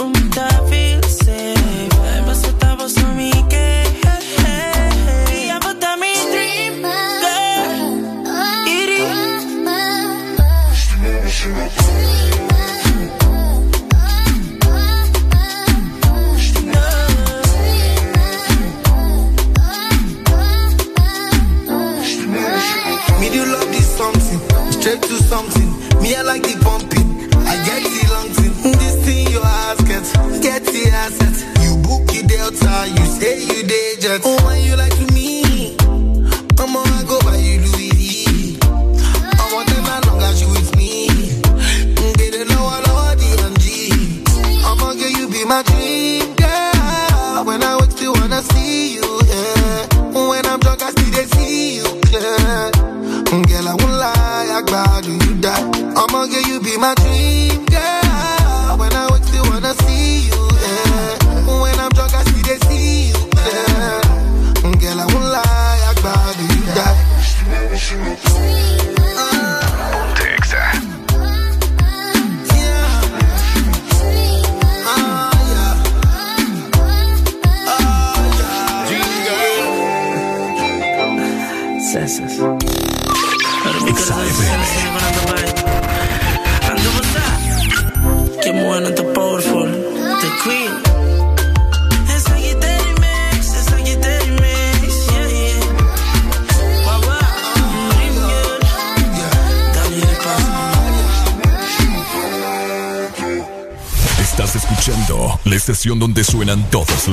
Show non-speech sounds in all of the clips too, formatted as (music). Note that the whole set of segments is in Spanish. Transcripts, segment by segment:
donde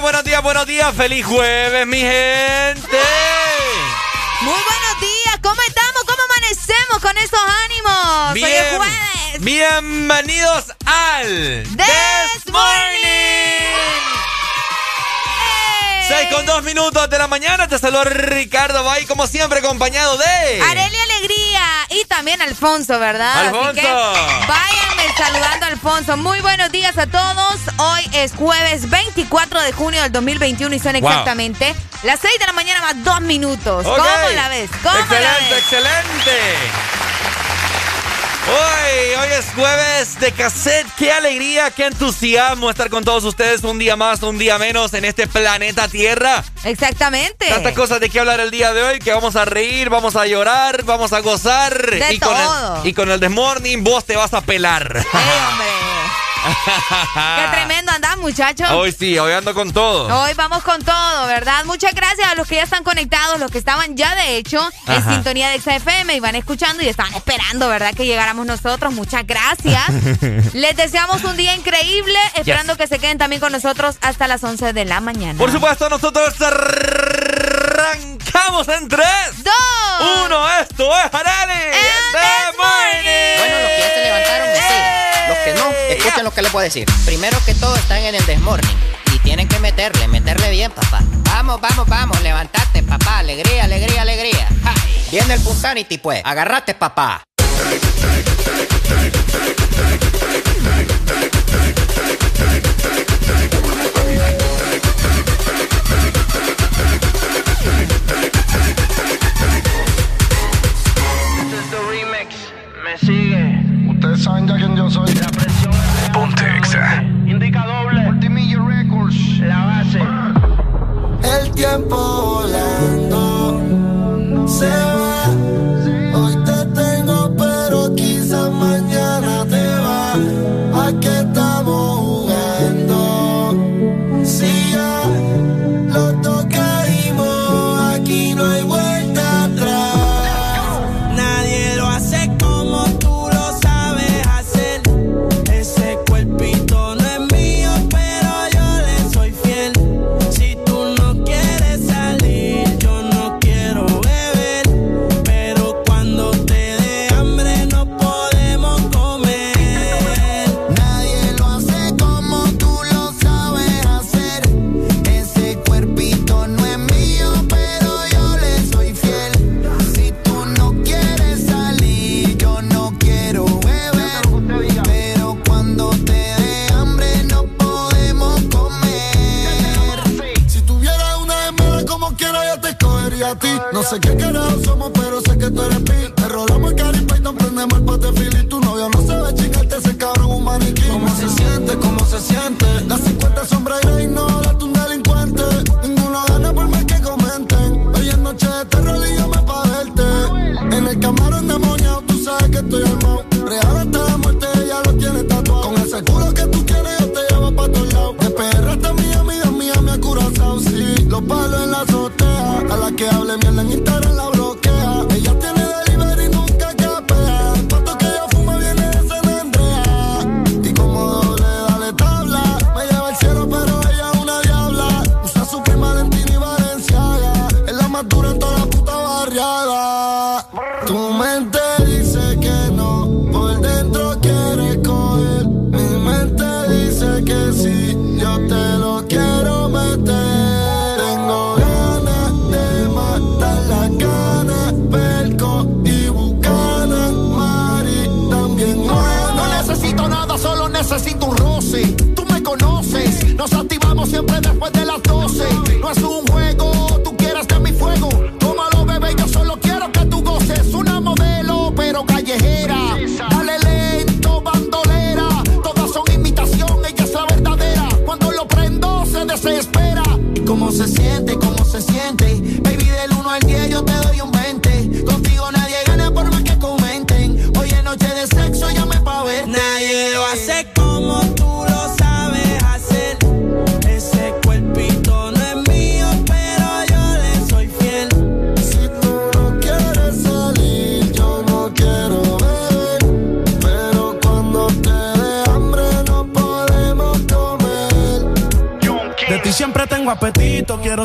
Buenos días, buenos días. Feliz jueves, mi gente. Muy buenos días. ¿Cómo estamos? ¿Cómo amanecemos con esos ánimos? Bien, Hoy es jueves. Bienvenidos al This, Morning. 6 con 2 minutos de la mañana. Te saludo Ricardo Bay, como siempre, acompañado de. Arelia Alegría y también Alfonso, ¿verdad? Alfonso. váyanme saludando a Alfonso. Muy buenos días a todos. Hoy es jueves 24 de junio del 2021 y son exactamente las 6 de la mañana más 2 minutos. ¿Cómo la ves? ¿Cómo excelente, la ves? excelente. Hoy, hoy es jueves de cassette. Qué alegría, qué entusiasmo estar con todos ustedes un día más, un día menos en este planeta Tierra. Exactamente. Tantas cosas de qué hablar el día de hoy que vamos a reír, vamos a llorar, vamos a gozar. De y todo. Con el, y con el Desmorning vos te vas a pelar. hombre! Qué tremendo andás, muchachos. Hoy sí, hoy ando con todo. Hoy vamos con todo, ¿verdad? Muchas gracias a los que ya están conectados, los que estaban ya de hecho en sintonía de XFM y van escuchando y estaban esperando, ¿verdad? Que llegáramos nosotros. Muchas gracias. (laughs) Les deseamos un día increíble, esperando que se queden también con nosotros hasta las 11 de la mañana. Por supuesto, nosotros arrancamos en 3, 2, 1. Esto es Arani. Bueno, los que ya se levantaron, me Los que no, escuchen lo que les puedo decir. Primero que todo, están en el desmorning. Y tienen que meterle, meterle bien, papá. Vamos, vamos, vamos, levantate, papá. Alegría, alegría, alegría. Viene el Punsanity, pues. Agarrate, papá. sigue. Ustedes saben ya quién yo soy. La presión es Ponte Exa. Indica doble. Multimillion Records. La base. El tiempo volando. Se va.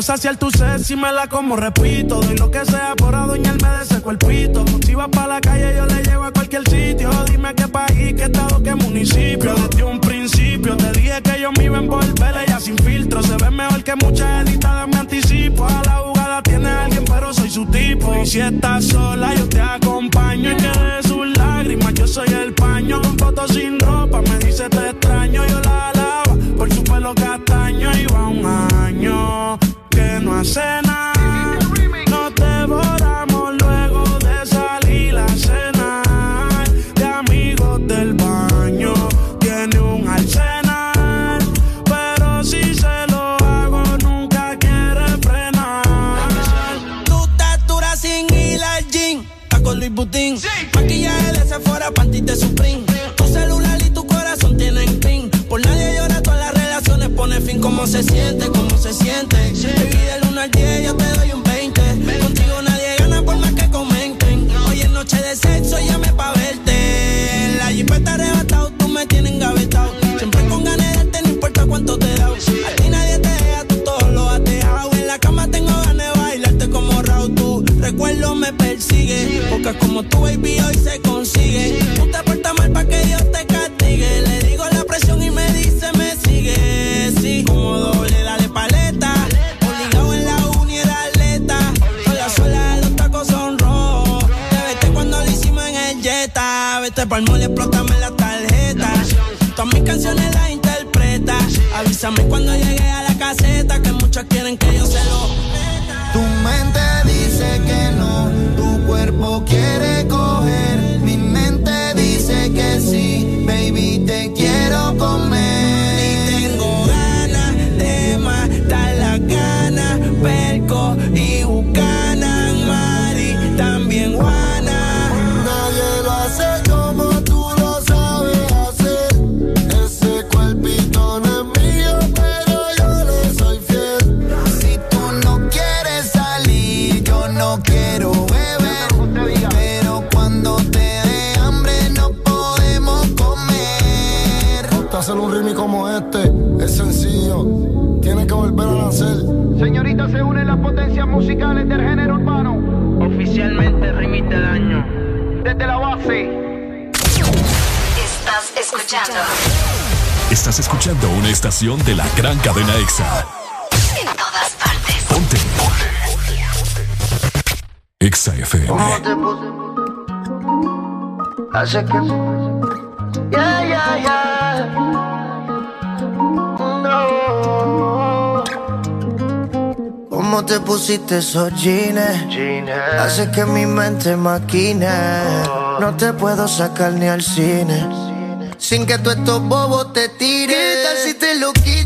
Saciar tu sed si me la como, repito. Doy lo que sea por adueñarme de ese cuerpito. Si vas para la calle, yo le llevo a cualquier sitio. Dime qué país, qué estado, qué municipio. Desde un principio te dije que yo me iba a envolver ella sin filtro. Se ve mejor que muchas editadas, me anticipo. A la jugada tiene alguien, pero soy su tipo. Y si estás sola, yo te acompaño. Y que de sus lágrimas, yo soy el paño. Con fotos sin como tú, baby, hoy se consigue. Tú te portas mal pa' que Dios te castigue. Le digo la presión y me dice, me sigue. Sí, como doble, dale paleta Vete pa'l mole, explótame la tarjeta. Todas mis canciones las interpreta. Avísame cuando llegue a la caseta que muchos quieren que yo se lo. Tu mente dice que no, tu cuerpo quiere coger. potencias musicales del género urbano. Oficialmente remite daño. Desde la base. Estás escuchando. Estás escuchando una estación de la gran cadena EXA. En todas partes. Ponte. EXA FM. ¿Cómo te puse? Hace que... Yeah, yeah, yeah. te pusiste esos jeans. jeans. Hace que mi mente maquine. Oh. No te puedo sacar ni al cine. Sin que tú estos bobos te tires. ¿Qué tal si te lo quitas?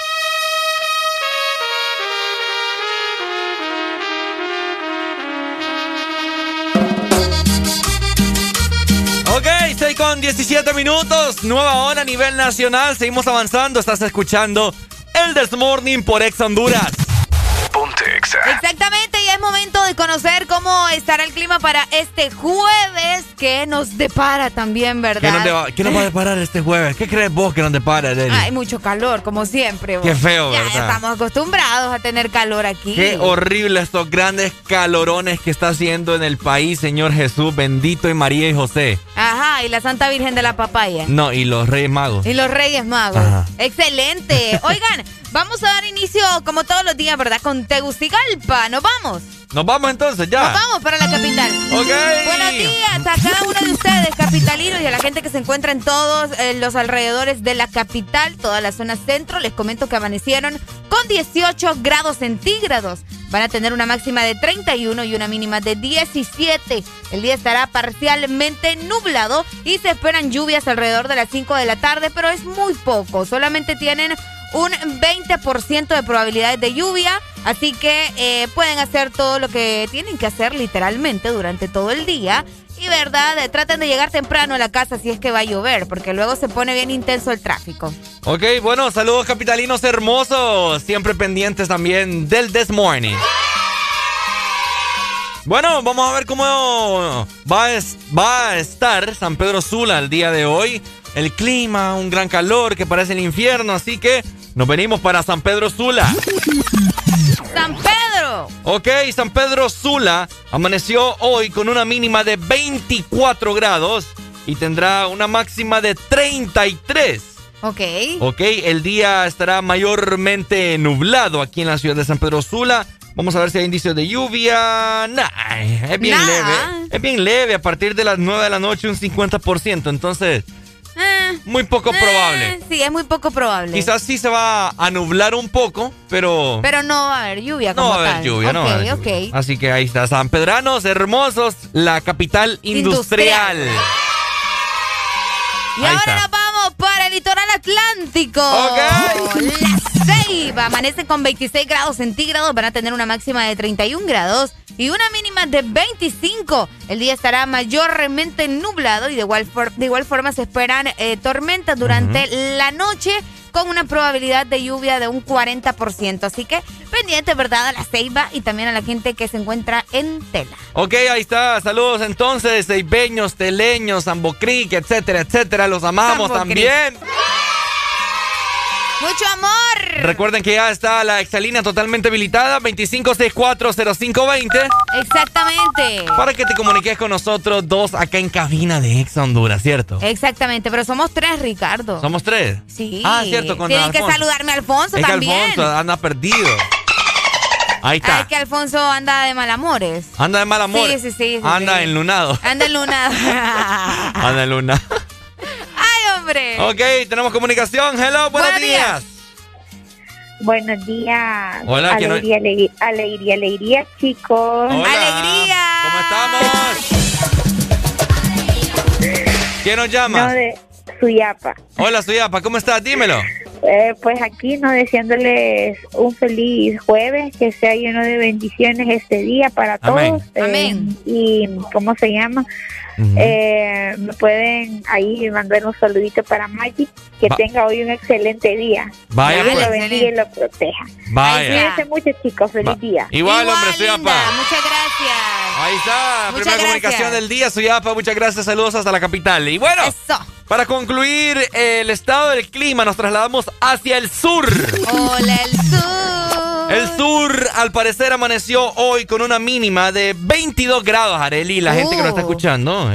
Con 17 minutos. Nueva hora a nivel nacional. Seguimos avanzando. Estás escuchando el Desmorning por Ex Honduras. Ponte Exa. Exactamente, y es momento de conocer cómo estará el clima para este jueves que nos depara también, ¿verdad? ¿Qué nos, deba- qué nos va a deparar este jueves? ¿Qué crees vos que nos depara, Areli? Hay mucho calor, como siempre. vos. Qué feo, Ya ¿verdad? estamos acostumbrados a tener calor aquí. Qué horrible estos grandes calorones que está haciendo en el país, Señor Jesús, bendito y María y José. Ajá, y la Santa Virgen de la Papaya. No, y los Reyes Magos. Y los Reyes Magos. Ajá. Excelente. (laughs) Oigan, vamos a dar inicio, como todos los días, ¿verdad? Con Tegucigalpa. ¿Nos vamos? Nos vamos entonces ya. Nos vamos para la capital. Ok. Buenos días a cada uno de ustedes, capitalinos, y a la gente que se encuentra en todos eh, los alrededores de la capital, toda la zona centro. Les comento que amanecieron con 18 grados centígrados. Van a tener una máxima de 31 y una mínima de 17. El día estará parcialmente nublado y se esperan lluvias alrededor de las 5 de la tarde, pero es muy poco. Solamente tienen un 20% de probabilidades de lluvia, así que eh, pueden hacer todo lo que tienen que hacer literalmente durante todo el día. Y verdad, Eh, traten de llegar temprano a la casa si es que va a llover, porque luego se pone bien intenso el tráfico. Ok, bueno, saludos capitalinos hermosos, siempre pendientes también del This Morning. Bueno, vamos a ver cómo va va a estar San Pedro Sula el día de hoy. El clima, un gran calor que parece el infierno, así que nos venimos para San Pedro Sula. ¡San Pedro! Ok, San Pedro Sula amaneció hoy con una mínima de 24 grados y tendrá una máxima de 33. Ok. Ok, el día estará mayormente nublado aquí en la ciudad de San Pedro Sula. Vamos a ver si hay indicios de lluvia. Nah, es bien leve. Es bien leve. A partir de las 9 de la noche, un 50%. Entonces, Eh, muy poco eh, probable. Sí, es muy poco probable. Quizás sí se va a nublar un poco, pero. Pero no va a haber lluvia no como va a haber tal. lluvia, no va a haber lluvia. Así que ahí está. San Pedranos, hermosos, la capital industrial. Industrial. Y Ahí ahora está. nos vamos para el litoral atlántico. Ok. La Ceiba amanece con 26 grados centígrados, van a tener una máxima de 31 grados y una mínima de 25. El día estará mayormente nublado y de igual, for- de igual forma se esperan eh, tormentas durante la noche con una probabilidad de lluvia de un 40%. Así que pendiente, ¿verdad? A la ceiba y también a la gente que se encuentra en tela. Ok, ahí está. Saludos entonces, ceibeños, teleños, Zambocric, etcétera, etcétera. Los amamos también. Mucho amor. Recuerden que ya está la exalina totalmente habilitada, 25640520. Exactamente. Para que te comuniques con nosotros dos acá en cabina de Ex Honduras, ¿cierto? Exactamente, pero somos tres, Ricardo. ¿Somos tres? Sí. Ah, cierto, con Tienen que saludarme a Alfonso es también. Que Alfonso anda perdido. Ahí está. Es que Alfonso anda de malamores. Anda de malamores. Sí, sí, sí. sí anda sí. enlunado. Anda enlunado. (laughs) anda enlunado. Hombre. Ok, tenemos comunicación. Hello, buenos, Buenos días. días. Buenos días. Hola, ¿quién alegría, alegría, alegría, alegría, chicos. Hola. ¡Alegría! ¿Cómo estamos? ¿Quién nos llama? No, de Suyapa. Hola, Suyapa, ¿cómo estás? Dímelo. Eh, pues aquí, no deseándoles un feliz jueves, que sea lleno de bendiciones este día para Amén. todos. Eh, Amén. Y, ¿cómo se llama? Eh, me pueden ahí mandar un saludito para Magic, que Va- tenga hoy un excelente día. Vaya, Dios pues. lo bendiga y lo proteja. Vaya. Cuídense mucho, chicos. Feliz día. Igual, hombre, linda. Suyapa. Muchas gracias. Ahí está, Muchas primera comunicación del día, Suyapa. Muchas gracias, saludos hasta la capital. Y bueno, Eso. para concluir el estado del clima, nos trasladamos hacia el sur. Hola, el sur. El sur, al parecer, amaneció hoy con una mínima de 22 grados, Areli. La gente que nos está Oh. escuchando,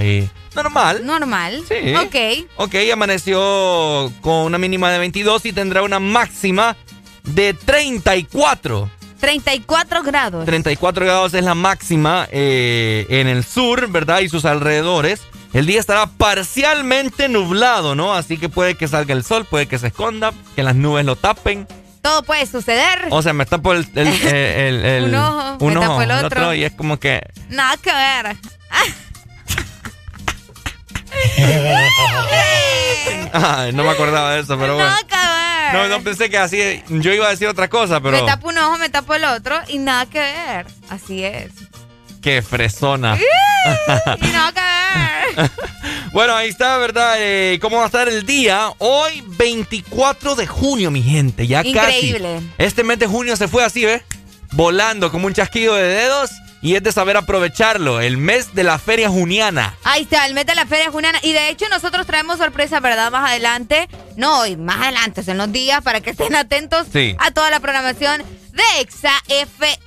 normal. Normal. Sí. Ok. Ok, amaneció con una mínima de 22 y tendrá una máxima de 34. 34 grados. 34 grados es la máxima eh, en el sur, ¿verdad? Y sus alrededores. El día estará parcialmente nublado, ¿no? Así que puede que salga el sol, puede que se esconda, que las nubes lo tapen. Todo puede suceder. O sea, me tapo el... el- (laughs) el- el- Un ojo, me tapo el otro. y es como que... Nada que ver. (laughs) Ay, no me acordaba de eso, pero bueno. Nada que ver. No, no pensé que así... Yo iba a decir otra cosa, pero... Me tapo un ojo, me tapo el otro y nada que ver. Así es. Qué fresona. Y nada que ver. (laughs) Bueno, ahí está, ¿verdad? Eh, ¿Cómo va a estar el día? Hoy, 24 de junio, mi gente. Ya Increíble. casi. Este mes de junio se fue así, ¿ves? Volando como un chasquido de dedos. Y es de saber aprovecharlo. El mes de la feria juniana. Ahí está, el mes de la Feria Juniana. Y de hecho, nosotros traemos sorpresa, ¿verdad? Más adelante. No hoy, más adelante, en los días, para que estén atentos Sí. a toda la programación de Exa FM.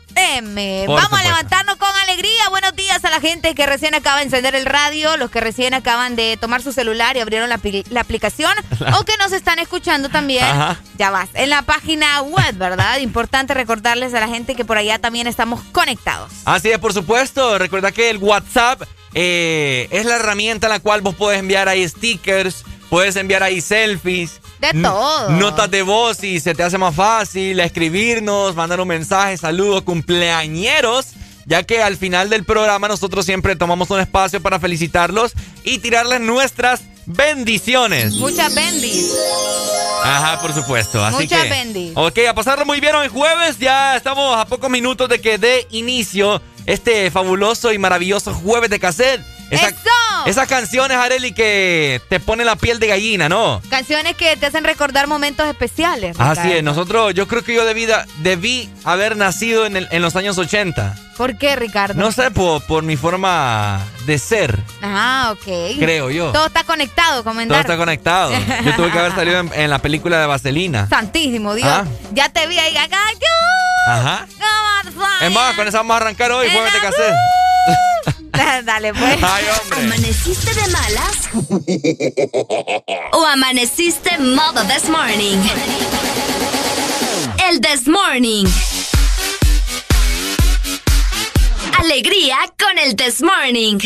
Por Vamos a levantarnos con alegría. Buenos días a la gente que recién acaba de encender el radio, los que recién acaban de tomar su celular y abrieron la, apli- la aplicación, (laughs) o que nos están escuchando también. Ajá. Ya vas, en la página web, ¿verdad? Importante recordarles a la gente que por allá también estamos conectados. Así es, por supuesto. Recuerda que el WhatsApp eh, es la herramienta en la cual vos puedes enviar ahí stickers, puedes enviar ahí selfies. De todo. Notas de voz si se te hace más fácil, escribirnos, mandar un mensaje, saludos, cumpleañeros. Ya que al final del programa nosotros siempre tomamos un espacio para felicitarlos y tirarles nuestras bendiciones. Muchas bendis. Ajá, por supuesto. Así Muchas que, bendiciones. Ok, a pasarlo muy bien hoy jueves. Ya estamos a pocos minutos de que dé inicio este fabuloso y maravilloso jueves de cassette. Esa- ¡Eso! Esas canciones, Areli, que te ponen la piel de gallina, ¿no? Canciones que te hacen recordar momentos especiales. Así Ricardo. es, nosotros, yo creo que yo debí, debí haber nacido en, el- en los años 80. ¿Por qué, Ricardo? No sé, por, por mi forma de ser, Ah, ok. creo yo. Todo está conectado, Todo comentar. está conectado. Yo tuve que haber salido en, en la película de Vaselina. Santísimo Dios. Ah. Ya te vi ahí. acá, Ajá. yo- Es más, con esa vamos a arrancar hoy, cassette. (laughs) Dale, pues. Ay. ¿Amaneciste de malas? ¿O amaneciste modo this morning? El this morning. Alegría con el this morning.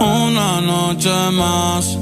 Una noche más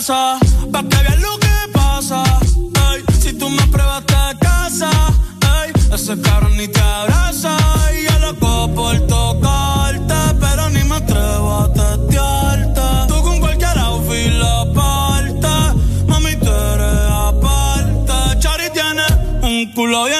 casa, pa' que veas lo que pasa. Si tú me pruebas te casa, ey, ese cabrón ni te abraza. Y yo loco por tocarte, pero ni me atrevo a testearte. Tú con cualquier outfit la parte, mami, tú eres aparte. Chari tiene un culo bien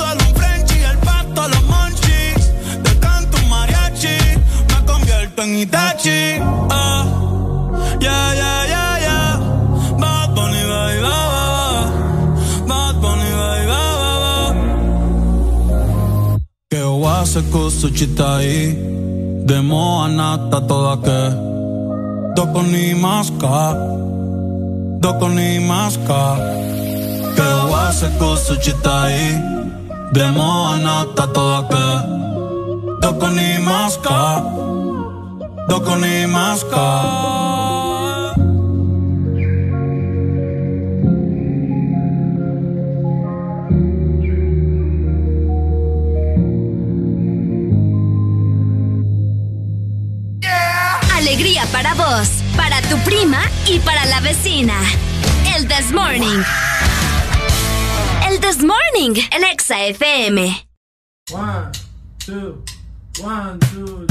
experto en Itachi. Ah, ya, yeah, ya, yeah, ya, yeah, ya. Bad Bunny, bye, bye. Que oase cosa De toda que. Doko ni maska Doko ni maska Que oase cosa citai De moa toda que. Doko ni maska Dokone maska para vos, para tu prima y para la vecina. El This Morning. El This Morning, el Exa FM. One, two, one, two.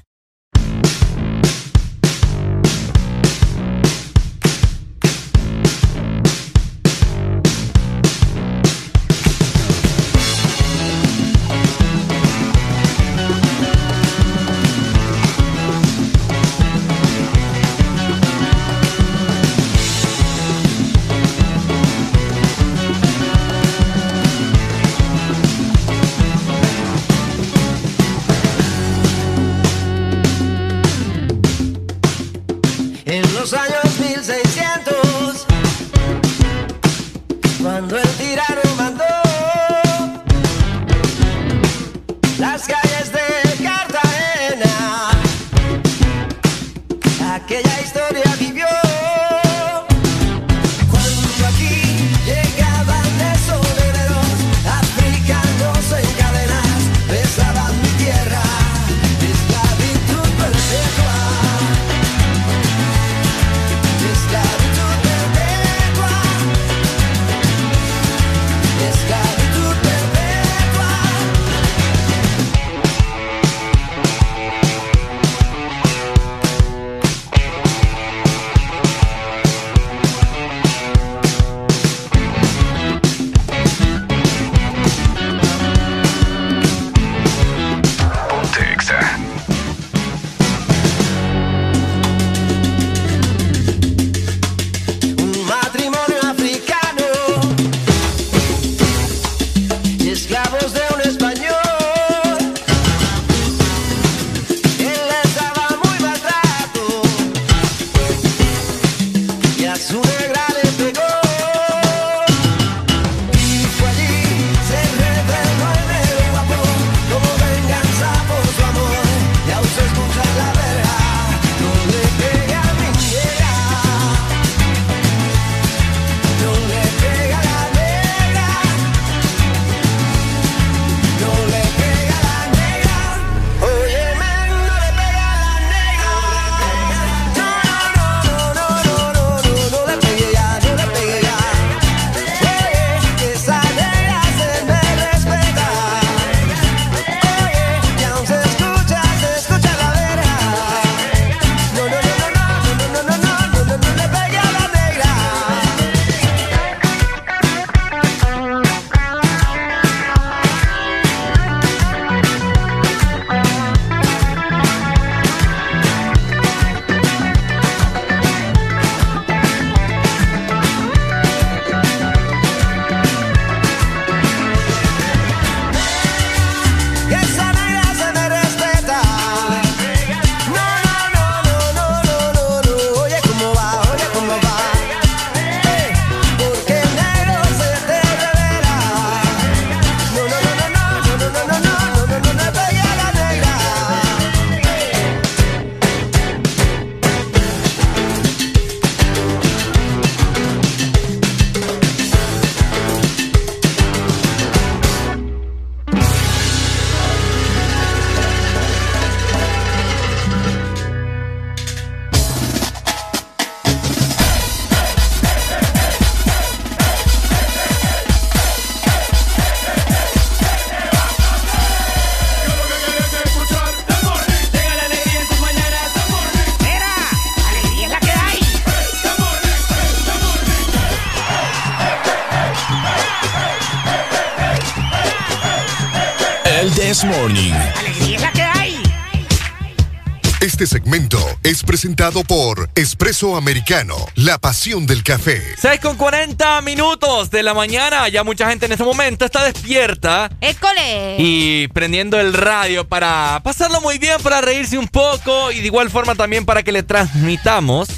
Es presentado por Espresso Americano, la pasión del café. 6 con 40 minutos de la mañana. Ya mucha gente en este momento está despierta. ¡École! Y prendiendo el radio para pasarlo muy bien, para reírse un poco y de igual forma también para que le transmitamos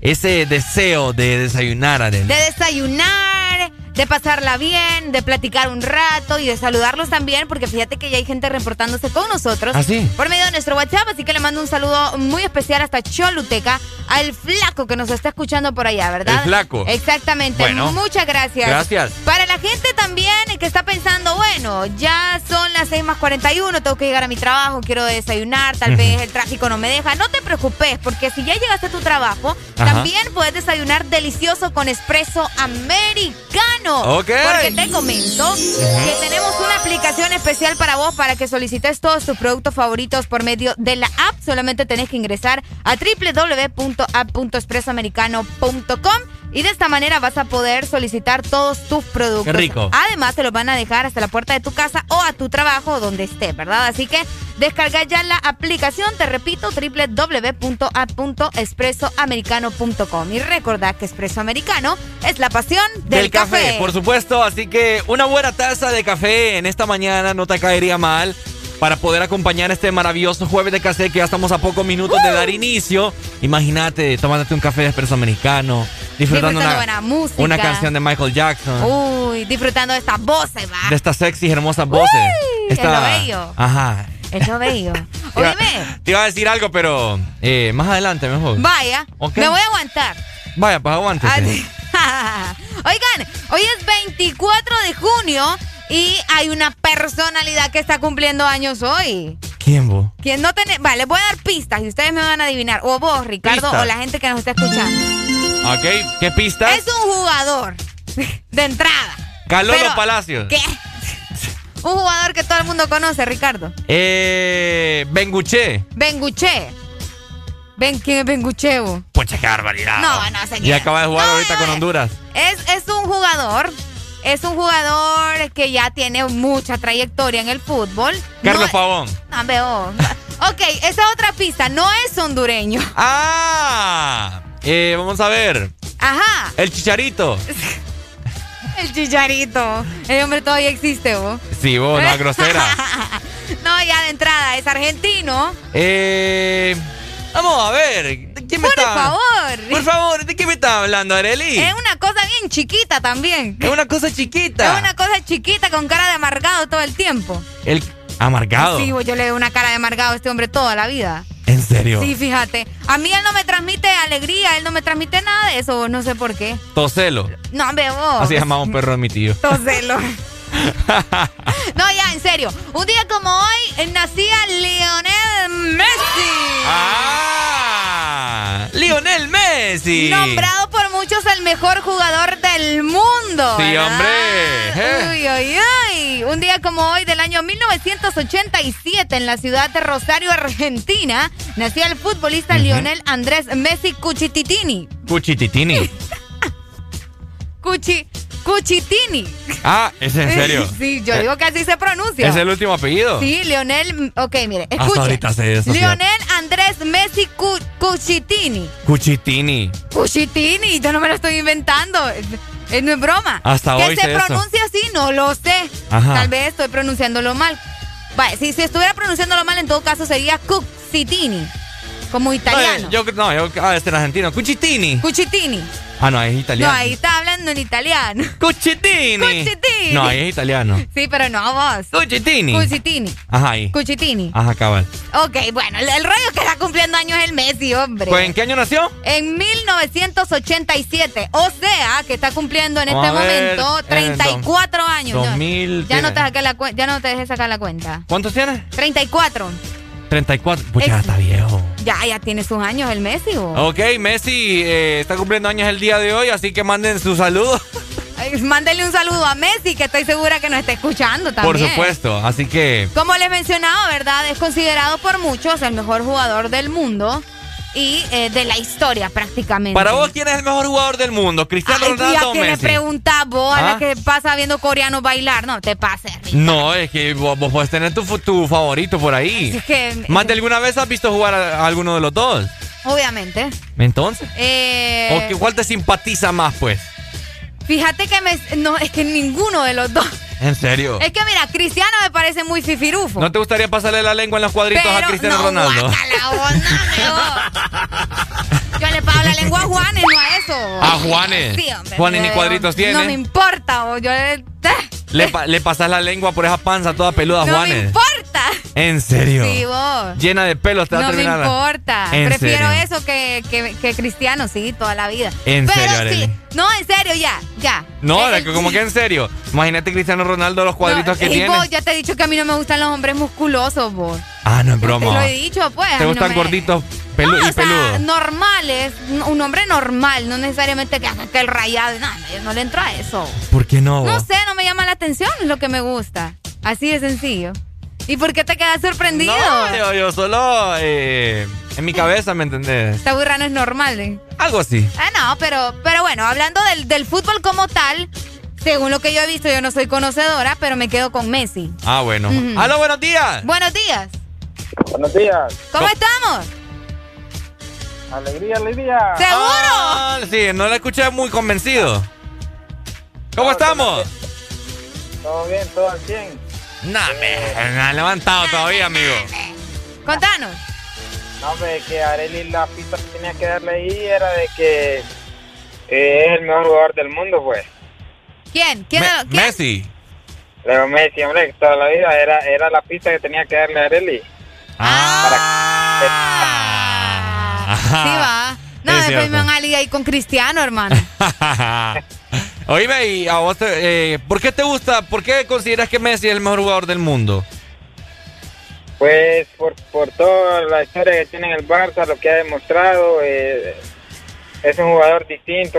ese deseo de desayunar, a De desayunar de pasarla bien, de platicar un rato y de saludarlos también, porque fíjate que ya hay gente reportándose con nosotros ¿Ah, sí? por medio de nuestro WhatsApp, así que le mando un saludo muy especial hasta Choluteca, al flaco que nos está escuchando por allá, ¿verdad? El flaco. Exactamente. Bueno, Muchas gracias. Gracias. Para la gente también que está pensando, bueno, ya son las 6 más 41, tengo que llegar a mi trabajo, quiero desayunar, tal vez el tráfico no me deja. No te preocupes, porque si ya llegaste a tu trabajo, Ajá. también puedes desayunar delicioso con espresso Porque te comento que tenemos una aplicación especial para vos para que solicites todos tus productos favoritos por medio de la app. Solamente tenés que ingresar a www.app.expresoamericano.com y de esta manera vas a poder solicitar todos tus productos. Qué rico. Además, te los van a dejar hasta la puerta de tu casa o a tu trabajo donde estés, ¿verdad? Así que descarga ya la aplicación, te repito, www.app.expresoamericano.com. Y recordad que Espresso Americano es la pasión del, café. Por supuesto, así que una buena taza de café en esta mañana no te caería mal para poder acompañar este maravilloso jueves de café que ya estamos a pocos minutos de dar inicio. Imagínate tomándote un café de espresso americano, disfrutando, Disfrutando una, buena música. una canción de Michael Jackson, Uy, disfrutando de estas voces, va. de estas sexy hermosas voces. Uy, es Esta- lo bello. Ajá. Es lo bello. (laughs) Oíme, Te iba a decir algo, pero eh, más adelante mejor. vaya, me voy a aguantar. Vaya, pues aguántese. (laughs) Oigan, hoy es 24 de junio y hay una personalidad que está cumpliendo años hoy. ¿Quién vos? Quien no tiene, vale, les voy a dar pistas y ustedes me van a adivinar. O vos, Ricardo, Pistas. o la gente que nos está escuchando. Ok, ¿qué pistas? Es un jugador (laughs) de entrada. Calolo Palacios. ¿Qué? Un jugador que todo el mundo conoce, Ricardo. Eh, Benguche. Benguche. Ben, ¿Quién es Benguche? vos? Pucha, qué barbaridad. No, no sé Y acaba de jugar No, ahorita no, con. Honduras. Es, es un jugador. Es un jugador que ya tiene mucha trayectoria en el fútbol. Carlos no, Pavón. No, veo. (laughs) Ok, esa otra pista no es hondureño. (laughs) Ah, eh, vamos a ver. Ajá, El Chicharito. (laughs) el chicharito. El hombre todavía existe, vos. Sí, vos, la grosera. No, ya de entrada, es argentino. Eh, vamos a ver. ¿De quién me Por está? favor. Por favor, ¿de qué me está hablando, Areli? Es una cosa bien chiquita también. Es una cosa chiquita. Es una cosa chiquita con cara de amargado todo el tiempo. El amargado. Sí, yo le veo una cara de amargado a este hombre toda la vida. ¿En serio? Sí, fíjate. A mí él no me transmite alegría, él no me transmite nada de eso, no sé por qué. Toselo. No, veo. vos. Así llamaba un perro de mi tío. Toselo. (laughs) no, ya, en serio. Un día como hoy nacía Lionel Messi. ¡Ah! Lionel Messi. Nombrado por muchos el mejor jugador del mundo. Sí, ¿verdad? hombre. Eh. Uy, uy, uy. Un día como hoy del año 1987 en la ciudad de Rosario, Argentina, nacía el futbolista. Lionel Andrés Messi Cuchititini. Cuchititini. (laughs) Cuchi, Cuchitini. Ah, ¿es en serio? (laughs) Sí, yo Eh, digo que así se pronuncia. ¿Es el último apellido? Sí, Lionel. Ok, mire, escuche. ahorita fíjate. Lionel Andrés Messi Cu- Cuchitini. Cuchitini. Cuchitini, yo no me lo estoy inventando. Es- no es broma. Hasta que hoy se sé eso. pronuncia así, no lo sé. Ajá. Tal vez estoy pronunciándolo mal. Vale, si, si estuviera pronunciándolo mal, en todo caso sería Cucitini. Como italiano. No, yo, no, yo, ah, este es argentino. Cuchitini. Cuchitini. Ah, no, es italiano. No, ahí está hablando en italiano. Cuchitini. Cuchitini. No, ahí es italiano. Sí, pero no vos. Cuchitini. Cuchitini. Ajá, ahí. Cuchitini. Ajá, cabal. Ok, bueno, el, el rollo que está cumpliendo años es el Messi, hombre. Pues, ¿En qué año nació? En 1987. O sea, que está cumpliendo en Vamos este momento en el 34 años. ¿no? 2000 Ya no, te saqué la ya no te dejé sacar la cuenta. ¿Cuántos tiene? 34. 34. Pues ya está viejo. Ya, ya tiene sus años el Messi. ¿o? Ok, Messi eh, está cumpliendo años el día de hoy, así que manden sus saludos. (laughs) Ay, Mándele un saludo a Messi, que estoy segura que nos está escuchando también. Por supuesto. Así que. Como les mencionaba, ¿verdad? Es considerado por muchos el mejor jugador del mundo. Y eh, de la historia prácticamente. Para vos, ¿quién es el mejor jugador del mundo? ¿Cristiano Ay, Ronaldo o ¿a qué le Messi? vos a ¿Ah? la que pasa viendo coreanos bailar? No, te pases. No, es que vos, vos puedes tener tu, favorito por ahí. Es que, ¿Más de alguna vez has visto jugar a, a alguno de los dos? obviamente. Entonces. Eh, ¿O qué- cuál te simpatiza más, pues? Fíjate que me, no, es que ninguno de los dos. ¿En serio? Es que mira, Cristiano me parece muy fifirufo. ¿No te gustaría pasarle la lengua en los cuadritos a Pero, Cristiano no, Ronaldo? guácala, vos, no, vos. (laughs) Yo le pago la lengua a Juanes, no a eso. A Juanes. Sí, hombre. Juanes ni cuadritos tiene. No me importa, vos. Yo le, Le, pa- le pasas la lengua por esa panza toda peluda a no me Juanes. importa. ¿En serio? Sí, vos. Llena de pelos te va a No me terminar. importa. ¿En Prefiero serio? eso que, que, que Cristiano, sí, toda la vida. ¿En Pero serio, sí. Arely? No, en serio, ya, ya. No, Eh, de que como que en serio. Imagínate Cristiano Ronaldo los cuadritos que y tiene. vos, ya te he dicho que a mí no me gustan los hombres musculosos, vos. Ah, no es Te lo broma. he dicho, pues. a ¿Te mí no gustan me- gorditos pelu- No, y o sea, peludos? normales, un hombre normal, no necesariamente que, que el rayado, no, yo no le entro a eso. ¿Por qué no? No sé, no me llama la atención, es lo que me gusta. Así de sencillo. ¿Y por qué te quedas sorprendido? No, yo, yo solo eh, en mi cabeza, ¿me entendés? Esta burra no es normal, ¿eh? Algo así. Ah, no, pero, pero bueno, hablando del, del fútbol como tal, según lo que yo he visto, yo no soy conocedora, pero me quedo con Messi. Ah, bueno. Ujú. ¡Aló, buenos días! Buenos días. Buenos días. ¿Cómo estamos? Alegría, alegría. ¿Seguro? Ah, sí, no la escuché muy convencido. ¿Cómo estamos? Todo bien, todo al 100. No, me, me ha levantado todavía, amigo. Contanos. No, hombre, que Areli la pista que tenía que darle ahí era de que eh, es el mejor jugador del mundo, pues. ¿Quién? ¿Quién? Me- quién? Messi. Leo Messi, hombre, que toda la vida era, era la pista que tenía que darle a Areli. Ah. Sí, va. No, Es después cierto. me van a ligar ahí con Cristiano, hermano. (laughs) Oíme, y a vos te- eh, ¿por qué te gusta, por qué consideras que Messi es el mejor jugador del mundo? Pues por, por toda la historia que tiene en el Barça, lo que ha demostrado, eh, es un jugador distinto,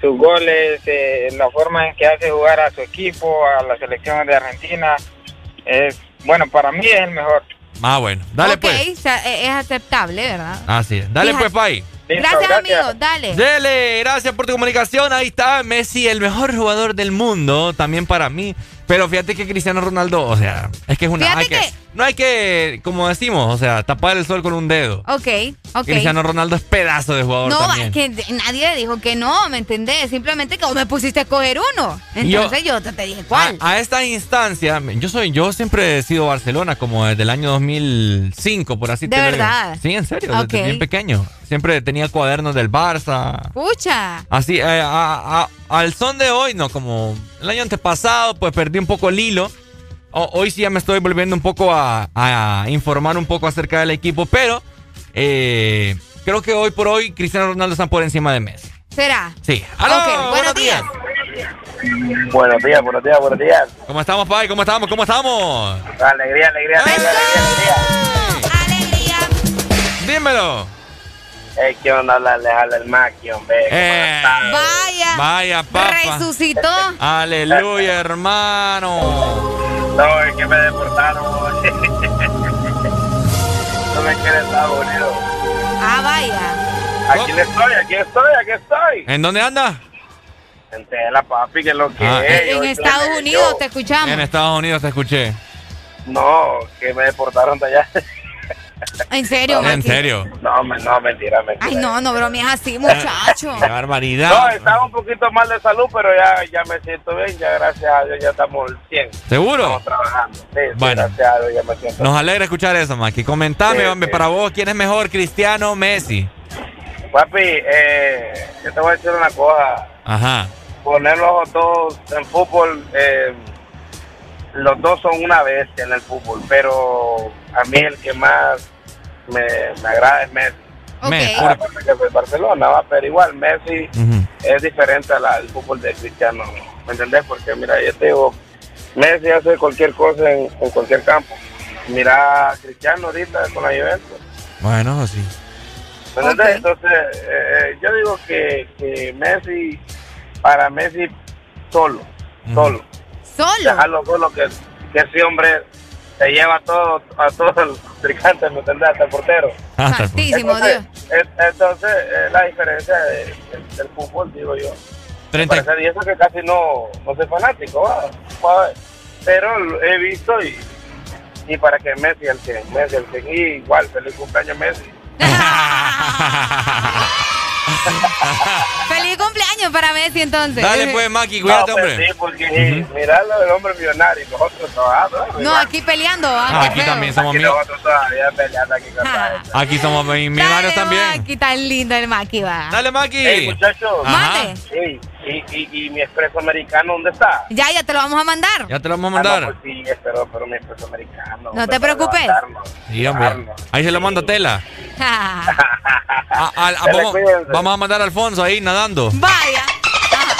sus goles, eh, la forma en que hace jugar a su equipo, a la selección de Argentina, es, bueno, para mí es el mejor. Ah, bueno. Dale ok, pues. o sea, e- es aceptable, ¿verdad? Así es. Dale Fíjate. pues, Pai. Gracias, amigo. Dale. Dele, gracias por tu comunicación. Ahí está Messi, el mejor jugador del mundo, también para mí. Pero fíjate que Cristiano Ronaldo, o sea, es que es una. Fíjate hay que- que- no hay que, como decimos, o sea, tapar el sol con un dedo. Ok, ok. Cristiano Ronaldo es pedazo de jugador No, también. es que de- nadie dijo que no, ¿me entendés? Simplemente que vos me pusiste a escoger uno. Entonces yo, te, te dije cuál. A, a esta instancia, yo soy, yo siempre he sido Barcelona como desde el año 2005, por así ¿De te lo digo. verdad? Sí, en serio, Ok. desde bien pequeño. Siempre tenía cuadernos del Barça. Pucha. Así, eh, a- a- al son de hoy, no, como el año antepasado, pues perdí un poco el hilo. O- hoy sí ya me estoy volviendo un poco a, a informar un poco acerca del equipo, pero eh, creo que hoy por hoy Cristiano Ronaldo está por encima de Messi. ¿Será? Sí. ¡Aló! Buenos días. Buenos días, buenos días, buenos días. ¿Cómo estamos, Pai? ¿Cómo estamos? ¿Cómo estamos? Alegría, alegría, alegría, alegría, Dímelo. Ey, ¿qué onda? Maki, hombre. Eh, Vaya. Vaya, papá. Resucitó. Aleluya, hermano. No, es que me deportaron. (laughs) no me quiere Estados Unidos. Ah, vaya. Aquí le estoy, aquí estoy, aquí estoy. ¿En dónde anda? En Tela, papi, que es lo que Ah. es. En Yo Estados Unidos yo. te escuchamos. En Estados Unidos te escuché. No, que me deportaron de allá. (laughs) En serio, ¿En Maki? serio? No, me- no, mentira, mentira. Ay, no, no bromees así, muchacho. Qué barbaridad. No, estaba un poquito mal de salud, pero ya, ya me siento bien, ya gracias a Dios ya estamos al 100. ¿Seguro? Estamos trabajando. Sí, gracias a Dios ya me siento Nos alegra escuchar eso, Maki. Comentame, Sí, hombre, sí. para vos, ¿quién es mejor, Cristiano o Messi? Papi, eh, yo te voy a decir una cosa. Ajá. Poner los dos en fútbol, eh, los dos son una bestia en el fútbol, pero a mí el que más me, me agrada es Messi. Messi. Ah, fue Barcelona, va, pero igual Messi es diferente al, al fútbol de Cristiano, ¿me entendés? Porque mira, yo te digo, Messi hace cualquier cosa en, en cualquier campo. Mira a Cristiano ahorita con la Juventus. Bueno, sí. ¿Me entendés? Entonces, eh, yo digo que, que Messi, para Messi, solo, solo. Solo. Dejarlo solo, que, que ese hombre se lleva a todo, a todos los tricantes, ¿me entendés? Hasta el portero. Ah, Santísimo entonces, es- entonces, es la diferencia de- de- del fútbol, digo yo. 30. Parece- Y eso que casi no, no soy fanático, va, va, pero lo he visto y, y para que Messi el 100, Messi el 100, y igual, feliz cumpleaños Messi. (laughs) (laughs) (laughs) Feliz cumpleaños para Messi entonces. Dale pues, Maki, cuídate, No, pues hombre. sí, porque mirarlo del hombre millonario y nosotros trabajando. No, aquí peleando. ah, Ah, aquí feo. también somos Aquí míos. nosotros todavía peleando aquí con Ah. Aquí somos millonarios también. Aquí tan lindo el Maki, va. Dale, Maki. Hey, muchachos. Mande. Ey, y, y, y mi expreso americano, ¿dónde está? Ya, ya te lo vamos a mandar. Ya te lo vamos a Ah, no, mandar. pues sí, pero, pero mi expreso americano. No te preocupes. Sí, hombre. Ahí se lo mando a Tela. (laughs) A- a- a- Dele, vamos, a mandar a Alfonso ahí nadando. Vaya.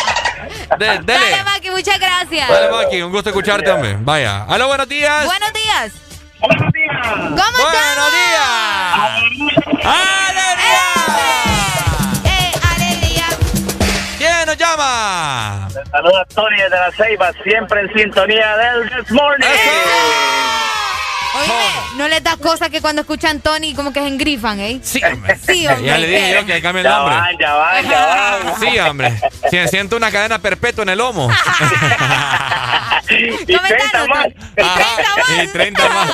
(laughs) De- dele. Dale, Maki, muchas gracias. Dale, Maki, un gusto escucharte, hombre. Vaya. Aló, buenos días. Buenos días. ¿Cómo Buenos días. ¡Alegría! Saludos a Tony desde la Ceiba, siempre en sintonía del This Morning. Oye, no les da cosa que cuando escuchan Tony como que se engrifan, ¿eh? Sí, hombre. Sí, hombre. Ya le dije yo que cambie el Ya nombre. van, ya van, ya van. Sí, hombre. Si siento una cadena perpetua en el lomo. (laughs) Y 30 más. Ajá, y 30 más.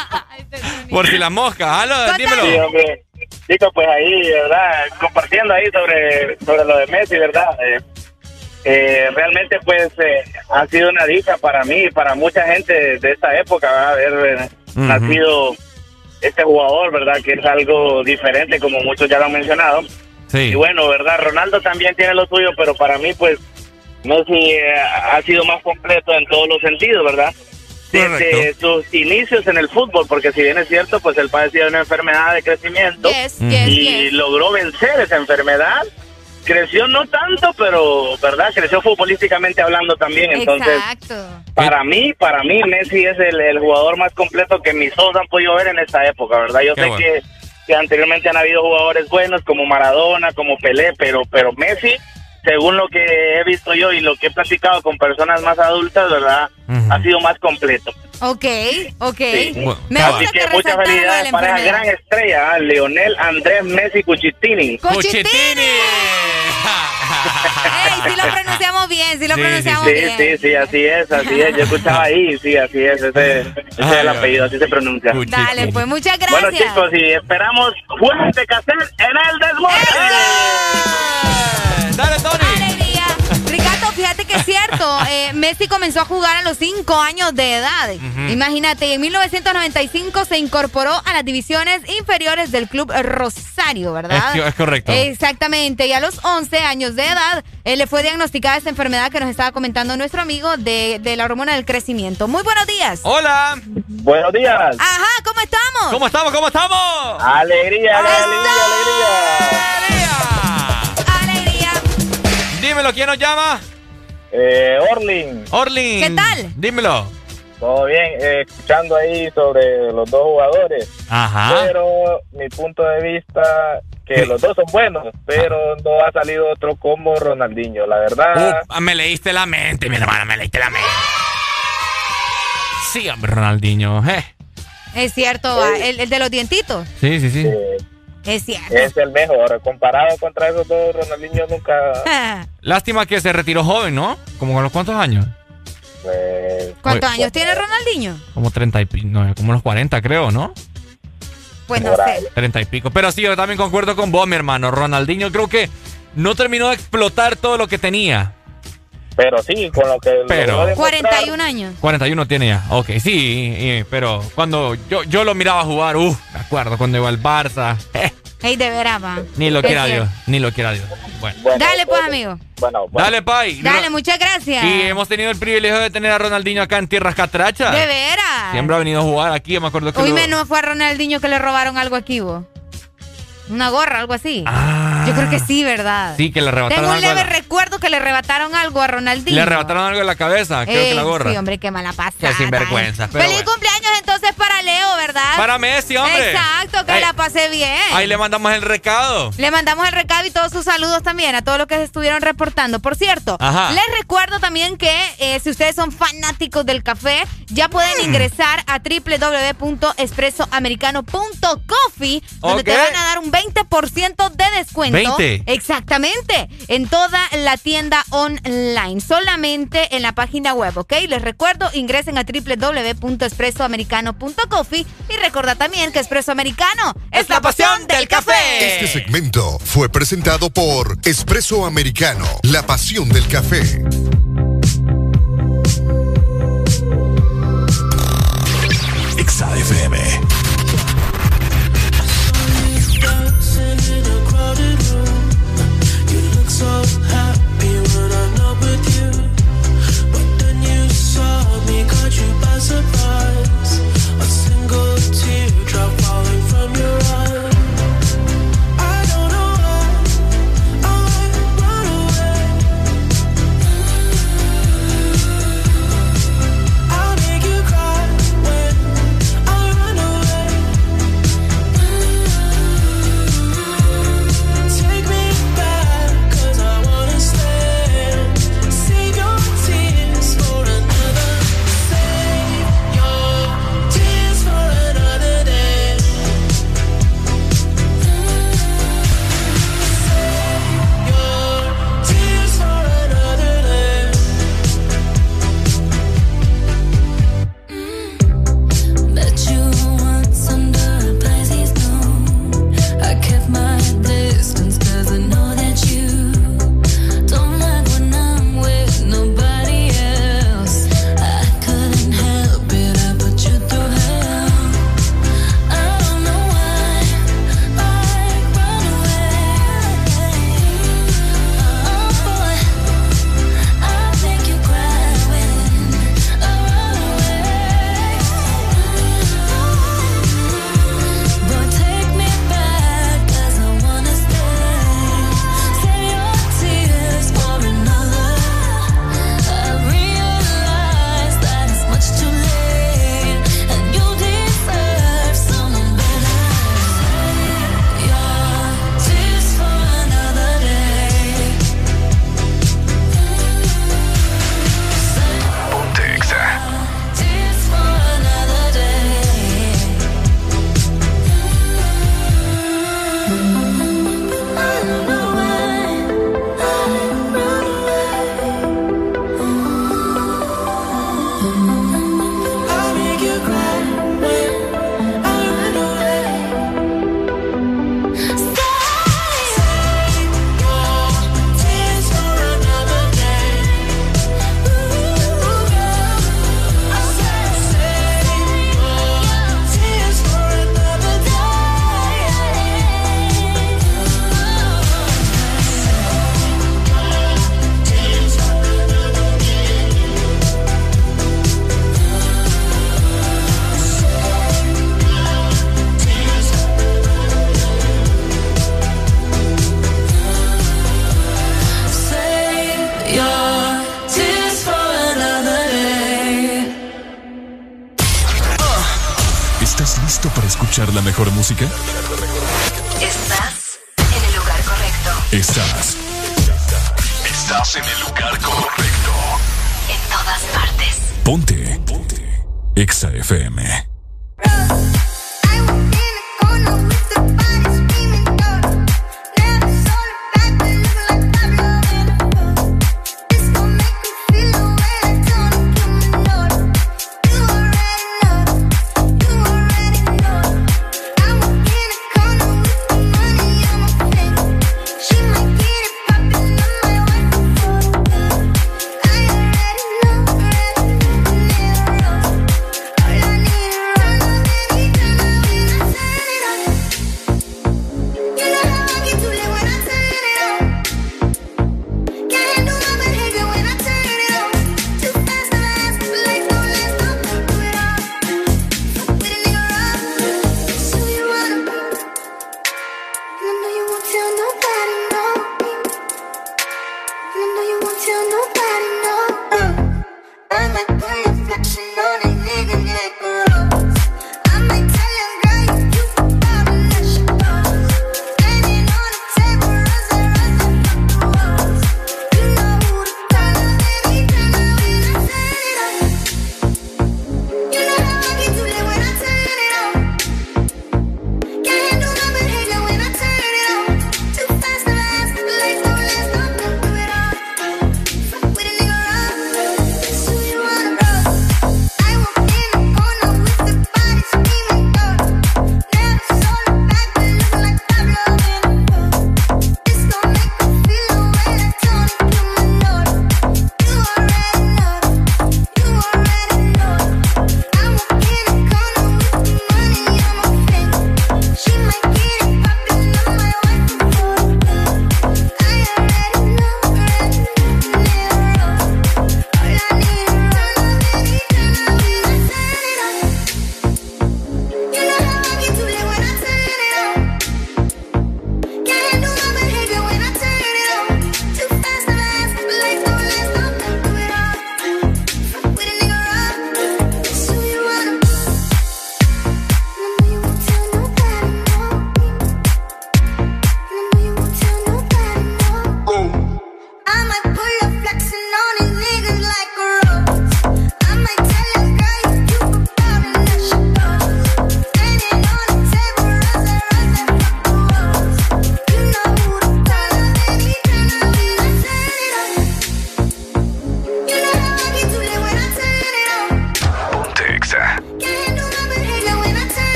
(laughs) Por si la mosca. Aló, dímelo. Sí, hombre. Chicos, pues ahí, ¿verdad? Compartiendo ahí sobre, sobre lo de Messi, ¿verdad? Eh, eh, realmente, pues, eh, ha sido una dicha para mí y para mucha gente de esta época, ¿verdad? Haber eh, nacido este jugador, ¿verdad? Que es algo diferente, como muchos ya lo han mencionado. Sí. Y bueno, ¿verdad? Ronaldo también tiene lo suyo, pero para mí, pues, Messi eh, ha sido más completo en todos los sentidos, ¿verdad? Desde sus inicios en el fútbol, porque si bien es cierto, pues él padecía de una enfermedad de crecimiento Yes, yes, y yes. logró vencer esa enfermedad. Creció no tanto, pero, ¿verdad? Creció futbolísticamente hablando también, entonces... Exacto. Para mí, para mí, Messi es el, el jugador más completo que mis ojos han podido ver en esta época, ¿verdad? Yo Qué sé bueno. que, que anteriormente han habido jugadores buenos como Maradona, como Pelé, pero, pero Messi, según lo que he visto yo y lo que he platicado con personas más adultas, ¿verdad? Ha sido más completo. Ok, ok. Sí. Me Así gusta que, que muchas felicidades la para esa gran estrella, ¿ah? Leonel Andrés Messi Cuchitini. ¡Cuchitini! ¡Ey, sí lo pronunciamos bien, sí lo pronunciamos sí, bien! sí, sí, así es, así es. Yo escuchaba ahí, sí, así es, ese, ese es el apellido, así se pronuncia. Dale, pues muchas gracias. Bueno, chicos, y esperamos de cassette en el desmonte. Dale, Tony. Alegría. Es cierto, (laughs) eh, Messi comenzó a jugar a los 5 años de edad. Imagínate, en 1995 se incorporó a las divisiones inferiores del club Rosario, ¿verdad? Es, es correcto. Exactamente, y a los 11 años de edad eh, le fue diagnosticada esta enfermedad que nos estaba comentando nuestro amigo de, de la hormona del crecimiento. Muy buenos días. Hola. Buenos días. Ajá, ¿cómo estamos? ¿Cómo estamos? ¿Cómo estamos? Alegría, alegría, Alegría. Dímelo, ¿quién nos llama? Eh, Orlin. Orlin. ¿Qué tal? Dímelo. Todo bien, eh, escuchando ahí sobre los dos jugadores. Ajá. Pero mi punto de vista, que los dos son buenos, pero no ha salido otro como Ronaldinho, la verdad. Uh, me leíste la mente, mi hermano, me leíste la mente. Sí, hombre, Ronaldinho. eh. Es cierto, el, el de los dientitos. Sí, sí, sí. Es cierto. Es el mejor. Comparado contra esos dos, Ronaldinho nunca. (laughs) Lástima que se retiró joven, ¿no? ¿Como con los cuántos años? Pues, ¿Cuántos años tiene Ronaldinho? Como 30 y pico, no, como los 40 creo, ¿no? Pues no sé. 30 y pico. Pero sí, yo también concuerdo con vos, mi hermano. Ronaldinho creo que no terminó de explotar todo lo que tenía. Pero sí, con lo que. Pero- logró demostrar, 41 años. 41 tiene ya. Ok, sí, y- pero cuando yo, yo lo miraba jugar, uff, me acuerdo cuando iba al Barça. (laughs) eh, Ey, de veras, va. ni lo quiera. Dios, ni lo quiera Dios. Bueno. Dale, pues, amigo. Bueno, Dale, Pai. Dale, muchas gracias. Y hemos tenido el privilegio de tener a Ronaldinho acá en Tierras Catrachas. De veras. Siempre ha venido a jugar aquí, me acuerdo que Hoy lo- menos fue a Ronaldinho que le robaron algo aquí, vos. Una gorra, algo así. Ah, Yo creo que sí, ¿verdad? Sí, que le arrebataron Tengo un leve la- recuerdo que le arrebataron algo a Ronaldinho. Le arrebataron algo en la cabeza, creo que la Ey, gorra. Sí, hombre, qué mala pasada. Qué sinvergüenza, Feliz bueno. cumpleaños entonces para Leo, ¿verdad? Para Messi, hombre. Exacto, que la pasé bien. Ahí le mandamos el recado. Le mandamos el recado y todos sus saludos también a todos los que se estuvieron reportando. Por cierto, Ajá. les recuerdo también que eh, si ustedes son fanáticos del café, ya pueden Mm. ingresar a www.espressoamericano.coffee, donde te van a dar un 20% de descuento. 20. Exactamente. En toda la tienda online. Solamente en la página web, ¿ok? Les recuerdo, ingresen a www.espressoamericano.coffee y recuerda también que Espresso Americano es la pasión del café. Este segmento fue presentado por Espresso Americano, la pasión del café. Exa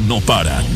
no paran.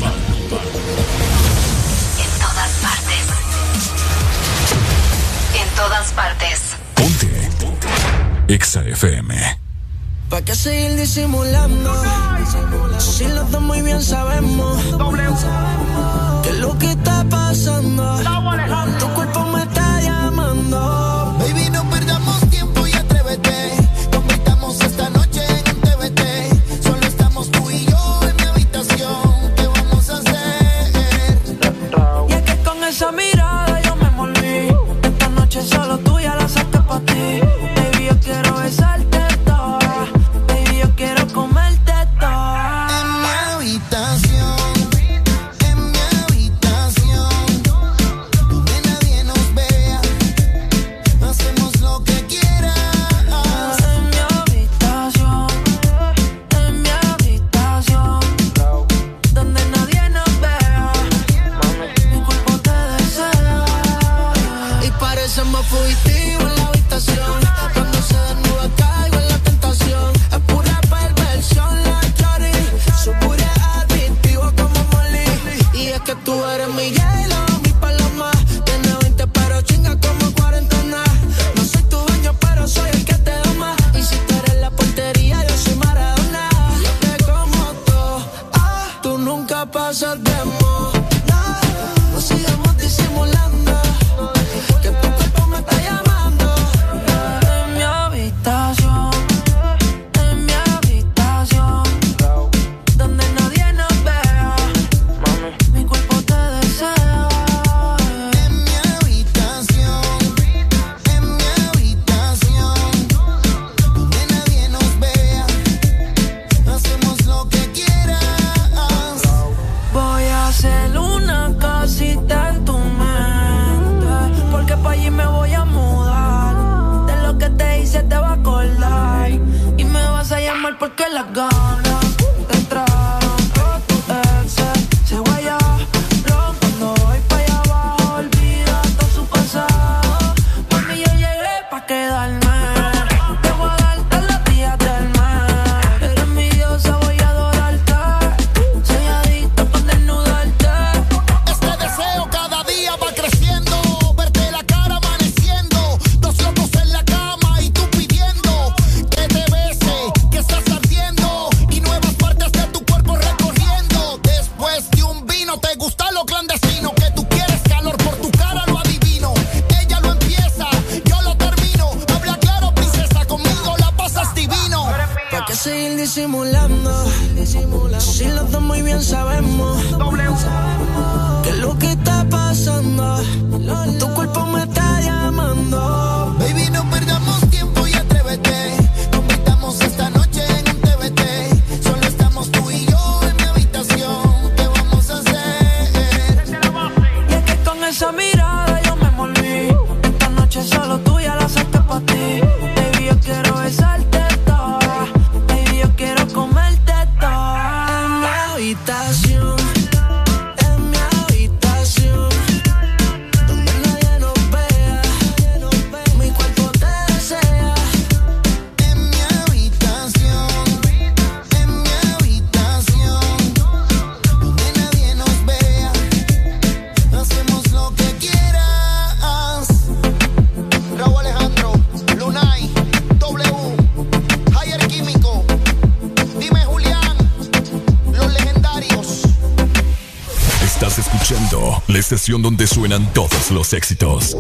suenan todos los éxitos.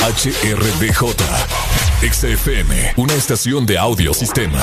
HRDJ. XFM, una estación de audio sistema.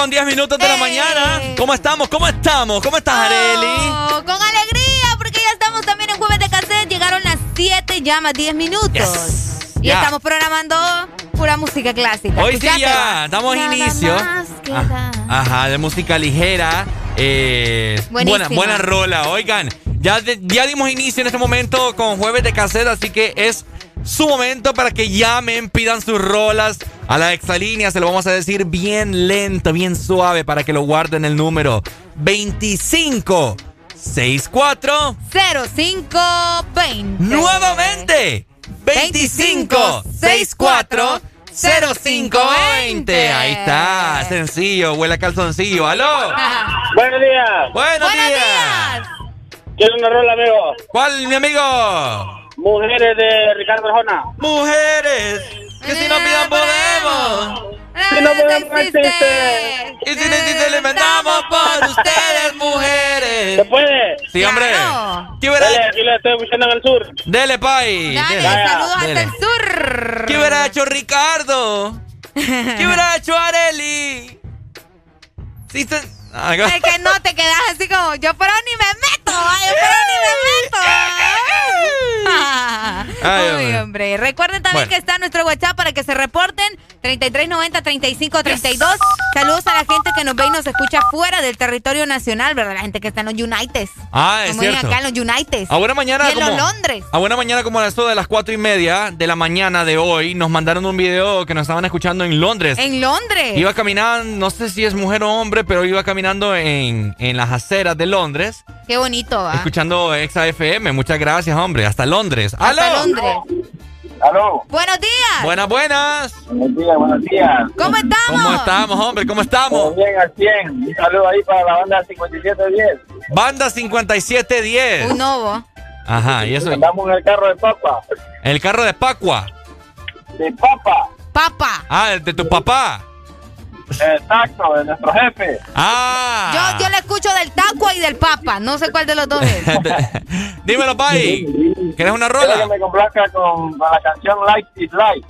Con 10 minutos de la mañana. ¿Cómo estamos? ¿Cómo estamos? ¿Cómo estás, Areli? Oh, con alegría, porque ya estamos también en Jueves de Cassette. Llegaron las 7, ya más 10 minutos. Y Ya. estamos programando pura música clásica. Hoy sí ya, damos Nada inicio. queda. Ajá, de música ligera. Eh, buena, buena rola. Oigan, ya, ya dimos inicio en este momento con Jueves de Cassette, así que es su momento para que llamen, pidan sus rolas a la exalínea. Se lo vamos a decir bien lento, bien suave para que lo guarden el número 25 64 0520. Nuevamente. 25 64 0520. Ahí está. Sencillo. Huele a calzoncillo. ¡Aló! (laughs) Buenos días. Buenos, días. ¿Quieres una rola, amigo? ¿Cuál, mi amigo? Mujeres de Ricardo Arjona. Mujeres. Que si no pidan podemos. Si no podemos, existe. Y si necesitan, le inventamos por ustedes, mujeres. ¿Se puede? Sí, hombre. ¿Qué hubiera aquí lo estoy escuchando en el sur. Dele, pai. Dale, saludos hasta el sur. ¿Qué hubiera hecho Ricardo? ¿Qué hubiera (laughs) hecho Areli? Sí, se... Ah, Es que no te quedas así como, yo pero ni me meto, yo pero ni me meto. (laughs) (laughs) Ay, Uy, hombre. hombre. Recuerden también Bueno. que está nuestro WhatsApp para que se reporten 3390-3532. Saludos a la gente que nos ve y nos escucha fuera del territorio nacional, ¿verdad? La gente que está en los United. Ah, es Como cierto. acá en los United. A buena mañana Y en como los Londres. A buena mañana como a eso de las cuatro y media de la mañana de hoy nos mandaron un video que nos estaban escuchando en Londres. En Londres. Iba caminando, no sé si es mujer o hombre, pero iba caminando en, en las aceras de Londres, Qué bonito, va. escuchando Exa FM. Muchas gracias, hombre. Hasta Londres. Hasta ¡Aló! Londres. Aló. Buenos días. Buenas, buenas. Buenos días, buenos días. ¿Cómo estamos? ¿Cómo estamos, hombre? ¿Cómo estamos? Bien, al 100. Un saludo ahí para la banda 5710. Banda 5710. Un novo. Ajá, y eso. Andamos en el carro de papa. El carro de Pacua. De papa. Papa. Ah, el de tu papá. Exacto, de nuestro jefe. Ah. Yo, yo le escucho del tacua y del papa. No sé cuál de los dos es. (laughs) Dímelo, Pai. ¿Quieres una Quiero que rola? me complazca con, con la canción Life is Life.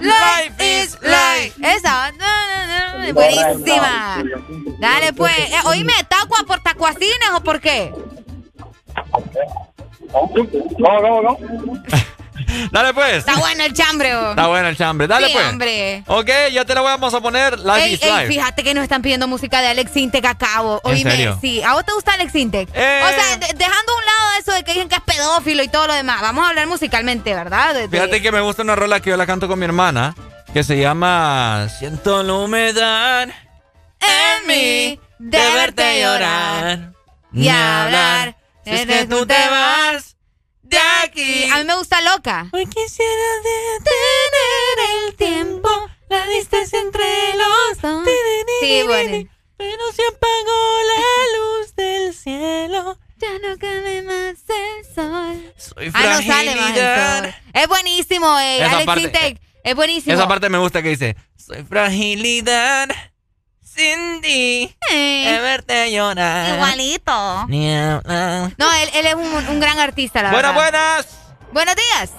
Life is life. Esa. no, no, no, Buenísima. Dale, pues. Eh, oíme, ¿tacua por tacuacines o por qué? No, no, no. Dale, pues. Está bueno el chambre. Está bueno el chambre. Dale, Sí, pues. hombre. Ok, ya te la vamos a poner. Life Ey, is ey, life. fíjate que nos están pidiendo música de Alex Intec a cabo. ¿En Oíme, serio? sí. ¿A vos te gusta Alex Intec? Eh. O sea, de- dejando a un lado eso de que dicen que es pedófilo y todo lo demás. Vamos a hablar musicalmente, ¿verdad? De- de- Fíjate que me gusta una rola que yo la canto con mi hermana. Que se llama Siento la humedad en mí de verte llorar y hablar. Es que tú te vas aquí. A mí me gusta loca. Hoy quisiera detener el tiempo, la distancia entre los dos. Sí, bueno. Pero se apagó la luz del cielo. Ya no cabe más el sol. Soy Ah, no sale más el fragilidad. sol. Es buenísimo, eh. Esa Alex parte- Intec. Es buenísimo. Esa parte me gusta que dice Soy fragilidad sin ti de verte llorar. Igualito. Ni hablar. No, él, él es un, un gran artista, la Buenas, verdad. buenas. Buenos días.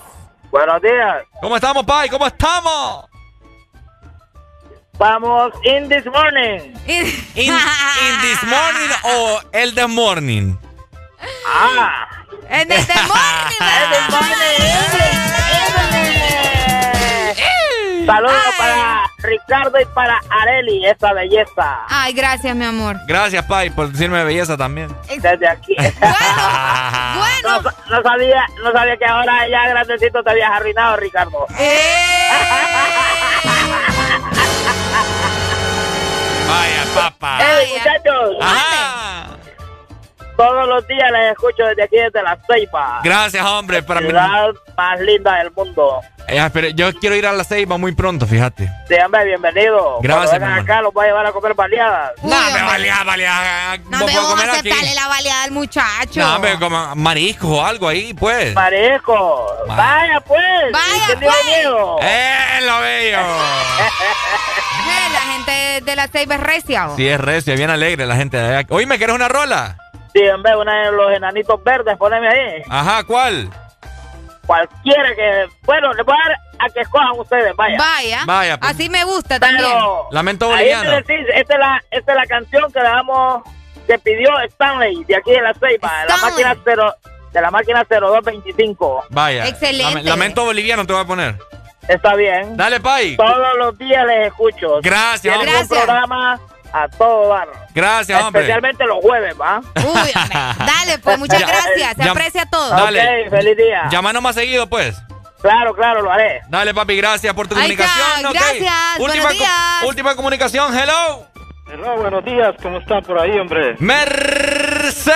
Buenos días. ¿Cómo estamos, Pai? ¿Cómo estamos? Vamos in this morning. In, in this morning (laughs) o el the morning? Ah. En el morning. (laughs) Saludos para Ricardo y para Areli, esa belleza. Ay, gracias, mi amor. Gracias, Pai, por decirme belleza también. Desde aquí. (laughs) Bueno. No, no sabía, no sabía que ahora ya grandecito te habías arruinado, Ricardo. Vaya, papá. Hey, muchachos. Ajá. Todos los días les escucho desde aquí, desde la Ceiba. Gracias, hombre. Para mí. ciudad más linda del mundo. Eh, pero yo quiero ir a la Ceiba muy pronto, fíjate. Sí, hombre, bienvenido. Gracias, Cuando acá, los voy a llevar a comer baleadas. No, me valía, valía. No ¿Puedo me vamos a comer aquí? aceptarle la baleada al muchacho. No, como marisco o algo ahí, pues. Parejo. Vaya, pues. Vaya, ¿Quién tiene pues. miedo? ¡Eh, lo bello! (laughs) Eh, La gente de, la Ceiba es recia. ¿o? Sí, es recio, bien alegre la gente de allá. Oye, ¿me quieres una rola? Sí, hombre, una de los enanitos verdes, poneme ahí. Ajá, ¿cuál? Cualquiera que. Bueno, le voy a dar a que escojan ustedes, vaya. Vaya. Vaya, pues. Así me gusta también. Lamento ahí boliviano. decís, esta es, la, esta es la canción que le damos. Que pidió Stanley de aquí de la Ceiba, de la máquina cero, de la máquina 0225. Vaya. Excelente. Lame- lamento boliviano te voy a poner. Está bien. Dale, Pai. Todos los días les escucho. Gracias, Tienen hombre. un programa a todo dar. Gracias, hombre. Especialmente los jueves, ¿va? Uy, hombre. (laughs) Dale, pues, muchas Ya- gracias. Se ya- aprecia todo. Dale. Ok, feliz día. Llámanos más seguido, pues. Claro, claro, lo haré. Dale, papi, gracias por tu comunicación. ok. gracias, Última, última comunicación, hello. Hello, buenos días, ¿cómo están por ahí, hombre? Mercedes.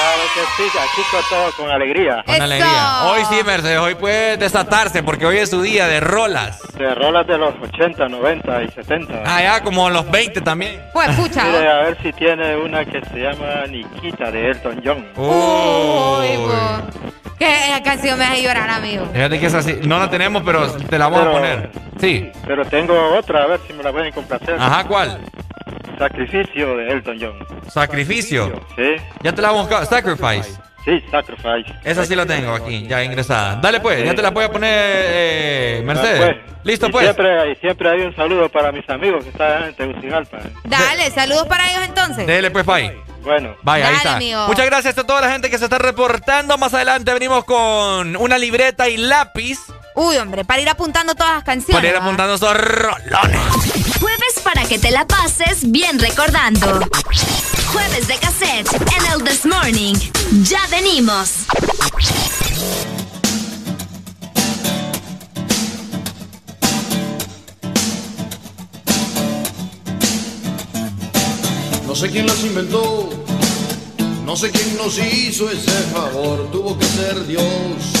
Claro que sí, aquí con todo, con alegría. Con alegría. Hoy sí, Mercedes, hoy puede desatarse porque hoy es su día de rolas. De rolas de los 80, 90 y 70. Ah, ya, como los 20 también. Pues, pucha. Mire, a ver si tiene una que se llama Nikita de Elton John. Uy, bo. Que esa canción me hace llorar, amigo. Fíjate que es así. No la tenemos, pero te la vamos Pero- a poner. Sí. Pero tengo otra, a ver si me la pueden complacer. Ajá, ¿cuál? Sacrificio de Elton John. Sacrificio. Sí, Ya te la hemos buscado. Sacrifice. sí, Sacrifice. Esa sí la tengo aquí, ya ingresada. Dale pues, ya te la voy a poner, eh, Mercedes. Pues. Listo Y pues. Siempre, y siempre hay un saludo para mis amigos que están en Tegucigalpa. Dale, saludos para ellos entonces. Dele pues, Pai. Bueno. Vaya, ahí está. amigo. Muchas gracias a toda la gente que se está reportando. Más adelante venimos con una libreta y lápiz Uy, hombre, para ir apuntando todas las canciones. para ir apuntando esos rolones. Jueves para que te la pases bien recordando. Jueves de cassette en el This Morning. Ya venimos. No sé quién las inventó, no sé quién nos hizo ese favor, tuvo que ser Dios.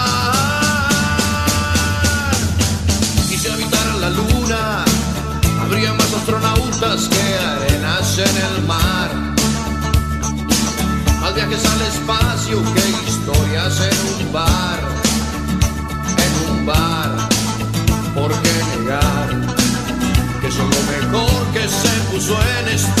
Astronautas que arenas en el mar. Más viajes al espacio que historias en un bar. En un bar, ¿por qué negar que son lo mejor que se puso en este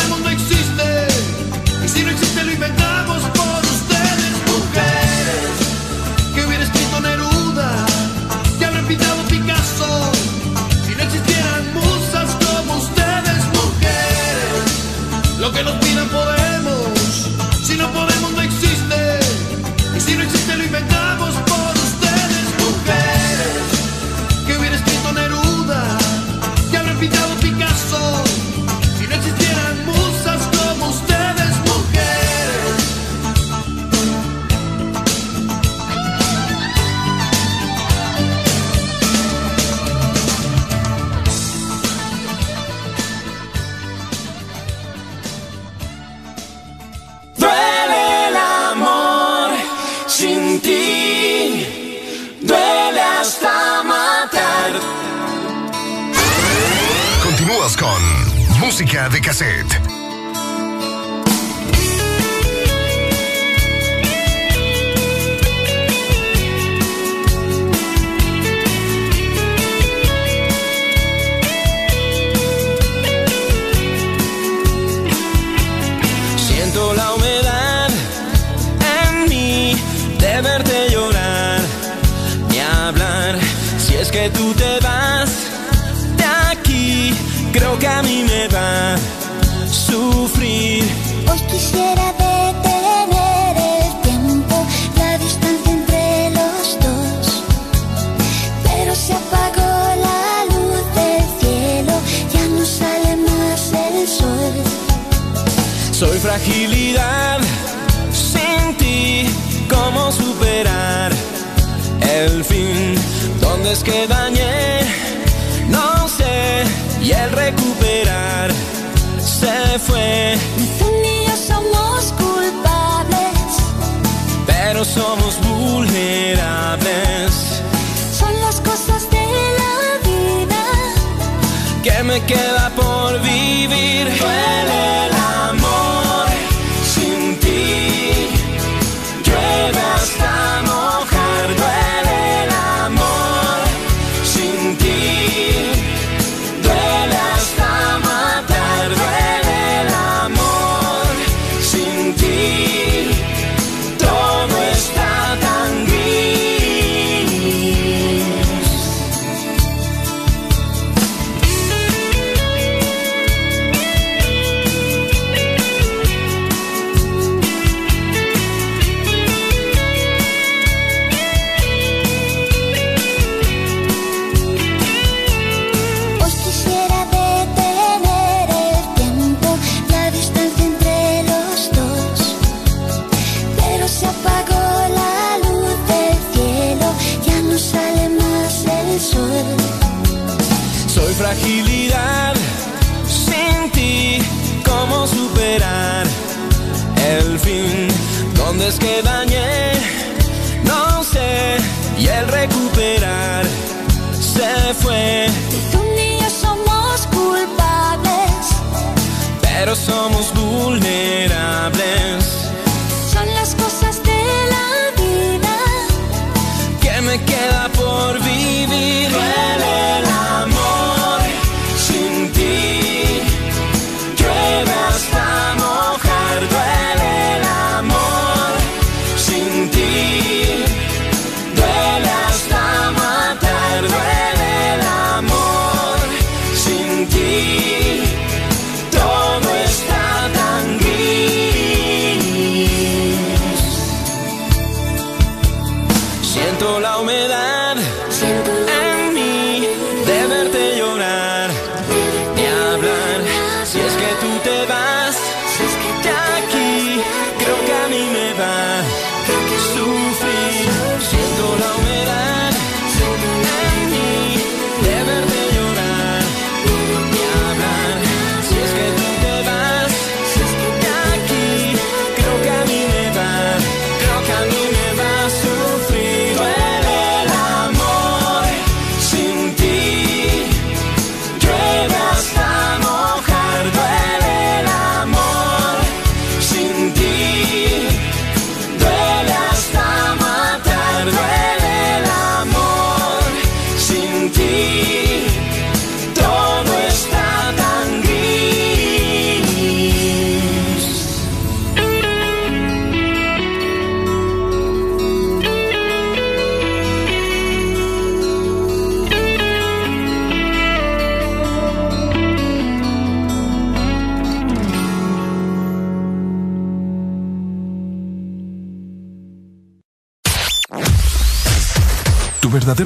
que nos pidan. música de cassette. somos vulnerables.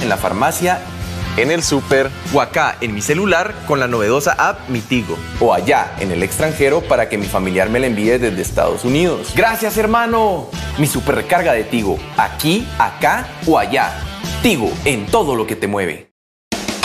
en la farmacia, en el super o acá en mi celular con la novedosa app Mi Tigo. O allá en el extranjero para que mi familiar me la envíe desde Estados Unidos. Gracias hermano. Mi super recarga de Tigo, aquí, acá o allá. Tigo en todo lo que te mueve.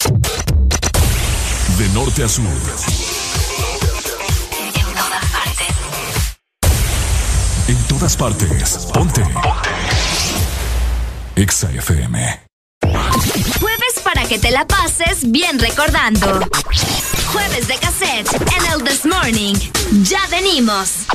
De norte a sur. En todas partes. En todas partes. Ponte. Ponte. Exa FM. Jueves para que te la pases bien recordando. Jueves de cassette en el This Morning. Ya venimos.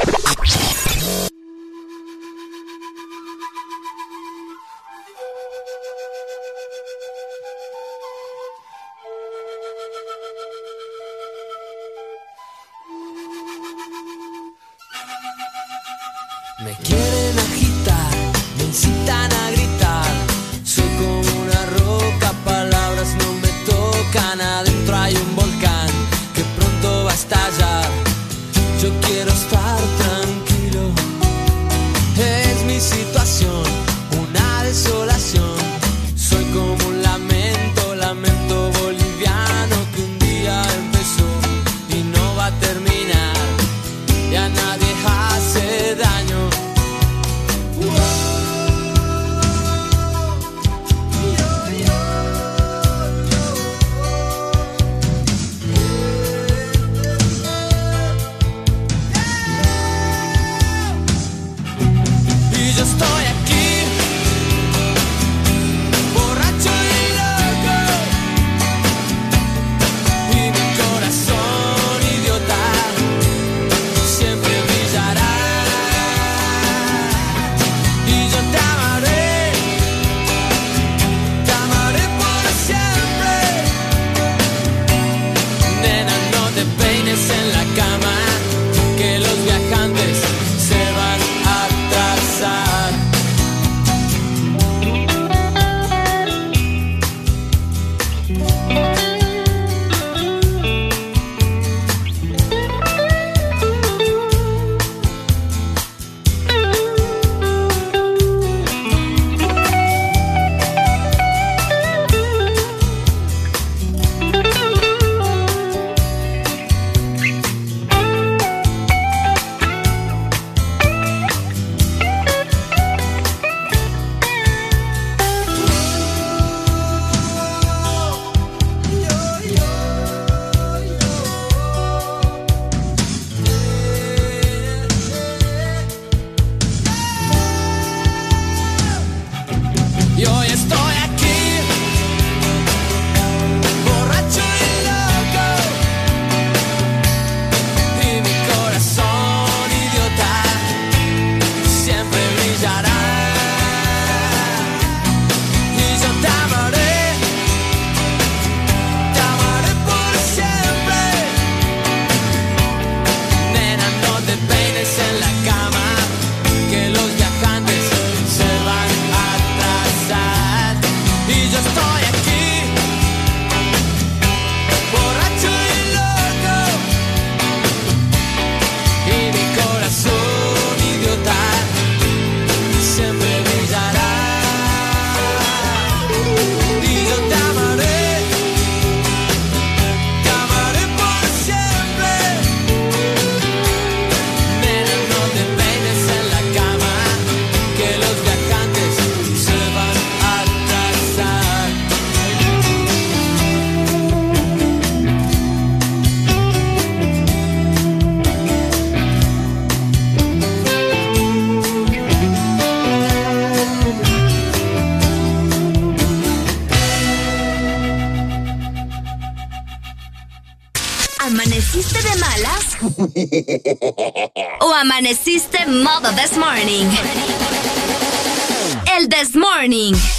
Morning.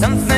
something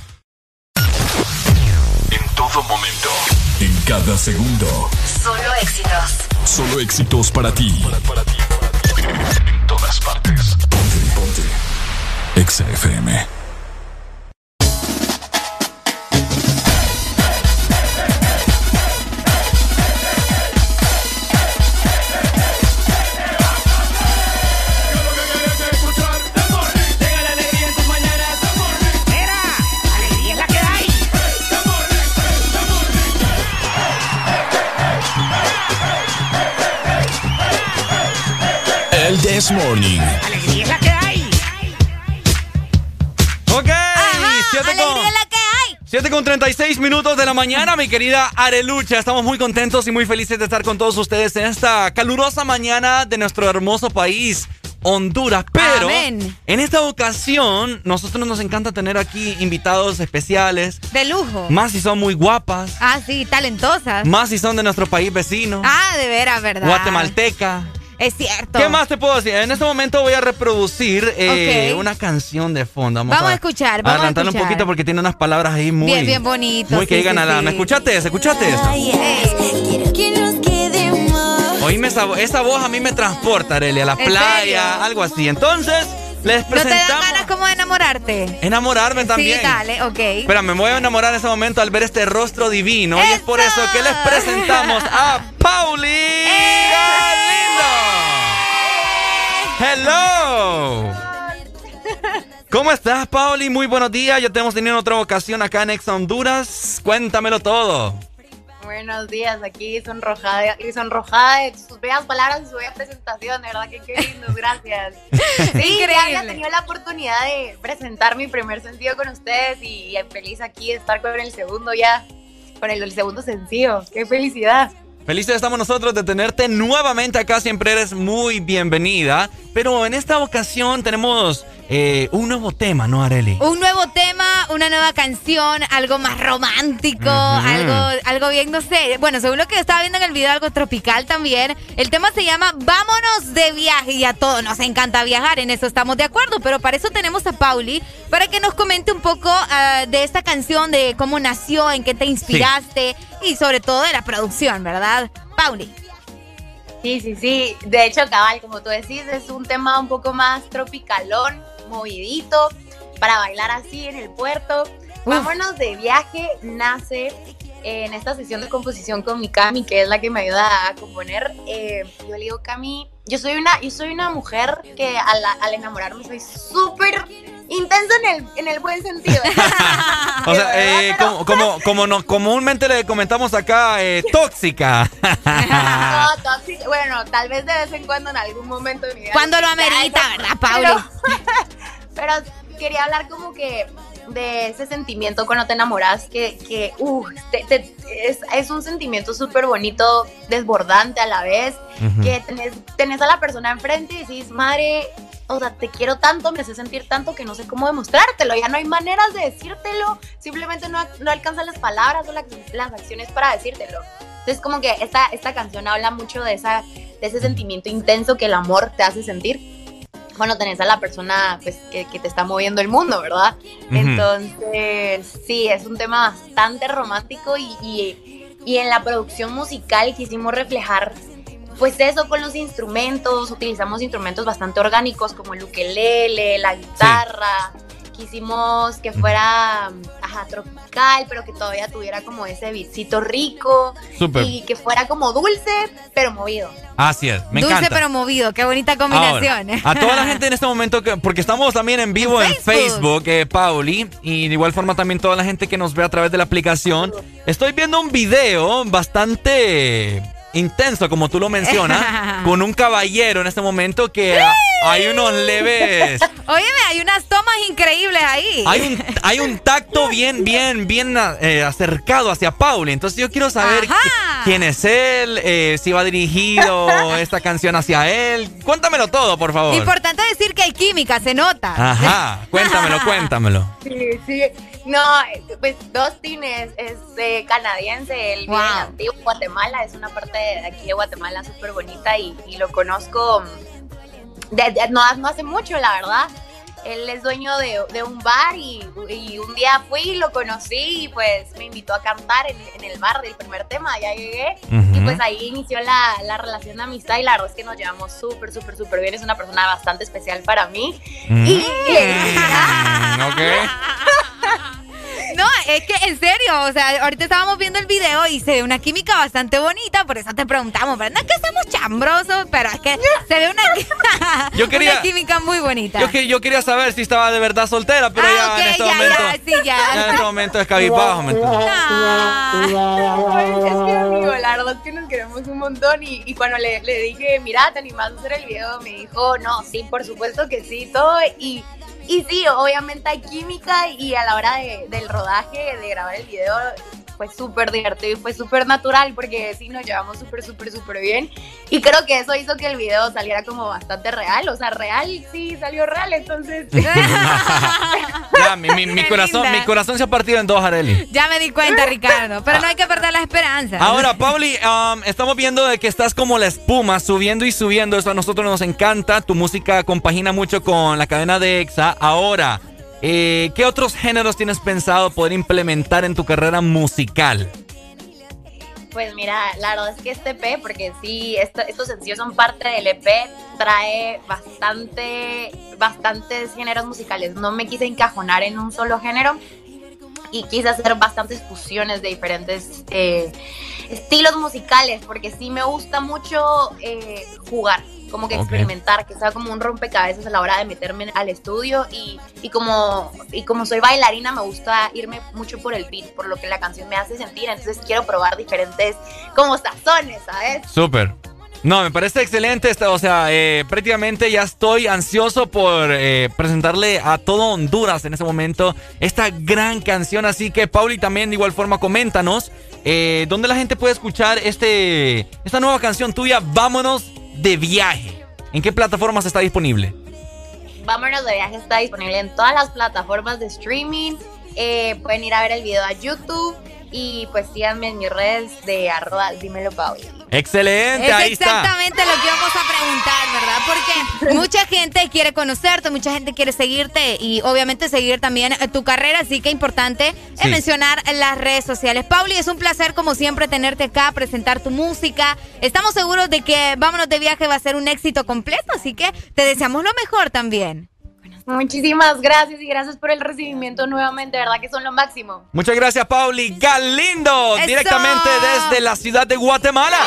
En todo momento. En cada segundo. Solo éxitos. Solo éxitos para ti. En todas partes. Ponte, ponte. Exa FM. This Morning. Alegría es la que hay. Ok, siete con, Alegría es la que hay. 7 con 36 minutos de la mañana, mi querida Arelucha. Estamos muy contentos y muy felices de estar con todos ustedes en esta calurosa mañana de nuestro hermoso país, Honduras. Pero Amén. en esta ocasión, nosotros nos encanta tener aquí invitados especiales. De lujo. Más si son muy guapas, Ah, sí, talentosas. más si son de nuestro país vecino, Ah, de veras, ¿verdad? guatemalteca. Es cierto. ¿Qué más te puedo decir? En este momento voy a reproducir eh, una canción de fondo. Vamos a escuchar, vamos a adelantarle un escuchar. poquito porque tiene unas palabras ahí muy... Bien, bien bonito. Muy que sí, digan sí, a la... sí. ¿Escuchaste eso? Quiero que nos quedemos. Oíme esa, esa voz a mí me transporta, Arely, a la ¿En playa, serio? algo así. Entonces, les ¿No te dan presentamos... ganas como de enamorarte? Enamorarme también. Sí, dale, ok. Espera, me voy a enamorar en ese momento al ver este rostro divino. Y es por eso que les presentamos a Pauli. Hello. ¿Cómo estás, Pauli? Muy buenos días. Ya te hemos tenido en otra ocasión acá en Ex Honduras. Cuéntamelo todo. Buenos días, aquí sonrojada y sonrojada de sus bellas palabras y su bella presentación, de verdad que qué lindos, (laughs) gracias. (laughs) Sí, Increíble. ya había tenido la oportunidad de presentar mi primer sencillo con ustedes y feliz aquí de estar con el segundo ya, con el, el segundo sencillo, qué felicidad. Felices estamos nosotros de tenerte nuevamente acá. Siempre eres muy bienvenida. Pero en esta ocasión tenemos eh, un nuevo tema, ¿no, Areli? Un nuevo tema, una nueva canción, algo más romántico, algo, algo bien, no sé. Bueno, según lo que yo estaba viendo en el video, algo tropical también. El tema se llama Vámonos de viaje y a todos nos encanta viajar, en eso estamos de acuerdo. Pero para eso tenemos a Pauli, para que nos comente un poco ah, de esta canción, de cómo nació, en qué te inspiraste y sobre todo de la producción, ¿verdad? Pauli. Sí, sí, sí. De hecho, cabal, como tú decís, es un tema un poco más tropicalón, movidito, para bailar así en el puerto. Vámonos de viaje, nace en esta sesión de composición con mi Cami, que es la que me ayuda a componer. Eh, yo le digo, Cami, yo soy una, yo soy una mujer que al, al enamorarme soy súper intensa en el, en el buen sentido. (laughs) O sea, eh, como, como, como nos comúnmente le comentamos acá, eh, tóxica. (laughs) No, tóxica. Bueno, tal vez de vez en cuando en algún momento de mi vida. Cuando lo amerita, ¿verdad? Pero, (laughs) pero quería hablar como que de ese sentimiento cuando te enamoras, que, que uh, te- te- es, es un sentimiento súper bonito, desbordante a la vez, que tenés, tenés a la persona enfrente y decís, madre, o sea, te quiero tanto, me hace sentir tanto que no sé cómo demostrártelo, ya no hay maneras de decírtelo, simplemente no, no alcanzan las palabras o la- las acciones para decírtelo. Entonces como que esta, esta canción habla mucho de, esa, de ese sentimiento intenso que el amor te hace sentir cuando tenés a la persona pues, que, que te está moviendo el mundo, ¿verdad? Entonces, sí, es un tema bastante romántico y, y- y en la producción musical quisimos reflejar pues eso con los instrumentos, utilizamos instrumentos bastante orgánicos como el ukelele, la guitarra, quisimos que fuera, ajá, tropical, pero que todavía tuviera como ese visito rico. Súper. Y que fuera como dulce, pero movido. Así es, me Dulce encanta. pero movido, qué bonita combinación. Ahora, a toda la gente en este (laughs) momento, que- porque estamos también en vivo en Facebook, eh, Pauli, y de igual forma también toda la gente que nos ve a través de la aplicación. Estoy viendo un video bastante intenso, como tú lo mencionas, (laughs) con un caballero en este momento que hay unos leves... (laughs) Óyeme, hay unas tomas increíbles ahí. Hay un, hay un tacto bien, bien, bien eh, acercado hacia Pauli. Entonces yo quiero saber quién es él, eh, si va dirigido (laughs) esta canción hacia él. Cuéntamelo todo, por favor. Importante decir que hay química, se nota. Ajá, cuéntamelo, cuéntamelo. Sí, sí. No, pues Dustin es, es eh, canadiense, él vive en Antiguo, Guatemala, es una parte de aquí de Guatemala súper bonita y, y lo conozco de- de- no, no hace mucho, la verdad. Él es dueño de, de un bar y, y un día fui y lo conocí y pues me invitó a cantar en, en el bar del primer tema, ya llegué y pues ahí inició la, la relación de amistad y la verdad es que nos llevamos súper, súper, súper bien, es una persona bastante especial para mí. Y, Mm, ok. (laughs) No, es que en serio, o sea, ahorita estábamos viendo el video y se ve una química bastante bonita, por eso te preguntamos, ¿verdad? No es que estamos chambrosos, pero es que se ve una, (laughs) Yo (laughs) quería- una química muy bonita. Yo, que- yo quería saber si estaba de verdad soltera, pero ya Ah, ok, en este ya, momento. ya, sí, ya. en este momento es (laughs) cabizbajo, ¿me entiendes? Es que amigo, la verdad es que nos queremos un montón y, y cuando le, le dije, mira, ¿te animas a hacer el video? Me dijo, no, sí, por supuesto que sí, todo. Y, y sí, obviamente hay química y a la hora de- del rodaje, de grabar el video, fue súper divertido y fue súper natural porque sí nos llevamos súper, súper, súper bien. Y creo que eso hizo que el video saliera como bastante real, o sea, real sí salió real, entonces... (laughs) (laughs) Ya, mi, mi- mi corazón, linda. mi corazón se ha partido en dos, Areli. Ya me di cuenta, Ricardo, pero no hay que perder la esperanza. Ahora, Pauli, um, estamos viendo de que estás como la espuma, subiendo y subiendo. Eso a nosotros nos encanta. Tu música compagina mucho con la cadena de EXA. Ahora, eh, ¿qué otros géneros tienes pensado poder implementar en tu carrera musical? Pues mira, la verdad es que este EP, porque sí, esto- estos sencillos son parte del EP, trae bastante, bastantes géneros musicales. No me quise encajonar en un solo género y quise hacer bastantes fusiones de diferentes eh, estilos musicales, porque sí me gusta mucho eh, jugar, como que experimentar, que sea como un rompecabezas a la hora de meterme al estudio y, y como, y como soy bailarina me gusta irme mucho por el beat, por lo que la canción me hace sentir, entonces quiero probar diferentes como sazones, ¿sabes? Súper. No, me parece excelente. O sea, eh, prácticamente ya estoy ansioso por eh, presentarle a todo Honduras en ese momento esta gran canción. Así que, Pauli, también de igual forma, coméntanos eh, dónde la gente puede escuchar este, esta nueva canción tuya, Vámonos de viaje. ¿En qué plataformas está disponible? Vámonos de viaje está disponible en todas las plataformas de streaming. Eh, pueden ir a ver el video a YouTube y pues síganme en mis redes de arroba dímelo Pauli. Excelente, Es ahí está. exactamente lo que vamos a preguntar, ¿verdad? Porque (laughs) mucha gente quiere conocerte, mucha gente quiere seguirte y obviamente seguir también eh, tu carrera, así que importante es Sí. mencionar las redes sociales. Pauli, es un placer como siempre tenerte acá, presentar tu música. Estamos seguros de que Vámonos de viaje va a ser un éxito completo, así que te deseamos lo mejor también. Muchísimas gracias y gracias por el recibimiento nuevamente, de verdad que son lo máximo. Muchas gracias, Pauli Galindo, ¡Eso! directamente desde la ciudad de Guatemala.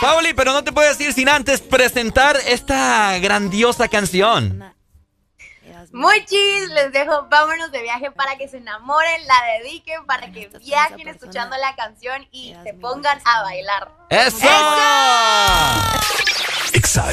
Pauli, pero no te puedes ir sin antes presentar esta grandiosa canción. Muchis, les dejo vámonos de viaje para que se enamoren, la dediquen, para que viajen escuchando la canción y se pongan a bailar. ¡Eso! Exa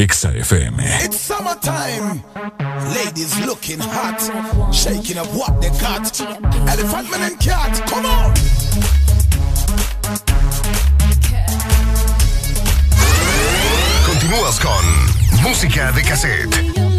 Exa FM. It's summertime. Ladies looking hot. Shaking up what they got. Elephant man and cat. Come on. Continúas con música de cassette.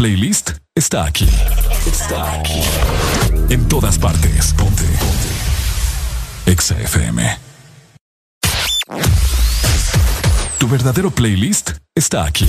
Playlist está aquí. Está aquí. En todas partes. Ponte. Ponte. Exa FM. Tu verdadero playlist. Está aquí.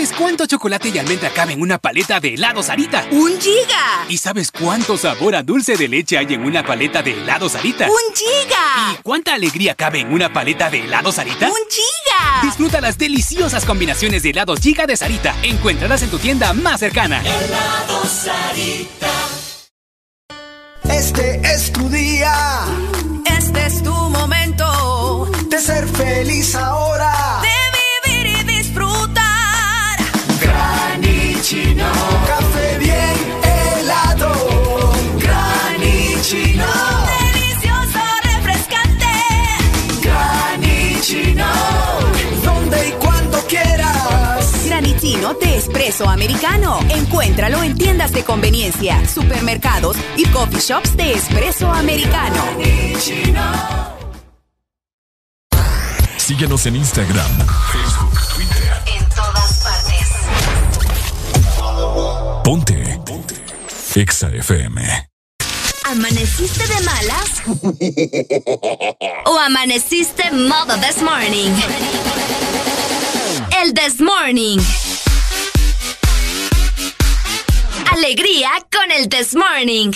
¿Sabes cuánto chocolate y almendra cabe en una paleta de helado Sarita? ¡Un giga! ¿Y sabes cuánto sabor a dulce de leche hay en una paleta de helado Sarita? ¡Un giga! ¿Y cuánta alegría cabe en una paleta de helado Sarita? ¡Un giga! Disfruta las deliciosas combinaciones de helados Giga de Sarita. Encuéntralas en tu tienda más cercana. Helado Sarita. Este es tu día. Este es tu momento de ser feliz ahora. De espresso americano. Encuéntralo en tiendas de conveniencia, supermercados y coffee shops de espresso americano. Síguenos en Instagram, Facebook, Twitter. En todas partes. Ponte. Ponte. Exa FM. ¿Amaneciste de malas? ¿O amaneciste modo this morning? El this morning. Alegría con el this morning.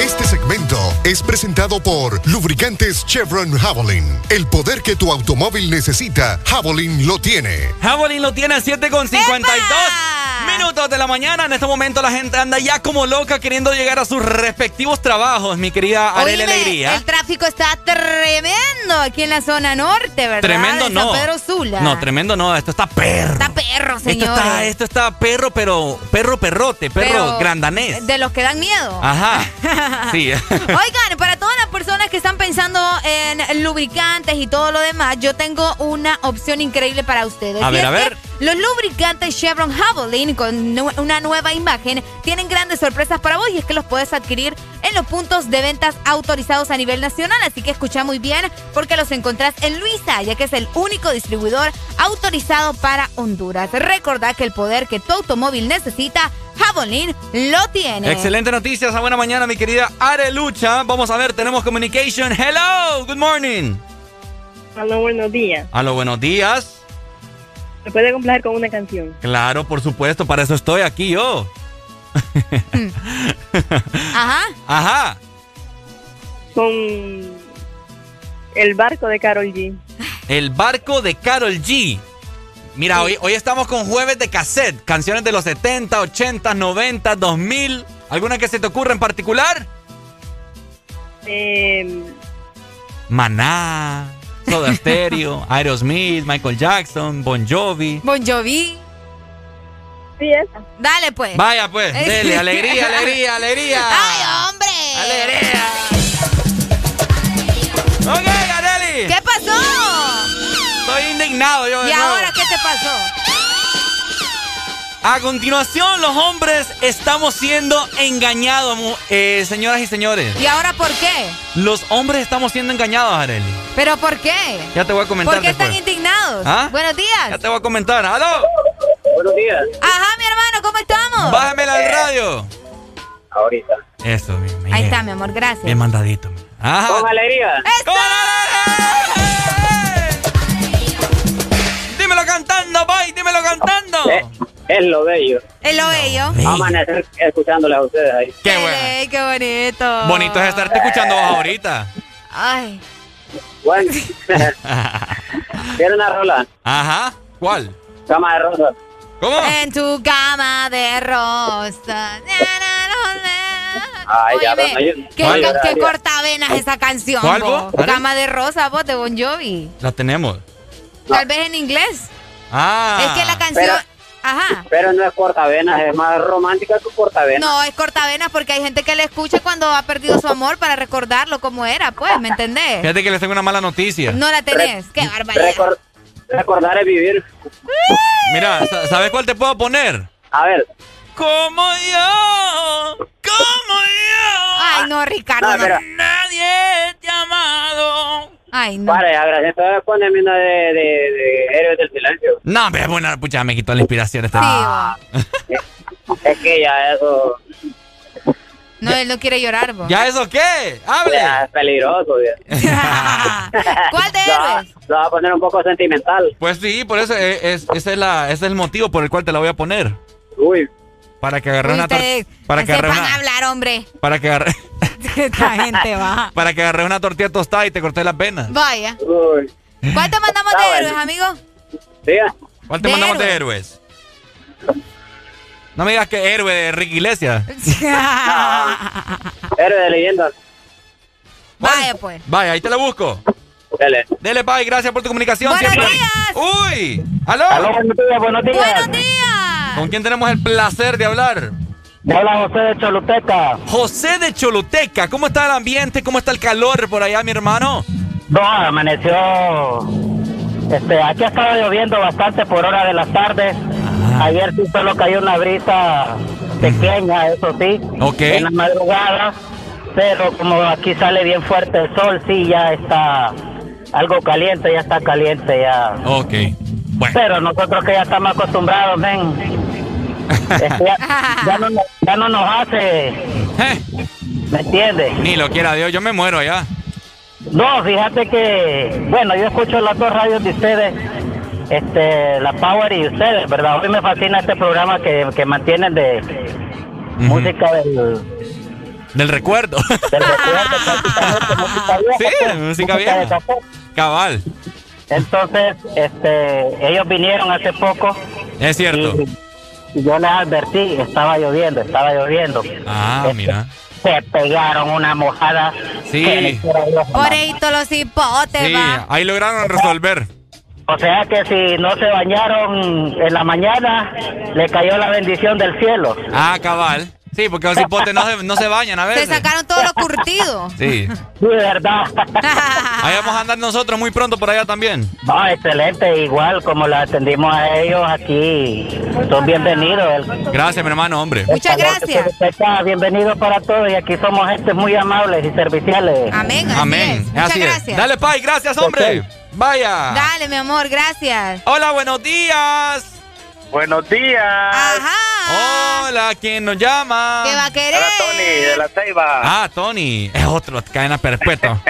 Este segmento es presentado por Lubricantes Chevron Javelin. El poder que tu automóvil necesita, Javelin lo tiene. Javelin lo tiene a 7 con 52 minutos de la mañana. En este momento la gente anda ya como loca queriendo llegar a sus respectivos trabajos, mi querida Arely Alegría. El tráfico está tremendo aquí en la zona norte, ¿verdad? Tremendo De no. San Pedro Sula. No, tremendo no. Esto está perro. Está perro, Esto señores. está, esto está perro, pero perro perrote, perro Pero grandanés. De los que dan miedo. Ajá. (laughs) Sí. (laughs) Oigan, para todas las personas que están pensando en lubricantes y todo lo demás, yo tengo una opción increíble para ustedes. A ver, a ver. Los lubricantes Chevron Javelin con nu- una nueva imagen tienen grandes sorpresas para vos y es que los puedes adquirir en los puntos de ventas autorizados a nivel nacional. Así que escucha muy bien porque los encontrás en Luisa, ya que es el único distribuidor autorizado para Honduras. Recordá que el poder que tu automóvil necesita, Javelin lo tiene. Excelente noticias, a buena mañana, mi querida Arelucha. Vamos a ver, tenemos communication. Hello, good morning. Hola, buenos días. Aló, buenos días. ¿Me puede complacer con una canción? Claro, por supuesto, para eso estoy aquí yo. Ajá. Ajá. Con El barco de Carol G. El barco de Carol G. Mira, hoy, hoy estamos con jueves de cassette. Canciones de los 70, 80, 90, 2000. ¿Alguna que se te ocurra en particular? Eh, Maná, Soda Stereo, Aerosmith, Michael Jackson, Bon Jovi. Bon Jovi. Sí, esa. Dale, pues. Vaya, pues, (laughs) dele, alegría, alegría, alegría. ¡Ay, hombre! ¡Alegría! Ok, Areli. ¿Qué pasó? Estoy indignado yo. de ¿Y nuevo. ahora qué te pasó? A continuación, los hombres estamos siendo engañados, eh, señoras y señores. ¿Y ahora por qué? Los hombres estamos siendo engañados, Areli. ¿Pero por qué? Ya te voy a comentar ¿Por qué después. están indignados? ¿Ah? Buenos días. Ya te voy a comentar. ¡Aló! Buenos días. Ajá, mi hermano, ¿cómo estamos? Bájamela al radio. Ahorita. Eso, mi, mi- Ahí está, mi amor, gracias. Bien mandadito. Ajá. Con alegría. Dímelo cantando, boy, dímelo cantando. Eh, es lo bello. Es lo bello. bello. Amanecer escuchándoles a ustedes ahí. Qué bueno. Qué bonito. Bonito es estarte escuchando vos ahorita. Ay. Bueno. (laughs) ¿Tiene una rola? Ajá. ¿Cuál? Cama de rosa. ¿Cómo? En tu cama de rosa. Ay, ya, ¿Qué, qué cortavenas esa canción? ¿Cuál, vos? Cama de rosa, vos, de Bon Jovi. La tenemos. Tal vez en inglés. Ah. Es que la canción... Ajá. Pero no es cortavenas, es más romántica que cortavenas. No, es cortavenas porque hay gente que le escucha cuando ha perdido su amor para recordarlo como era, pues, ¿me entendés? Fíjate que les tengo una mala noticia. No la tenés. Qué barbaridad. recordar es vivir. Mira, ¿sabes cuál te puedo poner? A ver. Como yo, como yo. Ay, no, Ricardo. No, no. pero- Nadie te ha amado. Ay, no. Vale, agradezco. Entonces poneme una de, de, de Héroes del Silencio. No, hombre, bueno, pucha, me quitó la inspiración este Es que ya eso. No, él no quiere llorar, vos. ¿Ya eso qué? ¡Hable! Ya es peligroso. (laughs) ¿Cuál de héroes? Lo va a poner un poco sentimental. Pues sí, por eso es, es- ese, es la, ese es el motivo por el cual te la voy a poner. Uy. Para que agarre Uy, una para que agarre una, hablar, hombre. para que agarre, (laughs) Esta (laughs) gente va. para que agarre una tortilla tostada y te corté las venas. Vaya. Uy. ¿Cuál te mandamos Ah, de bueno. héroes, amigo? Diga. ¿Cuál te De mandamos de héroes? No me digas que héroe de Ricky Iglesias. (laughs) Héroe de leyendas. Vaya, pues. Vaya, ahí te la busco. Dele. Dele, Pai, gracias por tu comunicación. Buenos siempre. días. ¡Uy! ¡Aló! Aló, buenos días, buenos días. Buenos días. ¿Con quién tenemos el placer de hablar? Me habla José de Choluteca. José de Choluteca. ¿Cómo está el ambiente? ¿Cómo está el calor por allá, mi hermano? No, amaneció. Este, aquí ha estado lloviendo bastante por hora de las tardes. Ayer sí solo cayó una brisa pequeña, eso sí. Ok. En la madrugada. Pero como aquí sale bien fuerte el sol, sí, ya está algo caliente, ya está caliente ya. Ok. Bueno. Pero nosotros que ya estamos acostumbrados, ven. Ya, ya no, nos- ya no nos hace. ¿Me entiendes? Ni lo quiera Dios, yo me muero allá. No, fíjate que, bueno, yo escucho las dos radios de ustedes, este, la Power y ustedes, ¿verdad? Hoy me fascina este programa que, que mantienen de música del, Del recuerdo. del recuerdo, (laughs) prácticamente, música vieja. Sí, pues, música vieja. Cabal. Entonces, este, ellos vinieron hace poco. Es cierto. Y yo les advertí, estaba lloviendo, estaba lloviendo. Ah, Este, mira. Se pegaron una mojada. Sí. que le quiera Dios, hermano. Oreito los hipotes, Sí, va. ahí lograron resolver. O sea que si no se bañaron en la mañana, le cayó la bendición del cielo. Ah, cabal. Sí, porque los hipotes no se, no se bañan a Se veces. sacaron todo lo curtido. Sí. Sí, verdad. (laughs) Ahí vamos a andar nosotros muy pronto por allá también. No, excelente, igual como la atendimos a ellos aquí. Son bienvenidos. Gracias, mi hermano, hombre. Muchas gracias. Bienvenidos para todos y aquí somos gente muy amables y serviciales. Amén, así Amén. es. Muchas Así es. gracias. Dale, Pai, gracias, hombre. Vaya. Dale, mi amor, gracias. Hola, buenos días. Buenos días. Ajá. Hola, ¿quién nos llama? ¿Qué va a querer? Tony de la Ceiba. Ah, Tony. Es otro, cadena perpetua.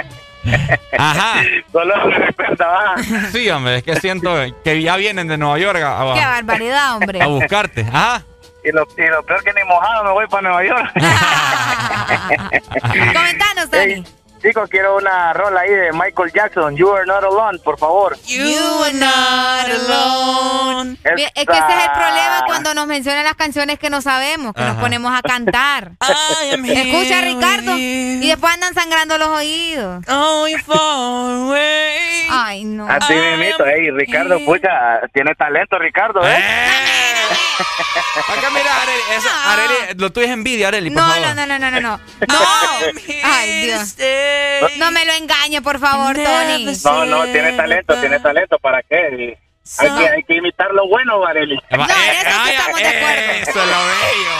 (laughs) Ajá. Solo me recuerda. Sí, hombre, es que siento que ya vienen de Nueva York a, Qué a- barbaridad, hombre. a buscarte. Ajá. Y lo, y lo peor que ni mojado me voy para Nueva York. (laughs) Comentanos, Tony. Chicos, quiero una rola ahí de Michael Jackson. You are not alone, por favor. You are not alone. Es que ese es el problema cuando nos mencionan las canciones que no sabemos, que nos ponemos a cantar. (laughs) Escucha, Ricardo, y después andan sangrando los oídos. Ay, no. Así mismito, ey, Ricardo, pucha, tiene talento, Ricardo, ¿eh? Acá mira, Areli, eso, Areli, lo tuyo es envidia, Areli, por No, favor. no, no, no, no, no, (laughs) no. No. (laughs) Ay, Dios. No me lo engañe, por favor, Tony. No, no, tiene talento, tiene talento, ¿para qué? Hay que, hay que imitar lo bueno, Vareli. No, en eso sí estamos de acuerdo. Eso es lo bello.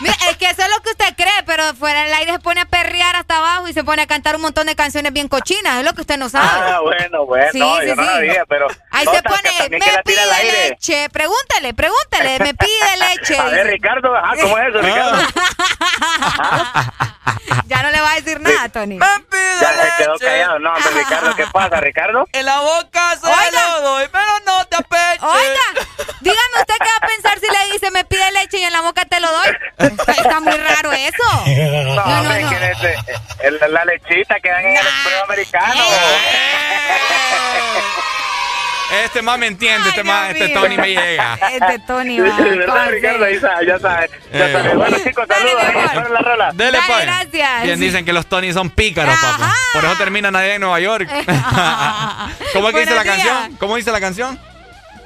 Mira, es que eso es lo que usted cree, pero fuera del aire se pone a perrear hasta abajo y se pone a cantar un montón de canciones bien cochinas. Es lo que usted no sabe. Ah, bueno, bueno, Sí, no, sí, yo no sí. sabía, pero... Ahí no, se pone, me pide leche. Pregúntale, pregúntale, me pide leche. (laughs) A ver, Ricardo, ¿cómo es eso, Ricardo? (laughs) (laughs) Ya no le va a decir nada, Tony. Ya se quedó callado. No, hombre, Ricardo, ¿qué pasa, Ricardo? En la boca se lo doy, pero no te apeches. Oiga, dígame usted qué va a pensar si le dice me pide leche y en la boca te lo doy. Está, está muy raro eso. (laughs) No, No, no, hombre, no. es, eh, el- la lechita que dan en el americano. (laughs) Este más me entiende, este más, este Tony me llega. Este Tony va. (laughs) ¿Verdad, Ricardo? Ya sabes, ya sabes. Ya Eh. sabes. Bueno, chicos, saludos. ahí, suena la rola. Dele, Dale, pues. gracias. Bien, dicen que los Tony son pícaros, papá. Por eso terminan allá en Nueva York. (laughs) ¿Cómo es que dice la canción? ¿Cómo dice la canción?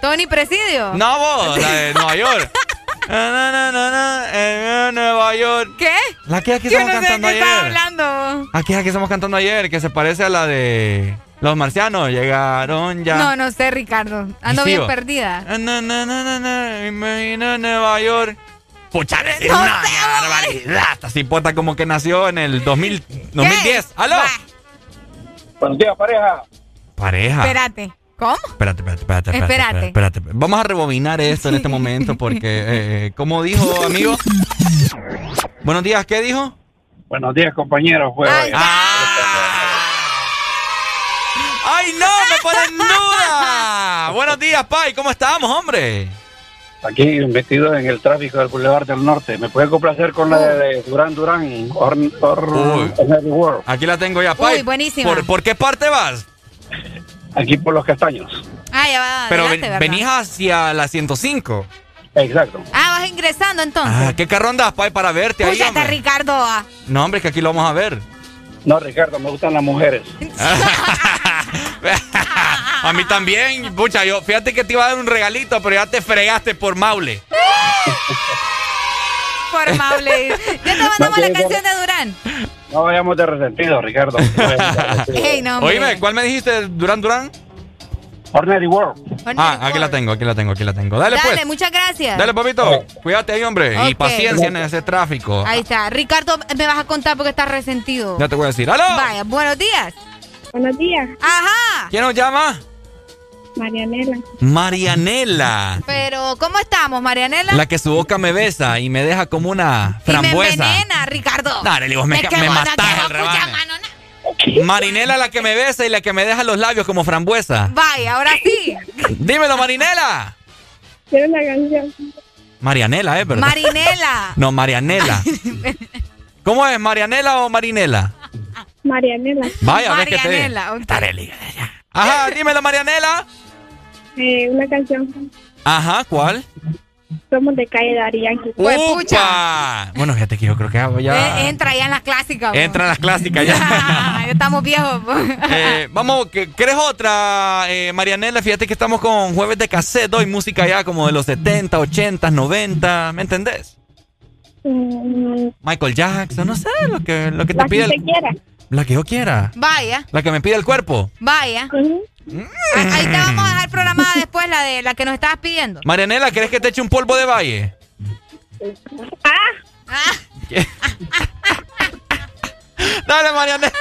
Tony Presidio. No, vos, la de (laughs) Nueva York. Na, na, na, na, en Nueva York. ¿Qué? La que aquí estamos no sé cantando qué ayer. hablando. Aquí es que estamos cantando ayer, que se parece a la de los marcianos. Llegaron ya. No, no sé, Ricardo. Ando bien perdida. Na, na, na, na, na, imagina Nueva York. Pucha, es No una sé, barbaridad. Esta cipota como que nació en el 2000, 2010. ¡Aló! Buenos días, pareja. Pareja. Espérate. ¿Cómo? Espérate, espérate, espérate, espérate, Espérate. espérate, espérate. Vamos a rebobinar esto en este momento porque, eh, eh, como dijo, amigo. (laughs) Buenos días, ¿qué dijo? Buenos días, compañeros. Pues, ¡Ay, (laughs) Buenos días, Pai. ¿Cómo estamos, hombre? Aquí vestido en el tráfico del Boulevard del Norte. ¿Me puede complacer con la de Durán Durán? Or, or, World? Aquí la tengo ya, Pai. Uy, buenísima. ¿Por, por qué parte vas? Aquí por los castaños. Ah, ya va. Pero adelante, ven- ¿verdad? venís hacia la 105. Exacto. Ah, vas ingresando entonces. Ah, ¿Qué carro andas, Pai, para verte ahí? Ricardo. ah. No, hombre, que aquí lo vamos a ver. No, Ricardo, me gustan las mujeres. (laughs) A mí también, pucha, yo fíjate que te iba a dar un regalito, pero ya te fregaste por Maule. Por Maule. Ya te mandamos No, la canción de Durán. No vayamos de resentido, Ricardo. No vayamos de (laughs) resentido. Ey, no. Oíme, ¿cuál me dijiste, Durán Durán? Ordinary World. Ah, aquí la tengo, aquí la tengo, aquí la tengo. Dale, Dale, pues. muchas gracias. Dale, papito. Cuídate ahí, hombre. Y paciencia en ese tráfico. Ahí está. Ricardo, me vas a contar porque estás resentido. Ya te voy a decir. ¡Aló! Vaya, buenos días. Buenos días, Ajá. ¿Quién nos llama? Marianela. Marianela. Pero, ¿cómo estamos, Marianela? La que su boca me besa y me deja como una y me frambuesa. envenena, Ricardo. Dale, le digo, me, me vos no matás el mano, no. Marinela la que me besa y la que me deja los labios como frambuesa. Vaya, ahora sí. Dímelo, Marinela. Quiero una canción. Marianela, ¿eh? ¿Verdad? Marinela. (laughs) No, Marianela. (laughs) ¿Cómo es? ¿Marianela o Marinela? Marianela. Vaya, a ver qué te Marianela. ok. Dale, Ajá, dímelo, Marianela. Eh, una canción. Ajá, ¿cuál? Somos de calle Darían. Pues, pucha. Bueno, fíjate que yo creo que ya... Eh, entra ya en las clásicas. Entra en las clásicas ya. (laughs) ya estamos viejos. pues. Eh, vamos, ¿qué- ¿querés otra, eh, Marianela? Fíjate que estamos con jueves de cassette hoy, música ya como de los 70, 80, 90, ¿me entendés? Mm, Michael Jackson, no sé, lo que, lo que te la que pide usted el- quiera. La que yo quiera. Vaya, La que me pide el cuerpo. vaya. Ah, Ahí te vamos a dejar programada después la de la que nos estabas pidiendo. Marianela, ¿querés que te eche un polvo de valle? Ah, Dale, Marianela.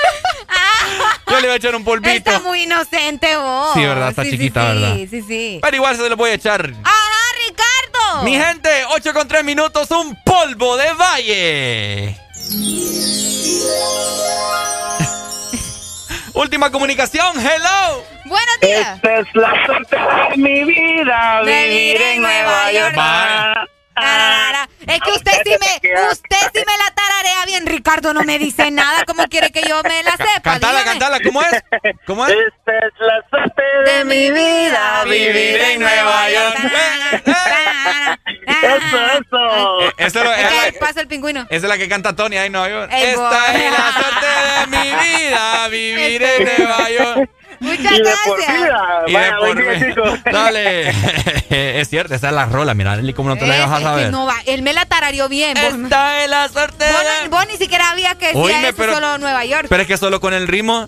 Yo le voy a echar un polvito. está muy inocente vos. Sí, ¿verdad? Está Sí, sí, chiquita, sí, ¿verdad? Sí, sí. Pero igual se lo voy a echar. ¡Ajá, Ricardo! Mi gente, 8 con 3 minutos, un polvo de valle. (laughs) Última comunicación, hello. Buenos días. Esta es la suerte de mi vida, vivir en Nueva York. Va. Tararara. Es que usted sí me, usted sí me la tararea bien, Ricardo no me dice nada. ¿Cómo quiere que yo me la sepa? Cantala, Dígame. cantala, ¿cómo es? ¿Cómo es? Esta es la suerte de mi vida, vivir en Nueva York. Eso, eso. Eh, esa es lo- la- pasa el pingüino. Esa es la que canta Tony ahí en Nueva York. Esta boy. es la suerte de mi vida, vivir en Nueva York. Muchas Y de por gracias. vida. Y por chicos. (laughs) Dale. (laughs) es cierto, esa es la rola, mira, Eli, ¿cómo no te la Eh, ibas a es que saber? no va. Él me la tarareó bien. Vos, Esta es la suerte vos de... no- vos ni siquiera había que eso pero- solo Nueva York. Pero es que solo con el ritmo...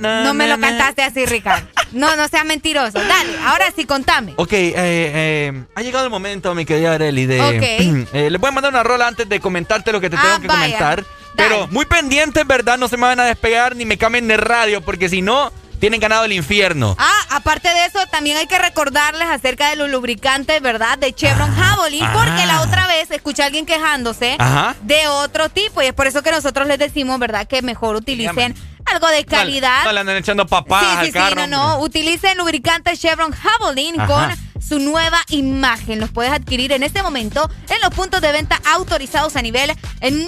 no me lo cantaste así, Ricardo. No, no seas mentiroso. Dale, ahora sí, contame. Ok, eh, eh, ha llegado el momento, mi querida Areli, de... Ok. (clears throat) eh, le voy a mandar una rola antes de comentarte lo que te Ah, tengo que vaya. comentar. Pero muy pendientes, ¿verdad? No se me van a despegar ni me cambien de radio, porque si no, tienen ganado el infierno. Ah, aparte de eso, también hay que recordarles acerca de los lubricantes, ¿verdad? De Chevron Javelin, porque ah. la otra vez escuché a alguien quejándose Ajá. de otro tipo y es por eso que nosotros les decimos, ¿verdad? Que mejor utilicen algo de calidad. No, le andan echando papás Sí, al sí, carro. sí, no, no. Utilicen lubricante Chevron Javelin Ajá. con su nueva imagen. Los puedes adquirir en este momento en los puntos de venta autorizados a nivel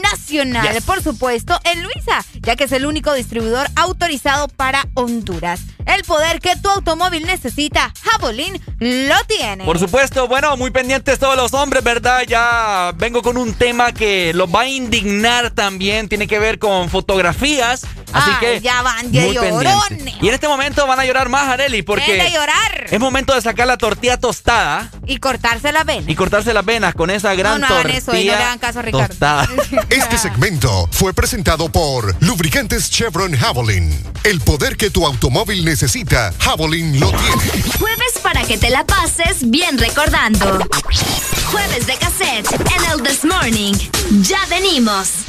nacional. Por supuesto, en Luisa, ya que es el único distribuidor autorizado para Honduras. El poder que tu automóvil necesita, Javelin lo tiene. Por supuesto, bueno, muy pendientes todos los hombres, ¿verdad? Ya vengo con un tema que los va a indignar también. Tiene que ver con fotografías. Así que. Ya van de llorones. Y en este momento van a llorar más, Areli, porque. de llorar. Es momento de sacar la tortilla tostada. Y cortarse las venas. Y cortarse las venas con esa gran no, no tortilla. eso y no le hagan caso a Ricardo. Tostada. (laughs) Este segmento fue presentado por Lubricantes Chevron Javelin. El poder que tu automóvil necesita, Javelin lo tiene. Jueves para que te la pases bien recordando. Jueves de cassette en el This Morning. Ya venimos.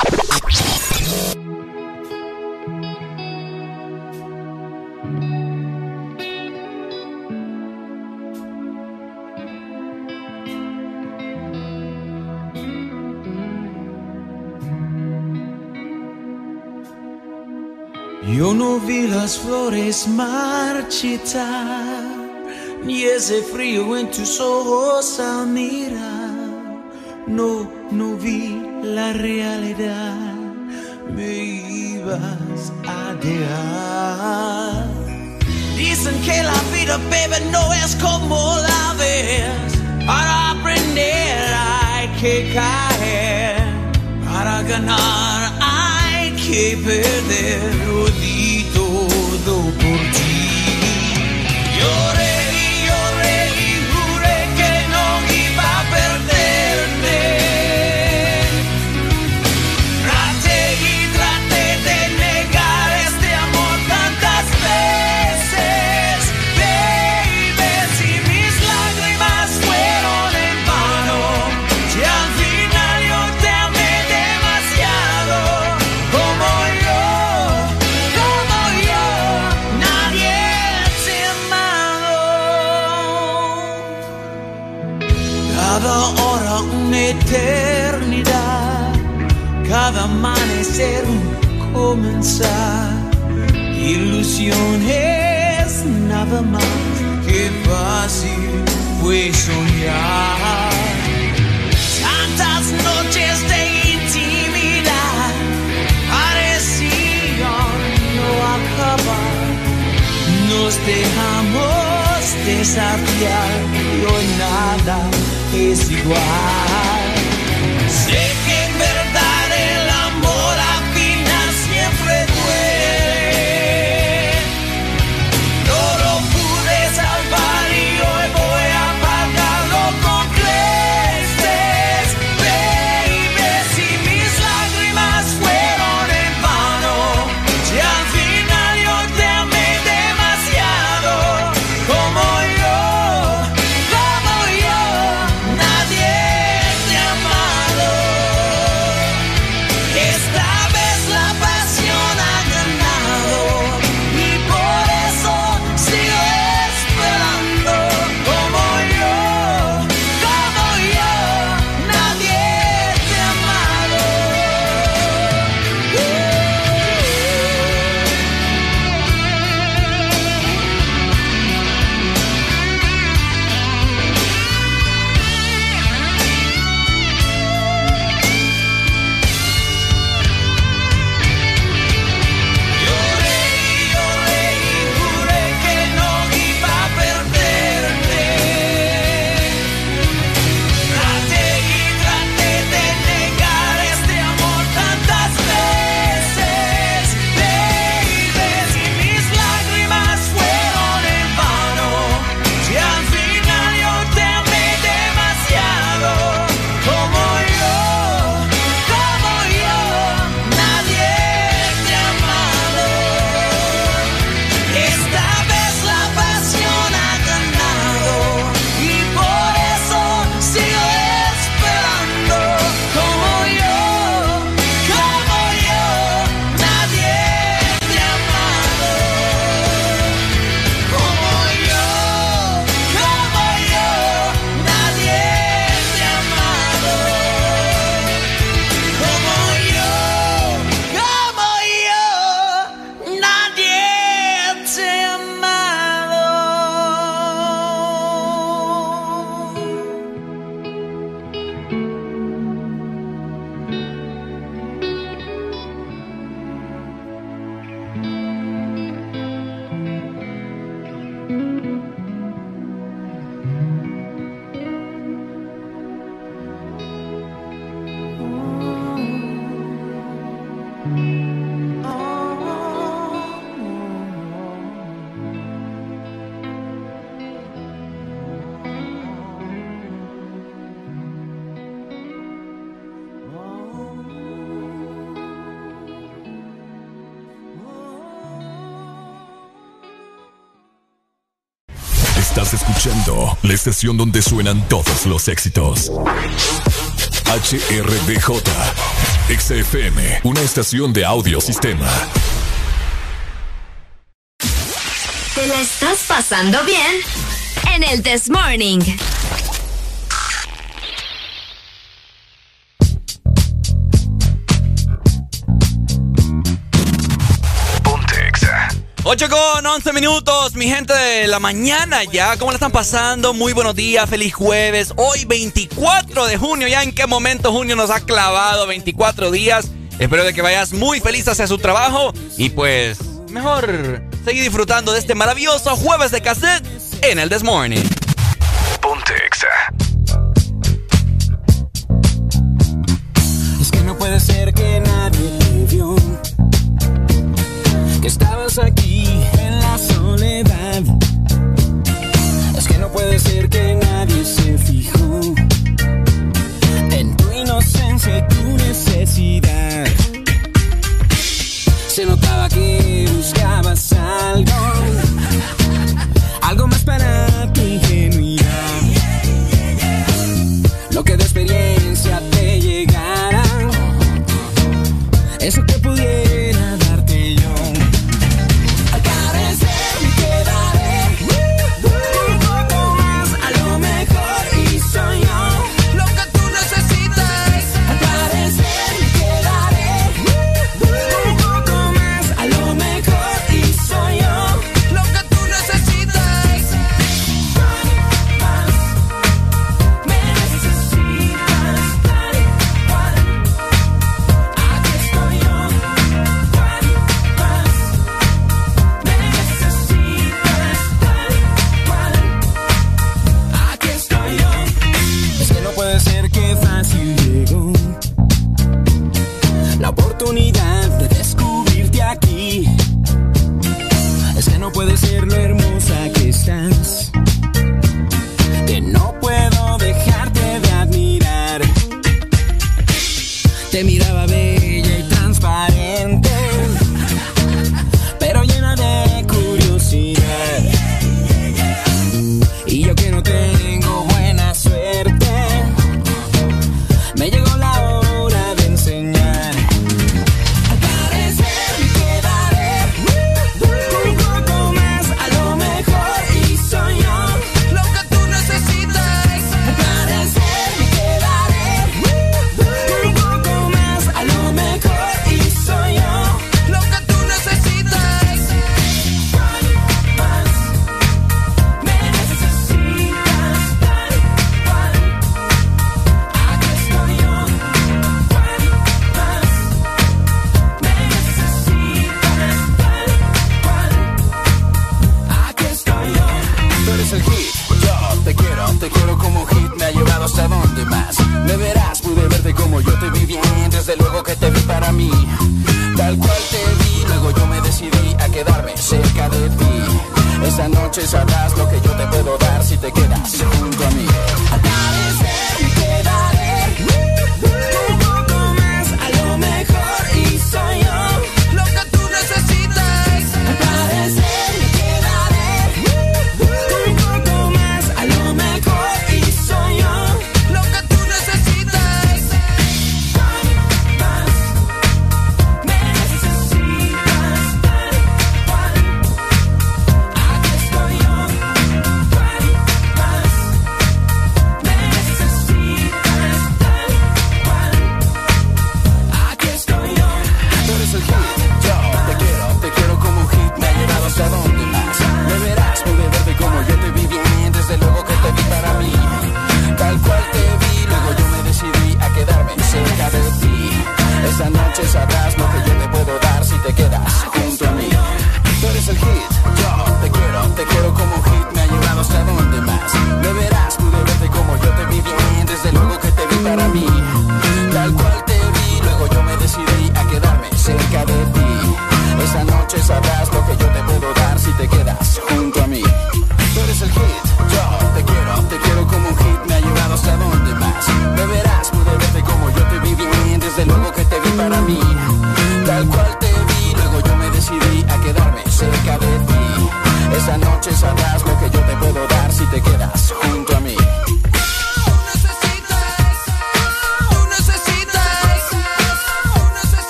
Yo no vi las flores marchitar, ni ese frío en tus ojos al mirar. No, no vi la realidad, me ibas a dejar. Dicen que la vida, baby, no es como la ves. Para aprender hay que caer, para ganar hay que perder. Lo di eternidad, cada amanecer un comenzar. Ilusiones nada más que fácil fue soñar. Tantas noches de intimidad parecían no acabar. Nos dejamos desafiar y hoy nada es igual. La estación donde suenan todos los éxitos. HRDJ. XFM. Una estación de audio sistema. ¿Te la estás pasando bien? En el This Morning. 8 con 11 minutos, mi gente de la mañana ya. ¿Cómo la están pasando? Muy buenos días, feliz jueves. Hoy 24 de junio, ya en qué momento junio nos ha clavado 24 días. Espero de que vayas muy feliz hacia su trabajo y pues mejor seguir disfrutando de este maravilloso jueves de cassette en el This Morning. Pontexa.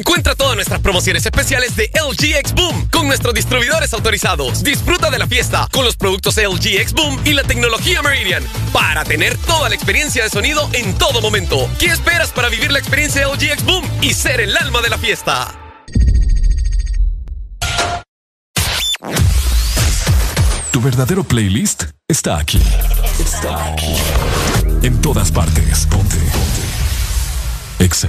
Encuentra todas nuestras promociones especiales de LG X Boom con nuestros distribuidores autorizados. Disfruta de la fiesta con los productos LG X Boom y la tecnología Meridian para tener toda la experiencia de sonido en todo momento. ¿Qué esperas para vivir la experiencia LG X Boom y ser el alma de la fiesta? Tu verdadero playlist está aquí. Está aquí. En todas partes. Ponte. Ponte. Exa.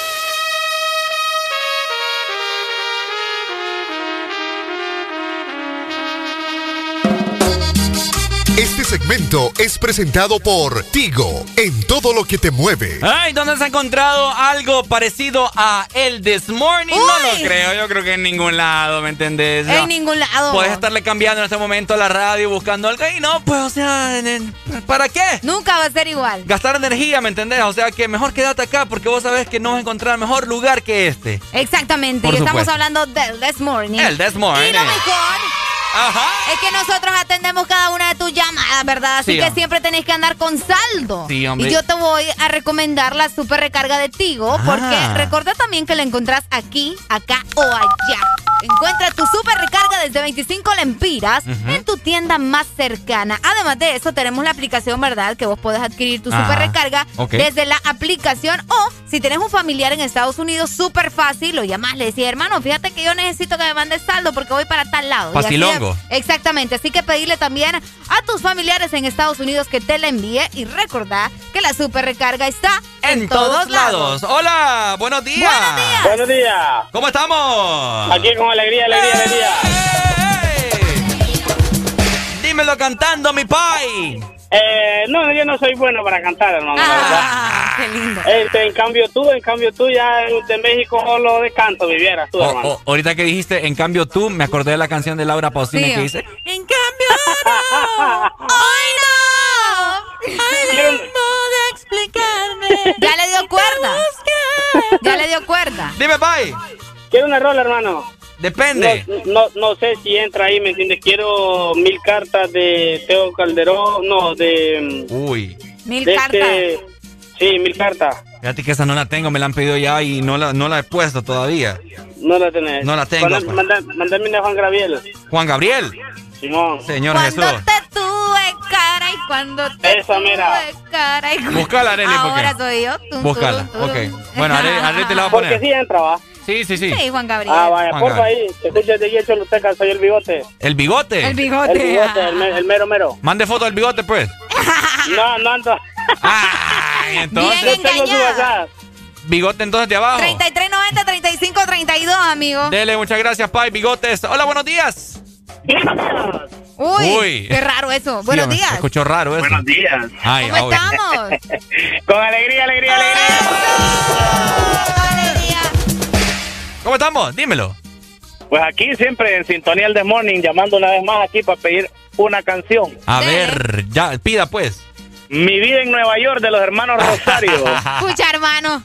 Este segmento es presentado por Tigo, en todo lo que te mueve. Ay, ¿dónde has encontrado algo parecido a el This Morning? No lo creo, yo creo que en ningún lado, ¿me entendés? En No. ningún lado. Puedes estarle cambiando en este momento a la radio buscando algo y no, pues, o sea, ¿para qué? Nunca va a ser igual. Gastar energía, ¿me entendés? O sea, que mejor quédate acá porque vos sabés que no vas a encontrar mejor lugar que este. Exactamente. Por y estamos hablando del This Morning. El This Morning. Y lo mejor es que nosotros atendemos cada una de tus llamadas, ¿verdad? Así Sí, que hombre. siempre tenéis que andar con saldo. Sí, hombre. Y yo te voy a recomendar la super recarga de Tigo Ah. porque recuerda también que la encontrás aquí, acá o allá. Encuentra tu super recarga desde 25 lempiras Ujú. en tu tienda más cercana. Además de eso, tenemos la aplicación, ¿verdad? Que vos podés adquirir tu Ajá. super recarga desde la aplicación o si tenés un familiar en Estados Unidos, súper fácil, lo llamas, le decís, hermano, fíjate que yo necesito que me mandes saldo porque voy para tal lado. Facilongo. exactamente, así que pedirle también a tus familiares en Estados Unidos que te la envíe y recordá que la super recarga está en, En todos lados. Hola, buenos días. Buenos días. Buenos días. ¿Cómo estamos? Aquí con alegría, alegría, alegría. Dímelo cantando, mi pai. Eh, no, yo no soy bueno para cantar, hermano, la verdad. Ah, qué lindo. Este, en cambio tú, en cambio tú ya de México solo de canto vivieras tú, Oh, hermano. oh, ahorita que dijiste, en cambio tú, me acordé de la canción de Laura Pausini Sí. que dice, En cambio, (laughs) no. ¡Ay, no! ¡Ay, no puedo explicarme! Ya le dio cuerda. Ya le dio cuerda. dime, pai. Quiero una rola, hermano. Depende. No, no, no sé si entra ahí, ¿me entiendes? Quiero mil cartas de Teo Calderón, no, de... Uy, Mil de cartas. este- sí, mil cartas. fíjate que esa no la tengo, me la han pedido ya y no la, no la he puesto todavía. No la tenés. No la tengo, Manda- pues. manda- Mándame una Juan Gabriel. Juan Gabriel, Simón. Señor Cuando Jesús. te tuve cara y cuando te Esa, mira. tuve cara y Búscala, Arely, porque- Ahora soy yo. Tum, Búscala, turum, turum. ok. Bueno, Arely, Arely te la va a Porque poner. sí entra, va. Sí, sí, sí. Sí, Juan Gabriel. Ah, vaya, Juan porfa Gabriel. ahí. Te escuchas de Yecho Luteca, soy el bigote. El bigote. El bigote. El bigote, el, me- el mero mero. Mande foto del bigote, pues. (laughs) No, no ando. Ay, entonces, Bien Yo tengo su engañada. Bigote entonces de abajo. 3390 3532, amigo. Dele, muchas gracias, pai. Bigotes. Hola, buenos días. Uy, Uy. qué raro eso. Buenos Sí, días. Escuchó raro eso. Buenos días. Ay, ¿Cómo estamos? (laughs) Con alegría, alegría, alegría. Alegría. ¿Cómo estamos? Dímelo. Pues aquí siempre en sintonía el The Morning, llamando una vez más aquí para pedir una canción. A ver, ya, pida pues. Mi vida en Nueva York de los hermanos Rosario. (laughs) Escucha, hermano.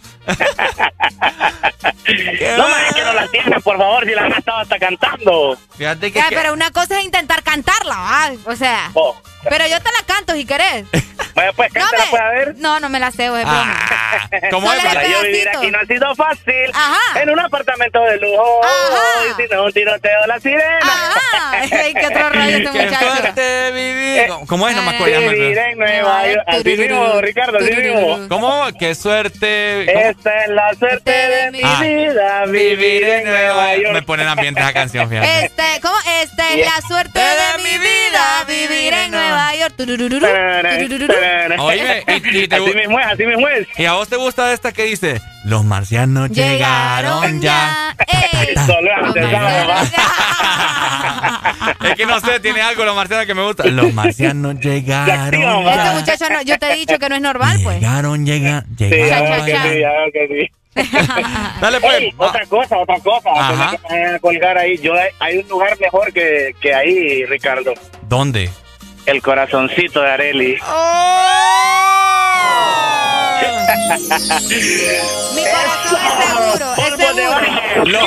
No me que no la tienen, por favor, si la han estado hasta cantando. Fíjate que. Ya, pero una cosa es intentar cantarla, ¿va? O sea. Oh. Pero yo te la canto si querés. Bueno, pues cántala, me- pues, a ver. No, no me la sé, güey. es Ah. ¿Cómo es? Para yo vivir aquí no ha sido fácil. Ajá. En un apartamento de lujo. Ajá. Y si no, un tiroteo la sirena. Ajá. Ay, qué otro rollo este Qué muchacho. suerte vivir. ¿Cómo es? No me acuerdo. Vivir en Nueva York. Así mismo, Ricardo, así mismo. ¿Cómo? Qué suerte. ¿Cómo? Esta es la suerte de mi Ah. vida, vivir en Nueva Me York. pone en ambiente esa canción, fíjate. Este, ¿cómo? Esta es la suerte de mi vida, vivir en Nueva York. Oye, y, y te Así mismo es, así mismo es. ¿y a vos te gusta esta que dice? Los marcianos llegaron, Llegaron ya. ya. (laughs) Es que no sé, tiene algo los marcianos que me gusta. Los marcianos (laughs) llegaron Este ya. muchacho, no, yo te he dicho que no es normal, pues. Llegaron, llega, Sí, ya llegaron. sí, ya que sí. (laughs) Dale pues. Ey, otra cosa, otra cosa. Ajá. antes de que me vayan a colgar ahí. Yo, hay un lugar mejor que, que ahí, Ricardo. ¿Dónde? El corazoncito de Areli. Mi corazón es seguro, es. Lo-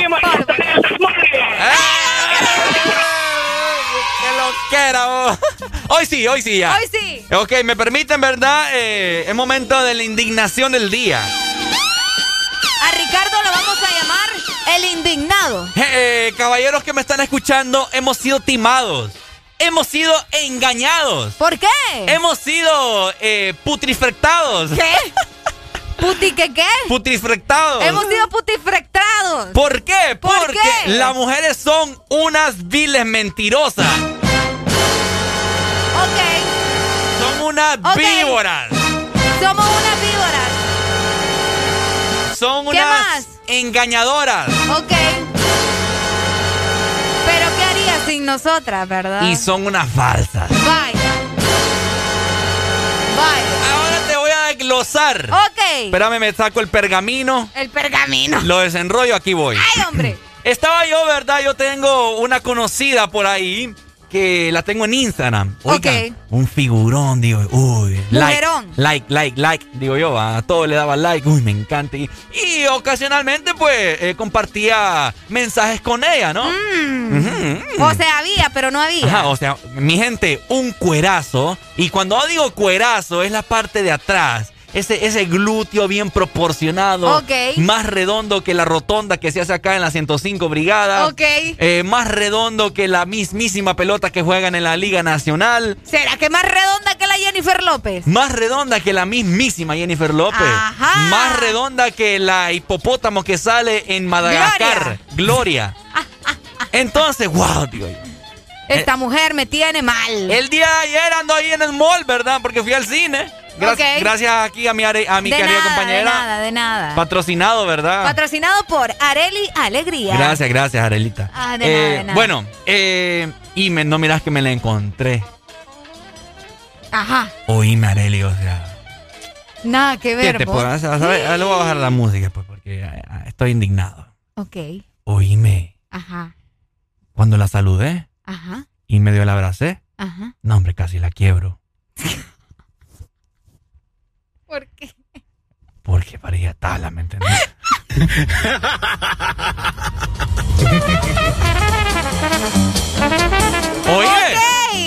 loquera! (laughs) Hoy sí, hoy sí ya. Hoy sí. Ok, me permiten, ¿verdad? Eh, es momento de la indignación del día. A Ricardo lo vamos a llamar el indignado. Eh, eh, caballeros que me están escuchando, hemos sido timados. Hemos sido engañados. ¿Por qué? Hemos sido eh, putrifectados. ¿Qué? ¿Puti qué qué? Putrifectados. Hemos sido putifrectados. ¿Por qué? ¿Por Porque qué? las mujeres son unas viles mentirosas. Unas víboras. Somos unas víboras. Son ¿Qué unas más? engañadoras. Ok. Pero ¿qué haría sin nosotras, verdad? Y son unas falsas. Vaya. Vaya. Ahora te voy a desglosar. Ok. Espérame, me saco el pergamino. El pergamino. Lo desenrollo, aquí voy. Ay, hombre. Estaba yo, ¿verdad? Yo tengo una conocida por ahí que la tengo en Instagram. Oiga, un figurón, digo, uy. Like, like, like, like, digo yo, a todo le daba like, uy, me encanta. Y, y ocasionalmente, pues, eh, compartía mensajes con ella, ¿no? Mm. O sea, había, pero no había. Ajá, o sea, mi gente, un cuerazo. Y cuando digo cuerazo, es la parte de atrás. Ese, ese glúteo bien proporcionado. Más redondo que la rotonda que se hace acá en la 105 Brigada. Eh, más redondo que la mismísima pelota que juegan en la Liga Nacional. ¿Será que más redonda que la Jennifer López? Más redonda que la mismísima Jennifer López. Ajá. Más redonda que la hipopótamo que sale en Madagascar. Gloria. Entonces, wow, digo yo. Esta mujer me tiene mal. El día de ayer ando ahí en el mall, ¿verdad? Porque fui al cine. Gra-. Gracias aquí a mi, are- a mi de querida nada, compañera. De nada, de nada. Patrocinado, ¿verdad? Patrocinado por Areli Alegría. Gracias, gracias, Arelita. Ah, de nada, de nada. Bueno, eh, y me, no miras que me la encontré. Ajá. Oíme, Areli, o sea. Nada que ¿Qué ver. te. Ah, Le voy a bajar la música, pues, porque ah, estoy indignado. Ok. Oíme, Ajá. cuando la saludé Ajá. y medio la abracé, Ajá. no, hombre, casi la quiebro. (laughs) ¿Por qué? Porque parecía tala, ¿me entendés? Oye.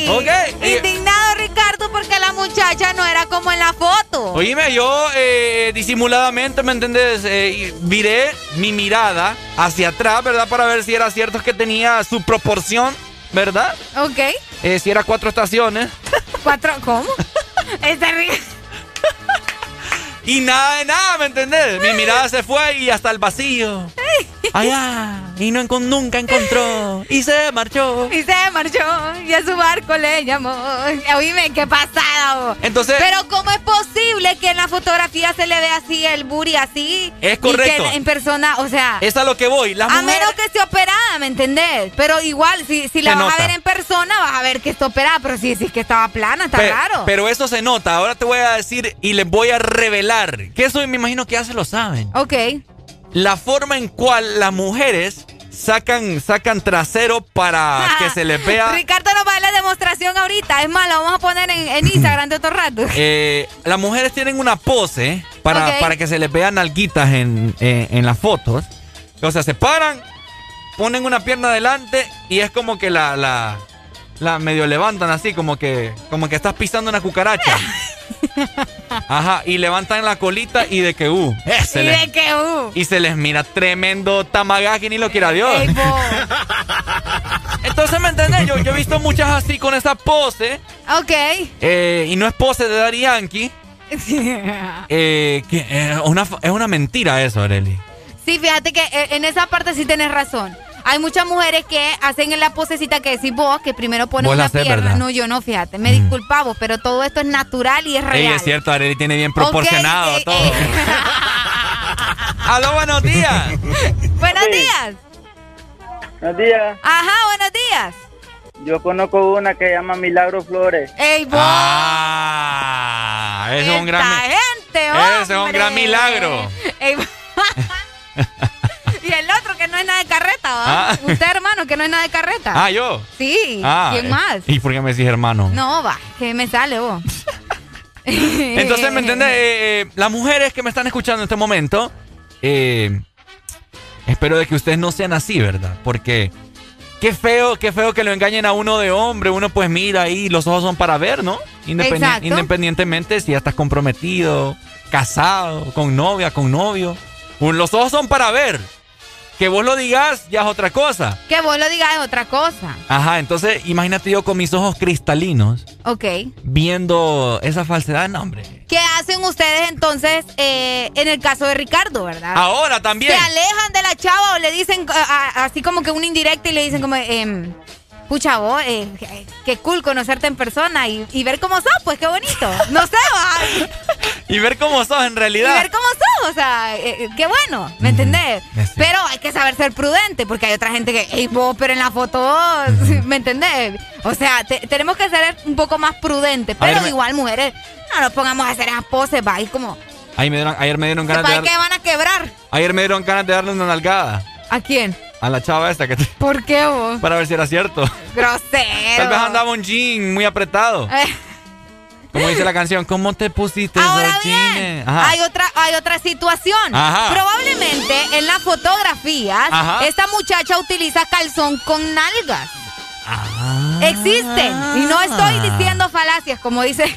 (laughs) Ok. Ok. Indignado Ricardo porque la muchacha no era como en la foto. Oíme, yo eh, disimuladamente, ¿me entendés? Eh, viré mi mirada hacia atrás, ¿verdad? Para ver si era cierto que tenía su proporción, ¿verdad? Ok. Eh, si era cuatro estaciones. (laughs) Cuatro. ¿Cómo? (laughs) Está Y nada de nada, ¿me entendés? Mi mirada se fue y hasta el vacío. Allá. Y no encon- nunca encontró. Y se marchó. Y se marchó y a su barco le llamó. Oíme, qué pasada. Entonces- Pero ¿cómo es posible que en la fotografía se le vea así el booty así? Es Y correcto. que en persona, o sea... Es a lo que voy. Las a mujeres... menos que esté operada, ¿me entendés? Pero igual, si, si la Se vas nota. a ver en persona, vas a ver que está operada. Pero si decís que estaba plana, está Pe- raro. Pero eso se nota. Ahora te voy a decir y les voy a revelar. Que eso me imagino que ya se lo saben. ok. La forma en cual las mujeres sacan, sacan trasero para (laughs) que se les vea. Ricardo nos va a dar la demostración ahorita. Es más, la vamos a poner en, en (laughs) Instagram de otro rato. Eh, las mujeres tienen una pose para, para que se les vean nalguitas en, en, en las fotos. O sea, se paran, ponen una pierna adelante y es como que la, la, la medio levantan así, como que, como que estás pisando una cucaracha. (laughs) Ajá, y levantan la colita y de que, uh, eh, se y les- de que, uh. y se les mira tremendo tamagaki ni lo quiera Dios. Ey. (laughs) Entonces, ¿me entendés? Yo, yo he visto muchas así con esa pose. Ok. eh, y no es pose de Daddy Yankee. eh, que, eh, una, es una mentira eso, Areli. Sí, fíjate que eh, en esa parte sí tienes razón. Hay muchas mujeres que hacen en la posecita que decís vos, que primero ponen una pierna. ¿verdad? No, yo no, fíjate. Me disculpamos, pero todo esto es natural y es real. Ey, es cierto, Areli tiene bien proporcionado eh, todo. (laughs) (laughs) Aló, buenos días. Buenos días. Buenos días. Ajá, buenos días. Yo conozco una que se llama Milagro Flores. Ey, vos. Ah, ese es un gran, Esta gente, ese es un gran milagro. Ey, vos. (laughs) el otro que no es nada de carreta, ¿va? Ah. Usted, hermano, que no es nada de carreta. Ah, yo. Sí. Ah, ¿Quién eh, más? ¿Y por qué me decís hermano? No, va, que me sale vos. (laughs) Entonces, ¿me entiendes? (laughs) Eh, eh, las mujeres que me están escuchando en este momento, eh, espero de que ustedes no sean así, ¿verdad? Porque qué feo, qué feo que lo engañen a uno de hombre. Uno pues mira ahí, los ojos son para ver, ¿no? Independi- Exacto. Independientemente si ya estás comprometido, casado, con novia, con novio. Los ojos son para ver. Que vos lo digas ya es otra cosa. Que vos lo digas es otra cosa. Ajá, entonces imagínate yo con mis ojos cristalinos Ok. viendo esa falsedad, no, hombre. ¿Qué hacen ustedes entonces eh, en el caso de Ricardo, verdad? Ahora también. Se alejan de la chava o le dicen a- a- así como que una indirecta y le dicen como, em, pucha vos, eh, qué cool conocerte en persona y, y ver cómo sos, pues qué bonito. No sé, (laughs) va. Y ver cómo sos en Y realidad. ver cómo sos, o sea, eh, eh, qué bueno, ¿me entendés? Pero hay que saber ser prudente porque hay otra gente que, hey, vos, pero en la foto, (laughs) ¿me entendés? O sea, te- tenemos que ser un poco más prudentes, ver, pero igual, mujeres, no nos pongamos a hacer esas poses, va, y como, Ahí me dieron- ayer me dieron ganas de ¿para dar- qué van a quebrar? ayer me dieron ganas de darle una nalgada ¿A quién? A la chava esta que te- (laughs) ¿Por qué vos? para ver si era cierto. Grosero. Tal vez andaba un jean muy apretado. Eh, (laughs) Como dice la canción, ¿cómo te pusiste Ahora bien, hay otra, hay otra situación. Ajá. Probablemente en las fotografías, Ajá. esta muchacha utiliza calzón con nalgas. Ah. Existen. Y no estoy diciendo falacias, como dice,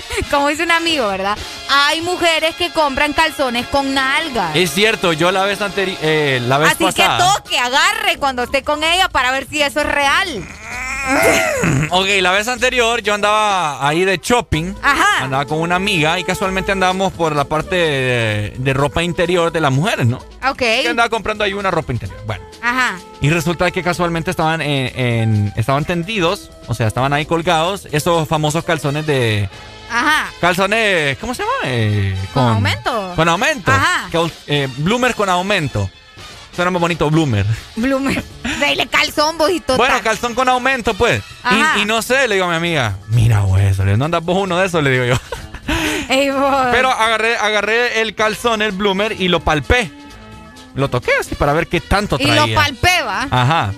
(laughs) como dice un amigo, ¿verdad? Hay mujeres que compran calzones con nalgas. Es cierto, yo la vez anterior, la vez Así pasada. que toque, agarre cuando esté con ella para ver si eso es real. (laughs) Ok, la vez anterior yo andaba ahí de shopping. Ajá. Andaba con una amiga y casualmente andábamos por la parte de, de ropa interior de las mujeres, ¿no? Ok. Que andaba comprando ahí una ropa interior. Bueno. Ajá. Y resulta que casualmente estaban en, en- estaban tendidos, o sea, estaban ahí colgados esos famosos calzones de Ajá. calzones, ¿cómo se llama? Eh, ¿Con aumento? Con aumento. Ajá. Cal- eh, bloomer con aumento. Suena más bonito, bloomer. Blumer. Dale (laughs) calzón, vos y todo. Bueno, calzón con aumento, pues. Ajá. Y, y no sé, le digo a mi amiga, mira, güey, eso, ¿no andas vos uno de esos? Le digo yo. (laughs) Ey. Pero agarré, agarré el calzón, el bloomer, y lo palpé. Lo toqué así para ver qué tanto y traía. lo palpé, ¿va? Ajá.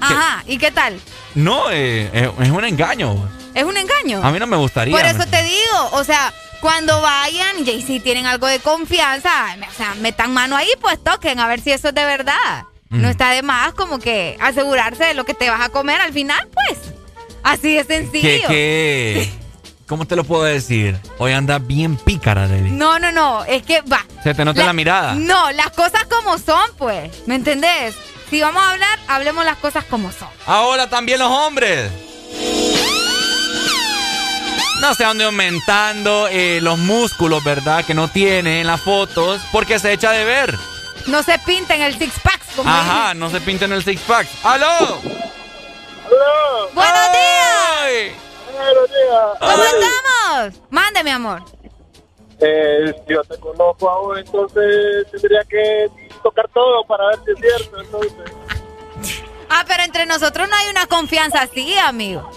Ajá. ¿Y qué tal? No, eh, eh, es un engaño. Es un engaño. A mí no me gustaría. Por eso ¿me te digo, o sea, cuando vayan, y si tienen algo de confianza, o sea, metan mano ahí, pues toquen a ver si eso es de verdad. Mm. No está de más como que asegurarse de lo que te vas a comer al final, pues. Así de ¿Qué, sencillo. qué? ¿Cómo te lo puedo decir? Hoy anda bien pícara, Leli. No, no, no, es que va. Se te nota la mirada. No, las cosas como son, pues. ¿Me entendés? Si vamos a hablar, hablemos las cosas como son. Ahora también los hombres. No se ande aumentando eh, los músculos, ¿verdad? Que no tiene en las fotos porque se echa de ver. No se pinten el six pack como Ajá, no se pinten el six pack. ¡Aló! ¡Buenos días! ¡Ay! Buenos días. ¿Cómo estamos? Mande, mi amor. Eh, yo te conozco a vos, entonces tendría que tocar todo para ver si es cierto. Entonces, Ah, pero entre nosotros no hay una confianza así, amigo.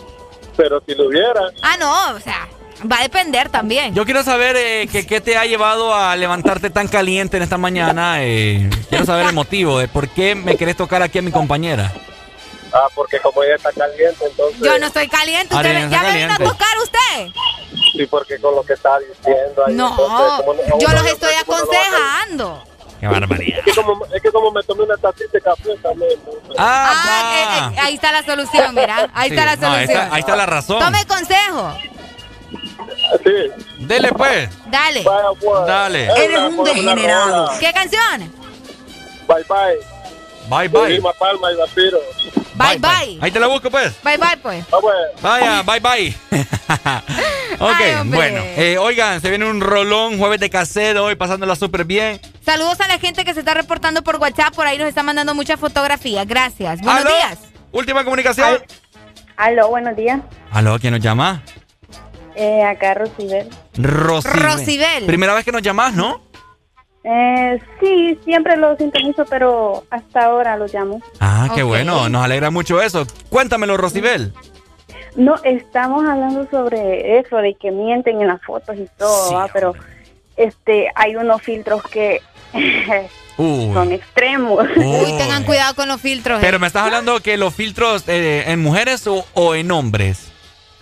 Pero si lo hubiera, Ah, no, o sea, Va a depender también. Yo quiero saber eh, que, qué te ha llevado a levantarte tan caliente en esta mañana. Eh, quiero saber el motivo de por qué me querés tocar aquí a mi compañera. Ah, porque como ella está caliente, entonces... Yo no estoy caliente. ¿Usted ¿Ya me vino a tocar usted? Sí, porque con lo que está diciendo ahí... No, entonces, como no- yo los estoy aconsejando. Qué barbaridad. Es que, como, es que como me tomé una tacita de café también. Ah, eh, eh, ahí está la solución, mira. Ahí Sí, está la no, ahí solución. está- ahí está la razón. Tome consejo. Dele pues. Dale. Dale. Eres un degenerado. ¿Qué canción? Bye bye. Bye bye. Palma y Vampiro. Bye bye. Ahí te la busco pues. Bye bye, pues. Vaya, bye bye. (laughs) ok, Ay, bueno. eh, oigan, se viene un rolón, jueves de cassette hoy, pasándola súper bien. Saludos a la gente que se está reportando por WhatsApp. Por ahí nos está mandando muchas fotografías. Gracias. Buenos ¿Aló? días. Última comunicación. Aló, buenos días. Aló, ¿quién nos llama? Eh, acá Rosibel. Rosibel. Rosibel. Primera vez que nos llamas, ¿no? Eh, sí, siempre lo sintonizo, pero hasta ahora lo llamo. Ah, qué bueno, nos alegra mucho eso. Cuéntamelo, Rosibel. No, estamos hablando sobre eso, de que mienten en las fotos y todo, ¿va? pero este hay unos filtros que Uy. (laughs) son extremos. Uy, Tengan cuidado con los filtros. eh. Pero me estás hablando que los filtros eh, en mujeres o, o en hombres.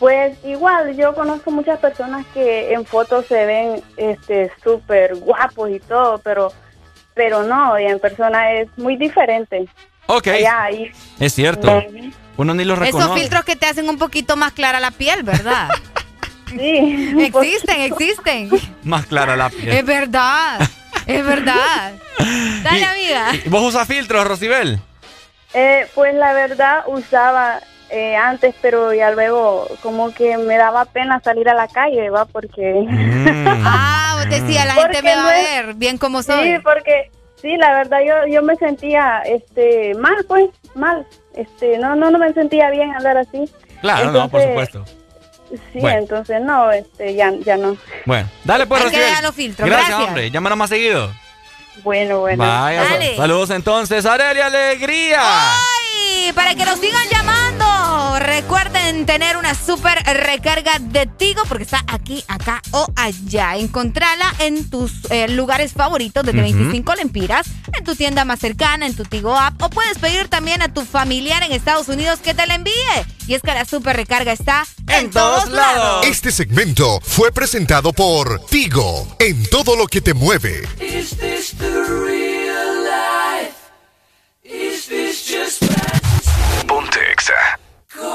Pues igual, yo conozco muchas personas que en fotos se ven este súper guapos y todo, pero pero no, y en persona es muy diferente. Ok. Allá, ahí. Es cierto. Uno ni los Esos reconoce. filtros que te hacen un poquito más clara la piel, ¿verdad? (laughs) sí. (laughs) Existen, existen. Más clara la piel. Es verdad. Es verdad. (laughs) Dale, amiga. ¿Y ¿Vos usas filtros, Rosibel? Eh, pues la verdad usaba eh, antes, pero ya luego como que me daba pena salir a la calle, ¿va? Porque... (laughs) Ah, vos decías, la gente me va a ver bien como soy. Sí, porque sí, la verdad yo yo me sentía este mal, pues, mal. Este, no no no me sentía bien andar así. Claro, no, por supuesto. Sí, Bueno. entonces no, este ya ya no. Bueno, dale pues, Hay que Rosibel. dejar los filtros, Gracias, gracias. hombre. Llámanos más seguido. Bueno, bueno. Vaya, Dale. saludos entonces. Arelia Alegría. ¡Ay! Para que nos sigan llamando, recuerden tener una super recarga de Tigo porque está aquí, acá o allá. Encontrala en tus eh, lugares favoritos desde Ujú. 25 lempiras, en tu tienda más cercana, en tu Tigo app o puedes pedir también a tu familiar en Estados Unidos que te la envíe. Y es que la super recarga está en, todos lados. Este segmento fue presentado por Tigo, en todo lo que te mueve. Is this the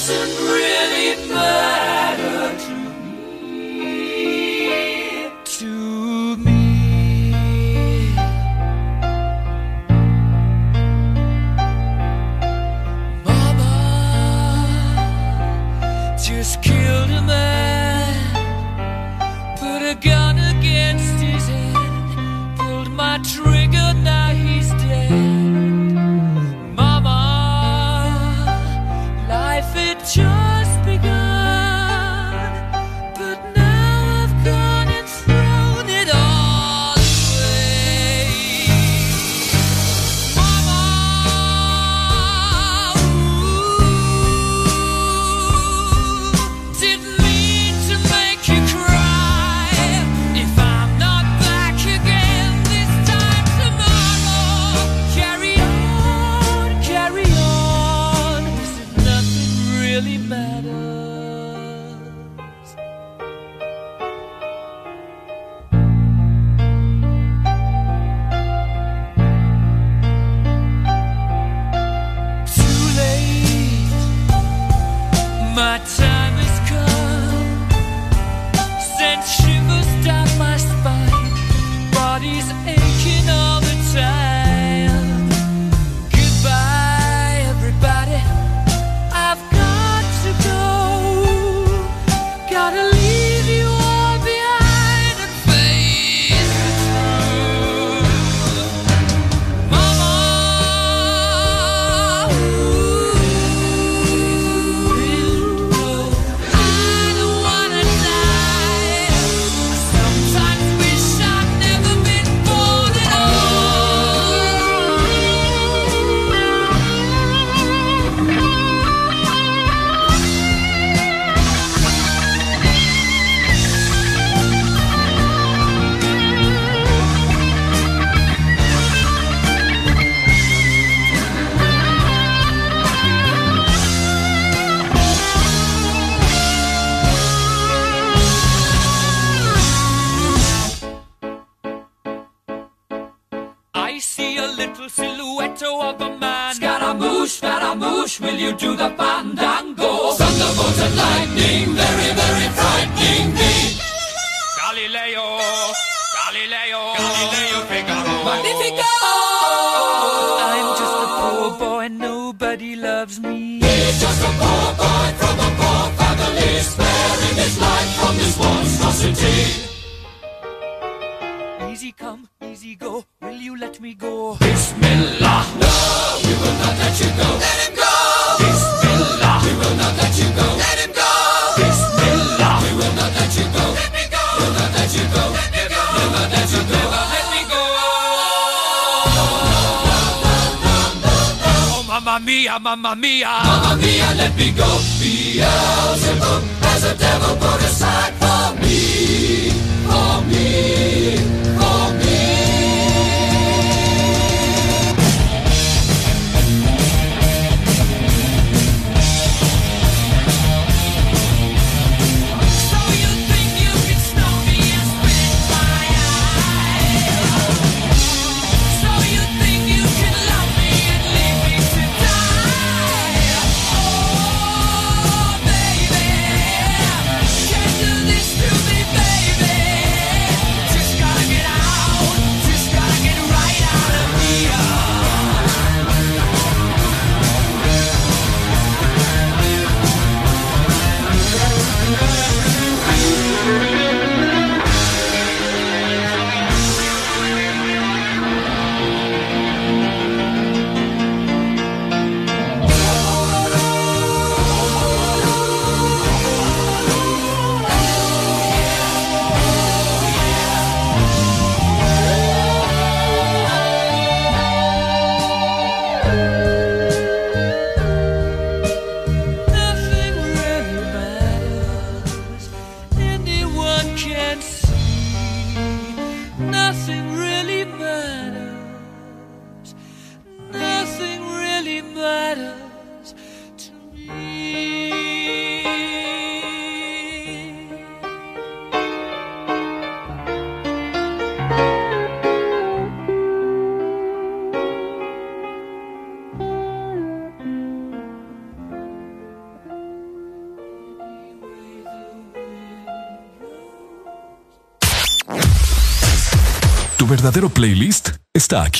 crescent red. Playlist está aquí.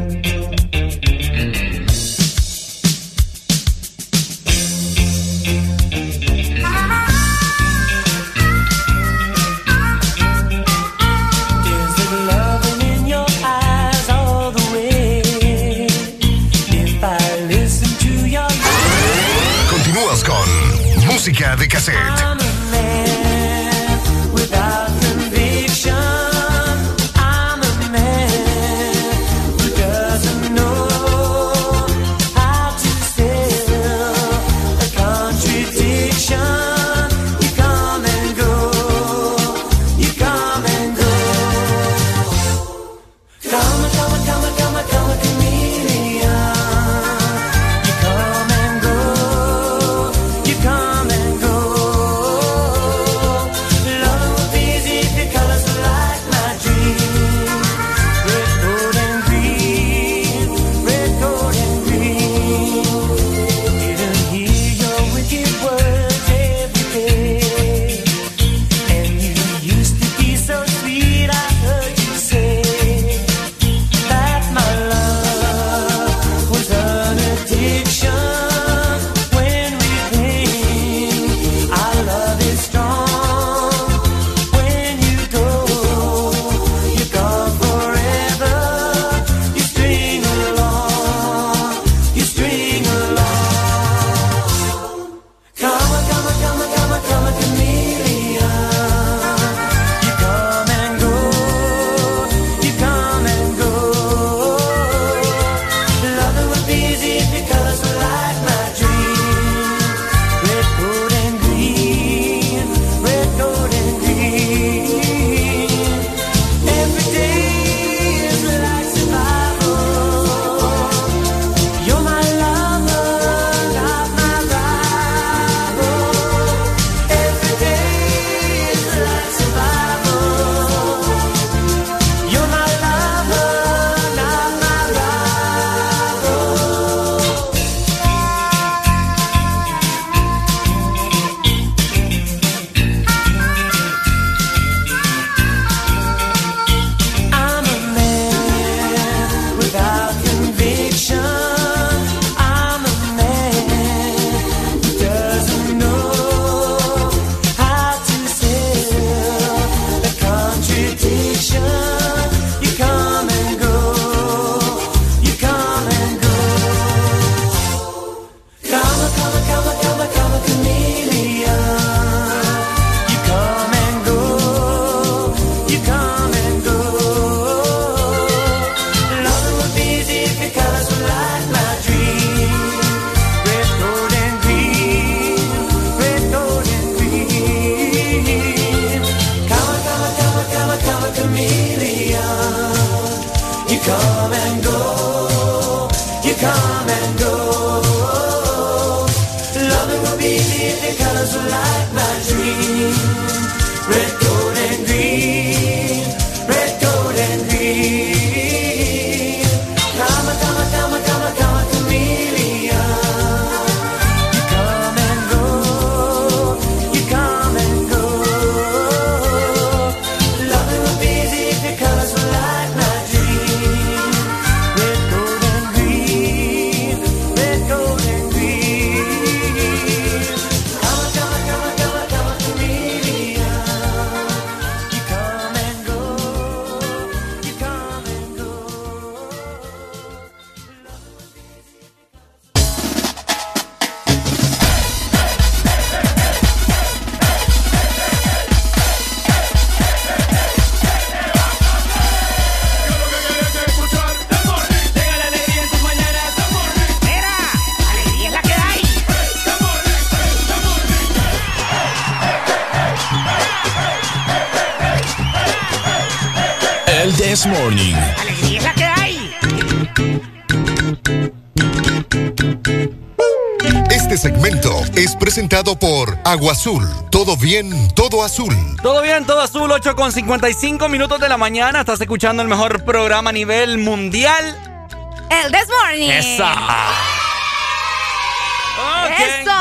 Música de cassette. Agua Azul. Todo bien, todo azul. Todo bien, todo azul, 8 con 55 minutos de la mañana. Estás escuchando el mejor programa a nivel mundial. El This Morning. ¡Esa! Eso.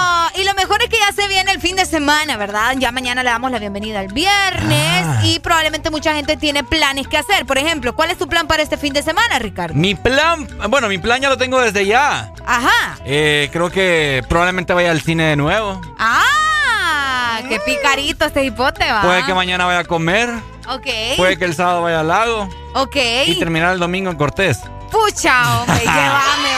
Y lo mejor es que ya se viene el fin de semana, ¿verdad? Ya mañana le damos la bienvenida al viernes Ah. y probablemente mucha gente tiene planes que hacer. Por ejemplo, ¿cuál es tu plan para este fin de semana, Ricardo? Mi plan, bueno, mi plan ya lo tengo desde ya. Ajá. Eh, creo que probablemente vaya al cine de nuevo. Ah, qué picarito este hipote va. Puede que mañana vaya a comer. Ok. Puede que el sábado vaya al lago. Ok. Y terminar el domingo en Cortés. Pucha, hombre, llévame.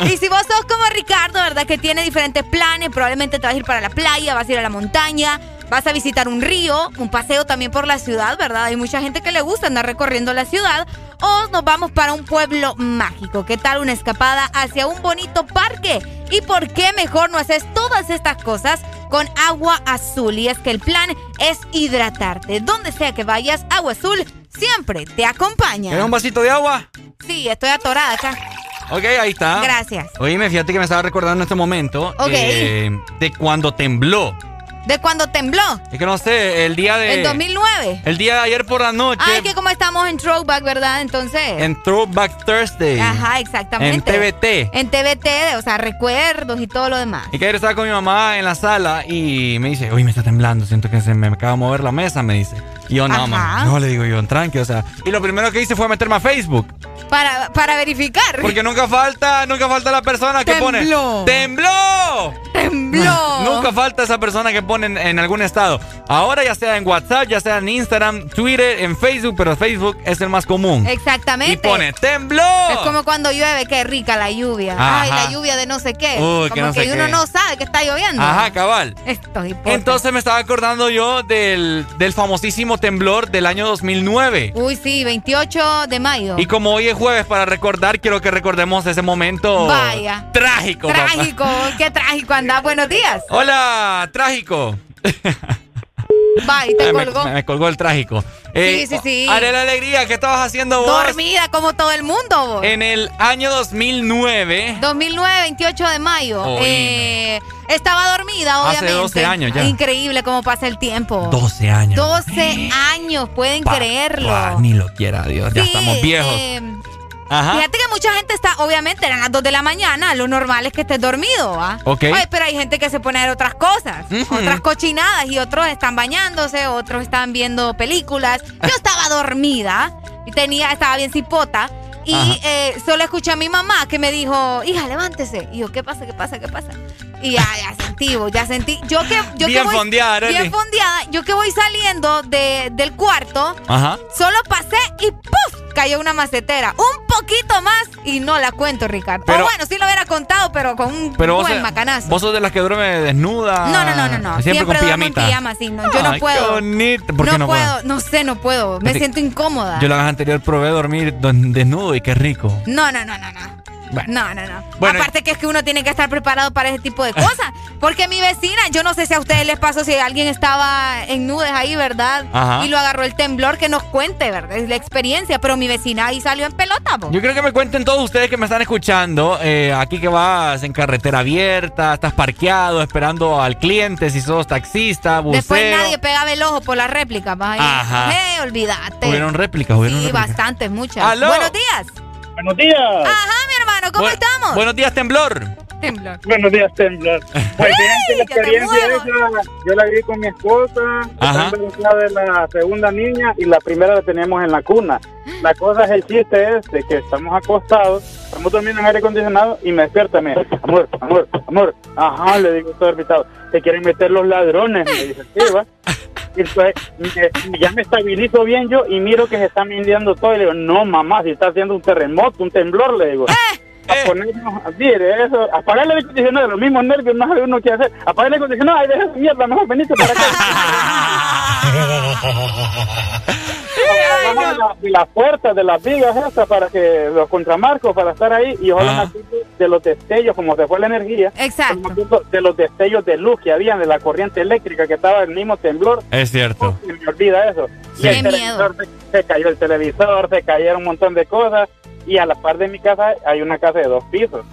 (laughs) oh. Y si vos sos como Ricardo, ¿verdad? Que tiene diferentes planes, probablemente te vas a ir para la playa, vas a ir a la montaña, vas a visitar un río, un paseo también por la ciudad, ¿verdad? Hay mucha gente que le gusta andar recorriendo la ciudad. O nos vamos para un pueblo mágico. ¿Qué tal una escapada hacia un bonito parque? ¿Y por qué mejor no haces todas estas cosas con agua azul? Y es que el plan es hidratarte. Donde sea que vayas, agua azul siempre te acompaña. ¿Quieres un vasito de agua? Sí, estoy atorada acá. Ok, ahí está. Gracias. Oíme, fíjate que me estaba recordando en este momento eh, de cuando tembló. ¿De cuando tembló? Es que no sé, el día de. ¿En 2009? El día de ayer por la noche. Ay, que como estamos en throwback, ¿verdad? Entonces. En Throwback Thursday. Ajá, exactamente. En TBT. En TBT, o sea, recuerdos y todo lo demás. Y que ayer estaba con mi mamá en la sala y me dice, uy, me está temblando, siento que se me acaba de mover la mesa, me dice. Yo, no, mamá, no, le digo yo, tranqui, o sea. Y lo primero que hice fue meterme a Facebook. Para, para verificar. Porque nunca falta, nunca falta la persona que Tembló. pone, ¡tembló! tembló. (laughs) Nunca falta esa persona que pone en, en algún estado. Ahora ya sea en WhatsApp, ya sea en Instagram, Twitter, en Facebook, pero Facebook es el más común. Exactamente. Y pone, ¡tembló! Es como cuando llueve, qué rica la lluvia. Ajá. Ay, la lluvia de no sé qué. Uy, que como no que sé uno qué. no sabe que está lloviendo. Ajá, cabal. Estos hipócritas. Entonces me estaba acordando yo del, del famosísimo temblor del año 2009. Uy, sí, 28 de mayo. Y como hoy es jueves para recordar, quiero que recordemos ese momento Vaya. trágico. papá. Trágico, qué trágico anda. Buenos días. Hola, trágico. (laughs) Bye, te Ay, me- colgó. Me, colgó el trágico. Eh, sí, sí. Haré la alegría, ¿qué estabas haciendo vos? Dormida como todo el mundo, vos. En el año 2009. 2009, 28 de mayo. Eh, estaba dormida, Hace obviamente. 12 años ya. Increíble cómo pasa el tiempo. 12 años. 12 años, pueden Pa- creerlo. pa, ni lo quiera Dios, ya Sí, estamos viejos. eh, Ajá. Fíjate que mucha gente está, obviamente, eran las 2 de la mañana, lo normal es que estés dormido, ¿va? Ok. Ay, pero hay gente que se pone a ver otras cosas, otras cochinadas, y otros están bañándose, otros están viendo películas. Yo (laughs) estaba dormida y tenía, estaba bien cipota. Y eh, solo escuché a mi mamá que me dijo, hija, levántese. Y yo, ¿qué pasa? ¿Qué pasa? ¿Qué pasa? Y ya, ya sentí, ya sentí. Yo que, yo Bien que voy, fondeada, Arely. Bien fondeada. Yo que voy saliendo de, del cuarto, Ajá. Solo pasé y ¡puf! Cayó una macetera. Un poquito más y no la cuento, Ricardo. Pero- o bueno, sí lo hubiera contado, pero con un Pero buen macanazo. vos sos de las que duerme desnuda. No, no, no, no, no. Siempre, con duermo pijamita. en pijama, sí. No, yo no puedo. Qué bonito. ¿Por no qué no puedo, no sé, no puedo. Me siento incómoda. Yo la vez anterior probé dormir desnudo y qué rico. No, no, no, no, no. Bueno. No, no, no. Bueno, Aparte que es que uno tiene que estar preparado para ese tipo de (laughs) cosas. Porque mi vecina, yo no sé si a ustedes les pasó si alguien estaba en nudes ahí, ¿verdad? Ajá. Y lo agarró el temblor, que nos cuente, ¿verdad? Es la experiencia. Pero mi vecina ahí salió en pelota, po. Yo creo que me cuenten todos ustedes que me están escuchando. eh, aquí que vas en carretera abierta, estás parqueado, esperando al cliente, si sos taxista, buceo. Después nadie pegaba el ojo por la réplica, vas ahí. Ajá. Eh, olvídate. Hubieron réplicas, hubieron Sí, réplicas. bastantes, muchas. ¡Aló! Buenos días. Buenos días. Ajá, mi hermano, ¿cómo Bu- estamos? Buenos días, temblor. Temblor. Buenos días, Temblor. (laughs) Pues bien, la experiencia esa, yo la viví con mi esposa, Ajá. de la segunda niña y la primera la teníamos en la cuna. La cosa es el chiste es de que estamos acostados, estamos durmiendo en aire acondicionado y me despierta, me dice, amor, amor, amor. Ajá, le digo todo orbitado, te quieren meter los ladrones, me dice, sí, va. Y me- ya me estabilizo bien yo y miro que se está mintiendo todo y le digo, no mamá, si está haciendo un terremoto, un temblor, le digo. A ponernos, mire, eso, apagar el aire acondicionado, los mismos nervios, no sabe uno qué hacer. Apagar el aire acondicionado, ay, deja esa mierda, mejor venite para acá. (laughs) De la- de las puertas, de las vigas esas para que los contramarcos para estar ahí y ojalá Ah. de los destellos, como se fue la energía, Exacto. de los destellos de luz que habían, de la corriente eléctrica que estaba el mismo temblor, Es cierto. se me olvida eso. Sí. Y el Qué televisor se, se cayó el televisor, se cayeron un montón de cosas y a la par de mi casa hay una casa de dos pisos.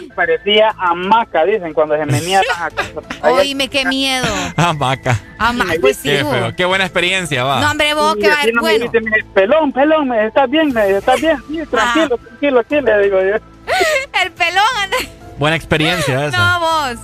Y parecía hamaca, dicen, cuando se venía a casa. Oíme, qué miedo. Hamaca. Ama, pues sí. Qué feo. Qué buena experiencia, va. No, hombre, vos, mi va me bueno. me dice, pelón, pelón, me- ¿estás bien? ¿estás bien? Sí, tranquilo, tranquilo, aquí le digo yo. (laughs) El pelón. Buena experiencia (laughs) esa. No, vos.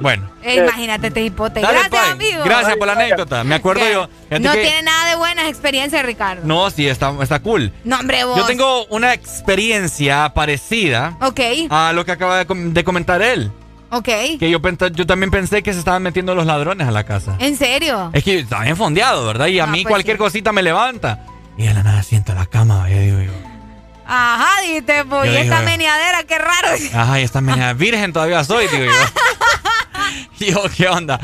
Bueno. Eh, imagínate, te hipote. Gracias, pues. amigo. Gracias por la anécdota. Me acuerdo yo. No que- tiene nada de buenas experiencias, Ricardo. No, sí, está, está cool. No, hombre, vos. Yo tengo una experiencia parecida Ok, a lo que acaba de, com- de comentar él. ok. Que yo, yo también pensé que se estaban metiendo los ladrones a la casa. ¿En serio? Es que está bien fondeado, ¿verdad? Y a mí pues cualquier sí. cosita me levanta. Y de la nada siento la cama, ya digo yo. Ajá, dijiste, pues, Yo y esta digo- meneadera, qué raro. Ajá, y esta menea virgen todavía soy, digo yo. (laughs) (laughs) Y yo, ¿qué onda?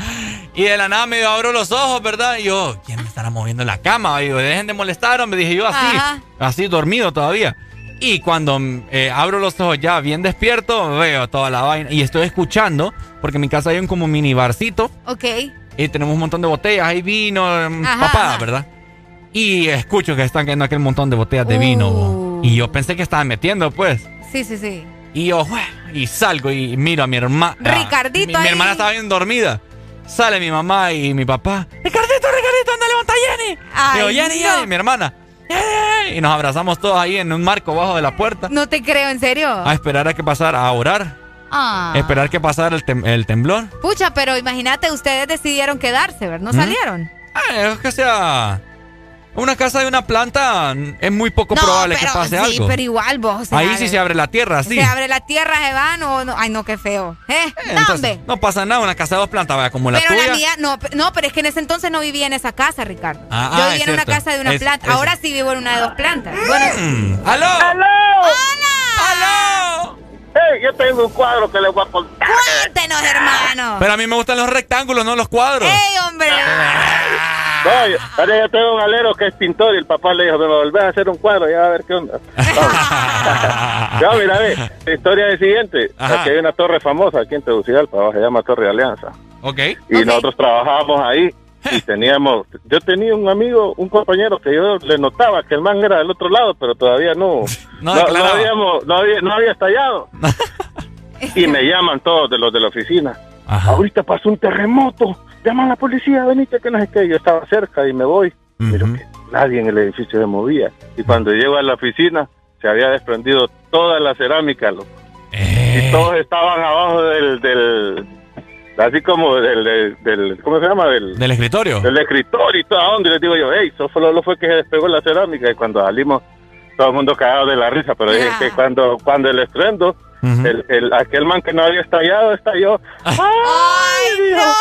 Y de la nada medio abro los ojos, ¿verdad? Y yo, ¿quién me estará moviendo en la cama? Y yo, dejen de molestar, me dije yo así, Ajá. así dormido todavía. Y cuando eh, abro los ojos ya bien despierto, veo toda la vaina. Y estoy escuchando, porque en mi casa hay un como mini barcito. Ok. Y tenemos un montón de botellas, hay vino, mm, Ajá, papada, ajá. ¿verdad? Y escucho que están cayendo aquel montón de botellas de vino. Uh. Y yo pensé que estaban metiendo, pues. Sí, sí, sí. Y yo, y salgo y miro a mi hermana. Ricardito Mi, mi hermana estaba bien dormida. Sale mi mamá y mi papá. Ricardito, Ricardito, anda, levanta a Jenny. Ay, Digo, Jenny, no. Jenny, mi hermana. Y nos abrazamos todos ahí en un marco bajo de la puerta. No te creo, ¿en serio? A esperar a que pasara, a orar. Ah. Esperar que pasara el, tem- el temblor. Pucha, pero imagínate, ustedes decidieron quedarse, ¿verdad? ¿No ¿Mm? salieron? Ah, es que sea. Una casa de una planta es muy poco probable que pase sí, algo. pero igual vos. Ahí sí se abre la tierra, sí. Se abre la tierra, se van o no. Ay, no, qué feo. ¿Eh? Entonces, hombre. no pasa nada, una casa de dos plantas, vaya, como la Pero tuya. la mía, no, no, pero es que en ese entonces no vivía en esa casa, Ricardo. Ah, Yo ah, vivía en una casa de una Es- planta. es- Ahora sí vivo en una de dos plantas. Bueno, Mm. ¡Aló! ¡Hola! Hey, yo tengo un cuadro que les voy a contar. Cuéntenos, hermano. Pero a mí me gustan los rectángulos, no los cuadros. ¡Ey, hombre! No, yo, ahora yo tengo un alero que es pintor y el papá le dijo, me volvés a hacer un cuadro, ya a ver qué onda. (laughs) Vamos. no, mira, ve, la historia es la siguiente. Aquí hay una torre famosa aquí en Tegucigalpa, se llama Torre Alianza. Ok. Y nosotros trabajábamos ahí y (laughs) teníamos, yo tenía un amigo, un compañero que yo le notaba que el man era del otro lado, pero todavía no, (laughs) No no, declaraba. habíamos, no, había, no había estallado. y me llaman todos de los de la oficina. Ahorita pasó un terremoto, llaman a la policía, venite que no sé qué. Yo estaba cerca y me voy. Pero que nadie en el edificio se movía. Y cuando llego a la oficina, se había desprendido toda la cerámica, loco. Eh. Y todos estaban abajo del, del así como del, del, del- ¿cómo se llama? Del, ¿Del escritorio? del escritorio y toda onda. Y les digo yo, hey, eso solo fue que se despegó la cerámica. Y cuando salimos, todo el mundo cagado de la risa. Pero dije que cuando, cuando el estruendo, el, el- aquel man que no había estallado, estalló. ¡Ay, Dios!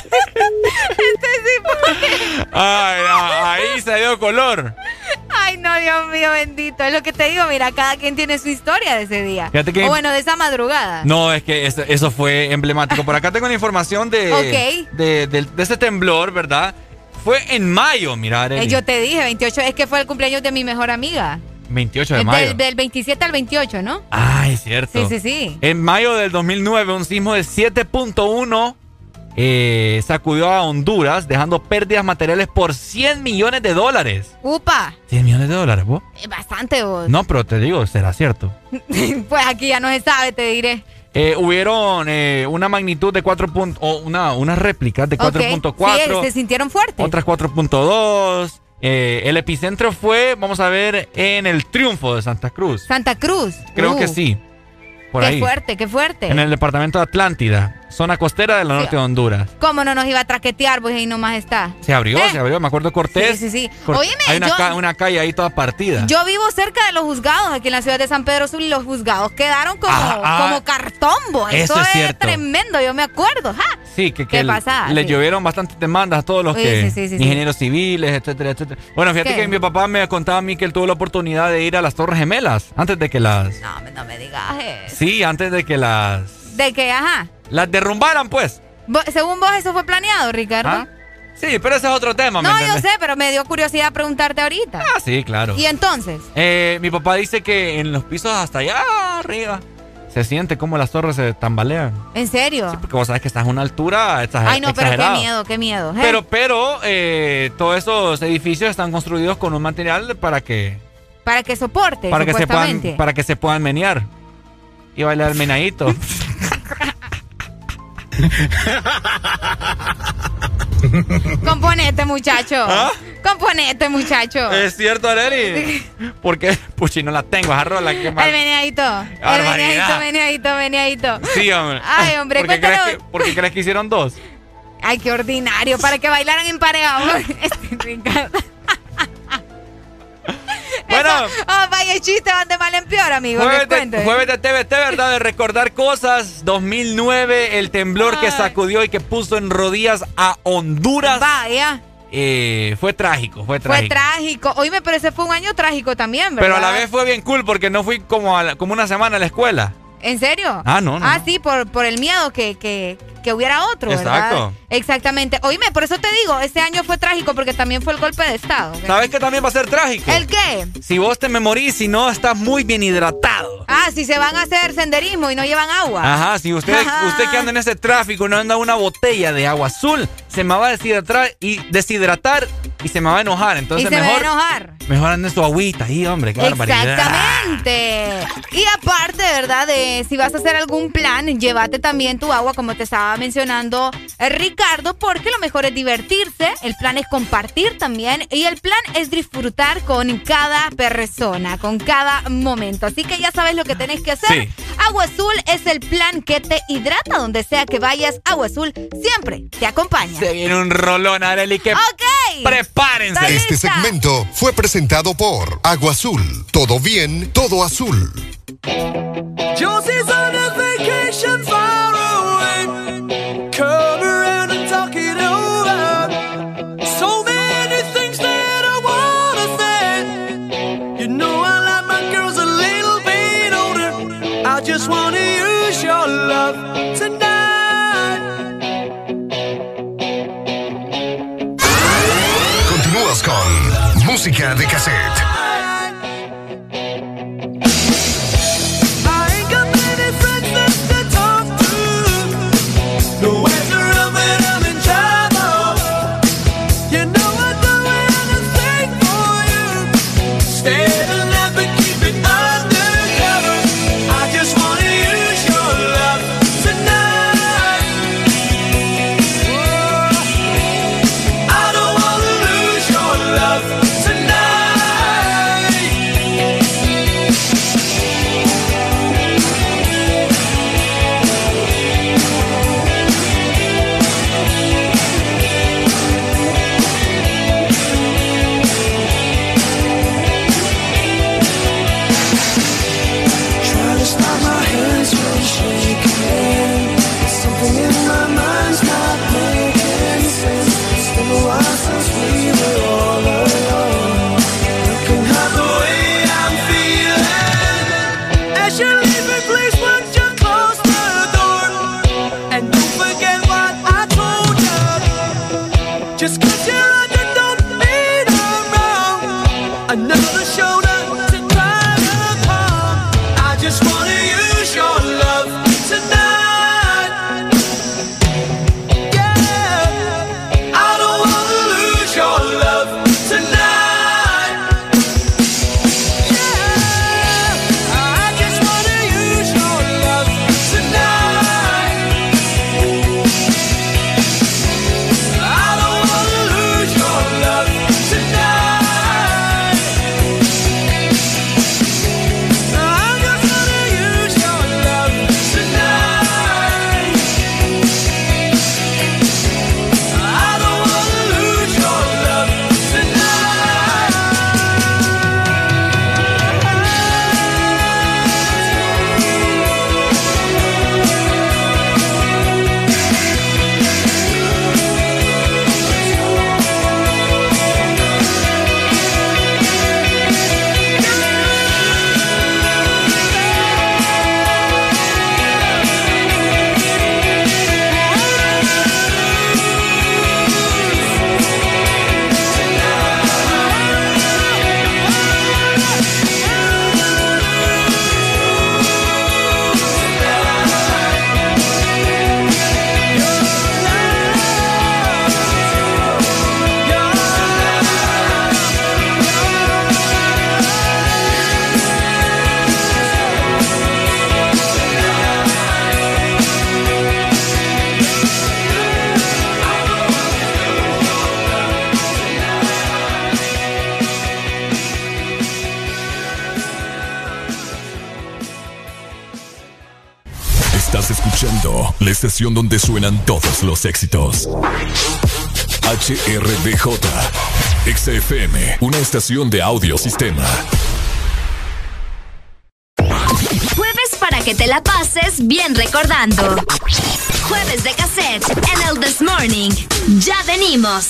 Este sí fue- Ay, ah, ahí se dio color. Ay, no, Dios mío, bendito. Es lo que te digo, mira, cada quien tiene su historia de ese día. Fíjate que- O bueno, de esa madrugada. No, es que eso, eso fue emblemático. Por acá tengo la información de, Ok. de, de- de ese temblor, ¿verdad? Fue en mayo, mira. Eh, yo te dije, 28, es que fue el cumpleaños de mi mejor amiga. 28 de Eh, mayo. Del, del 27 al 28, ¿no? Ay, cierto. Sí, sí, sí. En mayo del 2009, un sismo de 7.1 eh, sacudió a Honduras, dejando pérdidas materiales por 100 millones de dólares. Upa, 100 millones de dólares, vos. es bastante vos. No, pero te digo, será cierto. (laughs) pues aquí ya no se sabe, te diré. Eh, hubieron eh, una magnitud de 4. pun- o una, unas réplicas de Ok. 4.4. Sí, se sintieron fuertes. otras 4.2. Eh, el epicentro fue, vamos a ver, en el triunfo de Santa Cruz. Santa Cruz. Creo Uh, que sí. Por qué ahí. fuerte, qué fuerte. En el departamento de Atlántida, zona costera del norte de Honduras. ¿Cómo no nos iba a traquetear? Pues ahí nomás está. Se abrió, Eh. se abrió. Me acuerdo Cortés. Sí, sí, sí. Cor- Óyeme, hay una, yo- ca- una calle ahí toda partida. Yo vivo cerca de los juzgados aquí en la ciudad de San Pedro Sur y los juzgados quedaron como, Ah, ah. como cartón, vos. Eso Eso, es tremendo, yo me acuerdo. ¡ja! Sí, que, que ¿Qué el- pasa? le Sí. llovieron bastantes demandas a todos los Sí, que sí, sí, sí, sí. ingenieros civiles, etcétera, etcétera. Bueno, fíjate ¿Qué? que mi papá me contaba a mí que él tuvo la oportunidad de ir a las Torres Gemelas antes de que las No, me- no me digas eso. Sí, antes de que las De que, ajá. las derrumbaran, pues. Según vos, eso fue planeado, Ricardo. ¿Ah? Sí, pero ese es otro tema, ¿me no, yo sé, pero me dio curiosidad preguntarte ahorita. Ah, sí, claro. Y entonces, Eh, mi papá dice que en los pisos hasta allá arriba se siente como las torres se tambalean. ¿en serio? Porque vos sabes que estás a una altura exager- Ay, no, pero qué exagerada. miedo, qué miedo. ¿eh? Pero, pero eh, todos esos edificios están construidos con un material para que Para que soporte, para que se puedan para que se puedan menear y bailar menadito. (laughs) Componete, muchacho. ¿Ah? Componete, muchacho. es cierto, Areli. (laughs) Porque puchi no la tengo esa rola más. El meneadito. El Barbaridad. meneadito, meneadito, meneadito. Sí, hombre. Ay, hombre, ¿Por qué, crees que, por qué crees que hicieron dos? Ay, qué ordinario. Para que bailaran emparejados. (laughs) Este, Ricardo. (laughs) Bueno. Oh, vaya chiste, van de mal en peor, amigo. Jueves de, jueves de TVT, ¿verdad? De recordar cosas. 2009, el temblor que sacudió y que puso en rodillas a Honduras. Vaya. Eh, fue trágico, fue Fue trágico. trágico. Oíme, pero ese fue un año trágico también, ¿verdad? Pero a la vez fue bien cool porque no fui como, a la- como una semana a la escuela. ¿En serio? Ah, no, no, Ah, sí, por, por el miedo que, que, que hubiera otro, ¿verdad? Exacto. Exactamente. Oíme, por eso te digo, este año fue trágico porque también fue el golpe de Estado. ¿Sabes qué también va a ser trágico? ¿El qué? Si vos te me morís, si no estás muy bien hidratado. Ah, si se van a hacer senderismo y no llevan agua. Ajá, si usted, (laughs) Ajá. usted que anda en ese tráfico no anda una botella de agua azul, se me va a deshidratar y deshidratar y se me va a enojar. Entonces mejor, me va a enojar. Mejor su agüita ahí, hombre, qué Exactamente. Y aparte, ¿verdad? De, si vas a hacer algún plan, llévate también tu agua, como te estaba mencionando eh, Ricardo, porque lo mejor es divertirse, el plan es compartir también y el plan es disfrutar con cada persona, con cada momento. Así que ya sabes lo que tenés que hacer. Sí. Agua Azul es el plan que te hidrata donde sea que vayas. Agua Azul siempre te acompaña. Se viene un rolón, Areli. Que... ¡Ok! Prepárense. Este segmento fue presentado por Agua Azul. Todo bien, todo azul. Yo de cassette. donde suenan todos los éxitos. HRDJ, XFM, una estación de audiosistema. Jueves para que te la pases bien recordando. Jueves de cassette en el This Morning. Ya venimos.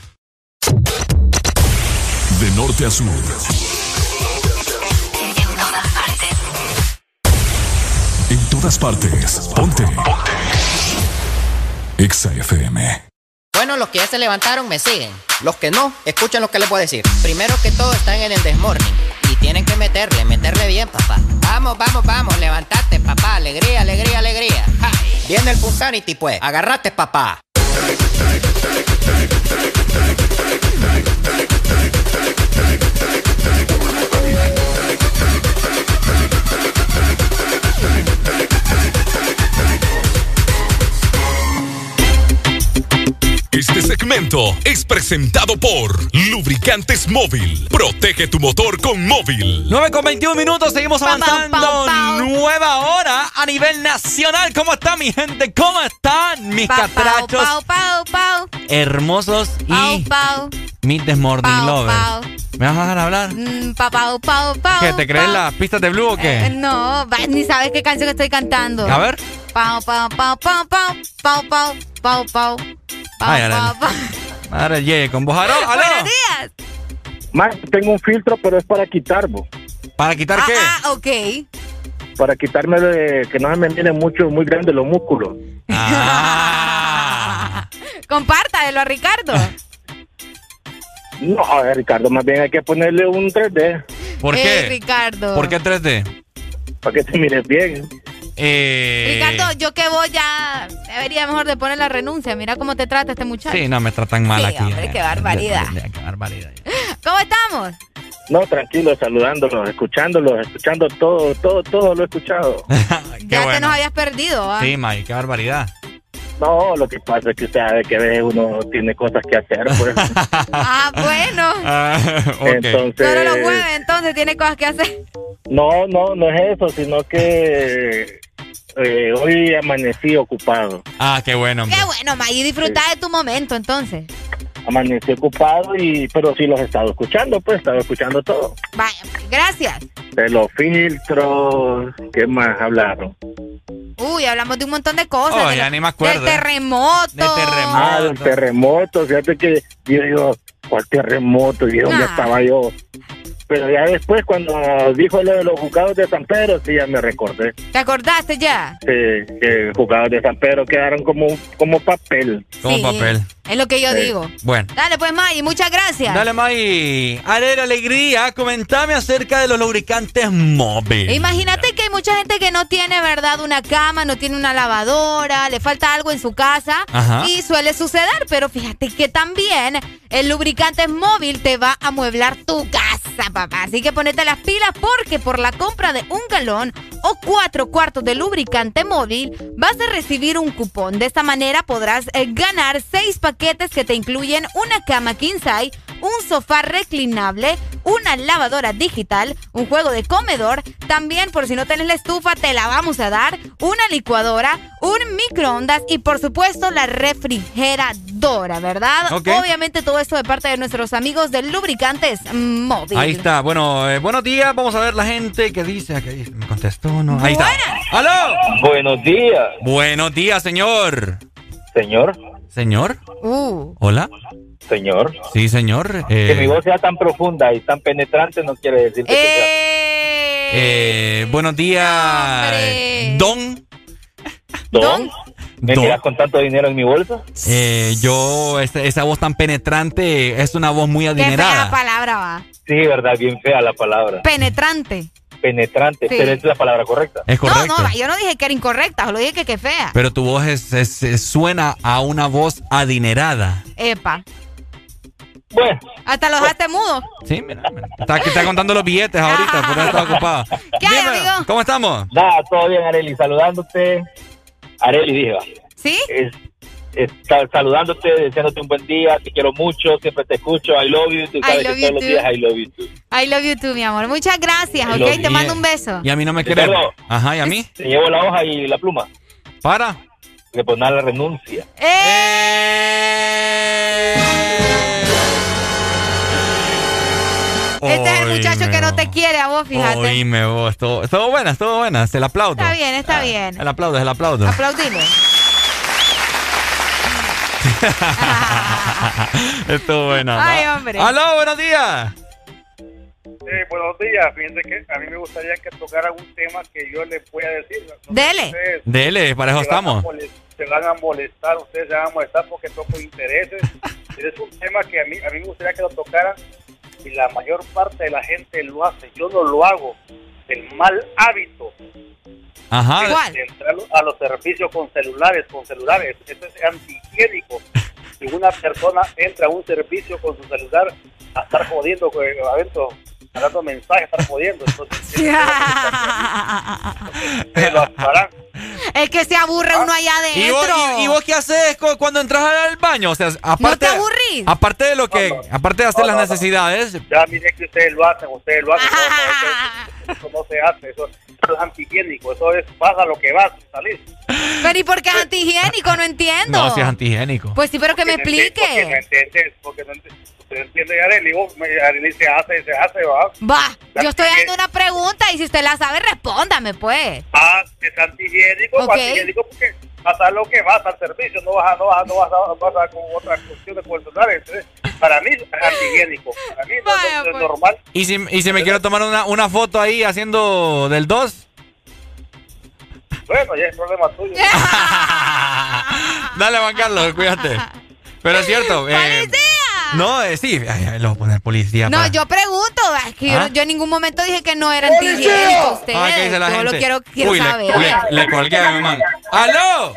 De norte a sur. En todas partes. Ponte. Ponte. Exa FM. Bueno, los que ya se levantaron me siguen. Los que no, escuchen lo que les voy a decir. Primero que todo están en el desmorning. Y tienen que meterle, meterle bien, papá. Vamos, vamos, vamos, levantate, papá. Alegría, alegría, alegría. Viene el Punsanity, pues. Agarrate, papá. Este segmento es presentado por Lubricantes Móvil. Protege tu motor con móvil. 9 con 21 minutos, seguimos pam, avanzando. pam, pam. Nueva hora a nivel nacional. ¿Cómo está mi gente? ¿Cómo están mis catrachos pau, pau, pau, hermosos pau, y desmorning pau, lovers? pau. ¿Me vas a dejar hablar? Mm, pau, pau, pau, pau, ¿Qué, te crees pau. las pistas de blue o Eh, qué? no, va, ni sabes qué canción estoy cantando. A ver. Pau, pau, pau, pau, pau, pau, pau, pau, pau. Pau, Ay, pau, pau. Madre Yeye, con vos. ¿Aló? ¿Aló? Buenos días. Más, tengo un filtro, pero es para quitar, bo. ¿Para quitar Ah, qué? ah, ok. Para quitarme de que no se me miren mucho, muy grandes los músculos. Ah. (laughs) Compártalo a Ricardo. (laughs) No, a ver, Ricardo, más bien hay que ponerle un 3D ¿Por Eh, qué? Ricardo. ¿Por qué 3D? para que te mires bien. Eh, Ricardo, yo que voy ya debería mejor de poner la renuncia. Mira cómo te trata este muchacho. Sí, no, me tratan mal Sí, aquí. hombre, eh. qué barbaridad. Ya, ya, Qué barbaridad. ¿Cómo estamos? No, tranquilo, saludándolos, escuchándolos, escuchando todo, todo, todo lo he escuchado. (laughs) Ya te bueno. nos habías perdido. ¿ah? Sí, May, qué barbaridad. No, lo que pasa es que usted sabe que uno tiene cosas que hacer, pues. (laughs) Ah, bueno. Ah. Entonces, Solo los jueves, entonces tiene cosas que hacer. no, no, no es eso, sino que eh, hoy amanecí ocupado. Ah, qué bueno. hombre. Qué bueno, May, disfruta de tu momento entonces. Amanecí ocupado y, pero sí los he estado escuchando, pues, he estado escuchando todo. Vaya, pues, gracias. De los filtros, ¿qué más hablaron? Uy, hablamos de un montón de cosas. Oh, de ya ni me acuerdo. Del terremoto. De terremoto. Ah, del terremoto, fíjate que yo digo, ¿cuál terremoto? ¿Y dónde Ah. estaba yo? Pero ya después, cuando dijo lo de los juzgados de San Pedro, sí, ya me recordé. ¿Te acordaste ya? Sí, que juzgados de San Pedro quedaron como, como papel. Como Sí, papel. Es lo que yo Sí. digo. Bueno. Dale, pues, May, muchas gracias. Dale, May. Alegre, alegría. Comentame acerca de los lubricantes móviles. Imagínate que hay mucha gente que no tiene, ¿verdad? Una cama, no tiene una lavadora, le falta algo en su casa Ajá. y suele suceder, pero fíjate que también el lubricante móvil te va a amueblar tu casa, papá. Así que ponete las pilas porque por la compra de un galón o cuatro cuartos de lubricante móvil vas a recibir un cupón. De esta manera podrás eh, ganar seis paquetes que te incluyen una cama king size, un sofá reclinable, una lavadora digital, un juego de comedor, también por si no tenés la estufa te la vamos a dar, una licuadora, un microondas y por supuesto la refrigeradora, ¿verdad? Obviamente todo esto de parte de nuestros amigos de Lubricantes Móvil. Ahí está. Bueno, eh, buenos días. Vamos a ver la gente que dice. ¿Qué dice? ¿Me contestó o no? Ahí está. ¡Aló! Buenos días. Buenos días, señor. Señor, ¿Señor? Uh. ¿Hola? Señor. Sí, señor. Que Eh, mi voz sea tan profunda y tan penetrante no quiere decir que sea... eh, buenos días. Don. ¿Don? ¿Me Don. tiras con tanto dinero en mi bolsa? Eh, yo, esa, esa voz tan penetrante es una voz muy Qué fea adinerada. palabra va. Sí, verdad, bien fea la palabra. Penetrante. Penetrante, Sí. pero es la palabra correcta. Es correcto. No, no, yo no dije que era incorrecta, solo dije que qué fea. Pero tu voz es, es- es- suena a una voz adinerada. Epa. Bueno. Hasta lo dejaste mudo. Sí, mira, mira. Está, está contando los billetes ahorita, por eso está ocupado. ¿Qué hay, amigo? ¿Cómo estamos? Nada, todo bien, Areli. Saludándote. Areli, dije, va. ¿Sí? Es, es- sal- saludándote, deseándote un buen día. Te quiero mucho, siempre te escucho. I love you. Tú I sabes love que you todos los días I love you. too. I love you too, mi amor. Muchas gracias, I ¿ok? Te mando un beso. Y a mí no me quiere. Ricardo. Ajá, ¿y a mí? Te llevo la hoja y la pluma. ¿Para? Le pones la renuncia. Este es el muchacho que no te quiere a vos, fíjate. Oíme vos, estuvo, estuvo buena, estuvo buena, se la aplaudo. Está bien, está bien. Se la aplaudo, se la aplaudo. Aplaudile. (laughs) estuvo buena. Ay, ¿no? hombre. ¡Aló, buenos días! Eh, buenos días. Fíjense que a mí me gustaría que tocara un tema que yo les voy a decir. No Dele. ustedes Dele, para eso estamos. Se van a molestar, ustedes se van a molestar porque toco intereses. (laughs) Es un tema que a mí, a mí me gustaría que lo tocaran y la mayor parte de la gente lo hace. Yo no lo hago. El mal hábito Ajá. de, de entrar a los servicios con celulares, con celulares. Eso es antihigiénico. (laughs) Si una persona entra a un servicio con su celular a estar jodiendo con- adentro, dando mensajes, estar jodiendo. Entonces, (laughs) se lo. (laughs) Es que se aburre uno allá adentro. ¿Y vos, y- y vos qué haces cu- cuando entras al baño? O sea, aparte, te aburrís? aparte de lo que, aparte de hacer las necesidades, Ya miré que ustedes lo hacen, ustedes lo hacen. (laughs) no, no, eso, eso no se hace, eso, eso es antihigiénico, eso es pasa lo que va, salir. Pero ¿y por qué es antihigiénico? No entiendo. no, si es antihigiénico. Pues sí, pero que me Porque enti- Porque no explique. entiendes, porque no entiendes. Usted entiende, Arely, vos, Arely se hace, se hace, va. Va, yo estoy haciendo una pregunta y si usted la sabe, respóndame, pues. Ah, es antihigiénico, Ok. antihigiénico porque pasa lo que vas al servicio, no vas a, no vas a, no vas a, vas a con otras cuestiones personales. Entonces, para mí es antihigiénico, para mí no, no- no es normal. ¿Y si, y si me quiero tomar una, una foto ahí haciendo del 2? Bueno, ya es problema tuyo. (laughs) (laughs) Dale, Juan Carlos, cuídate. Pero es cierto. eh, no, eh, sí, ay, ay, lo voy a poner policía. No, para- yo pregunto, es que yo, ¿Ah? yo en ningún momento dije que no era antihigiénico usted. Ah, ¿qué dice la yo gente? lo quiero, quiero Uy, le- saber. le, le colgué a mi man. ¡Aló!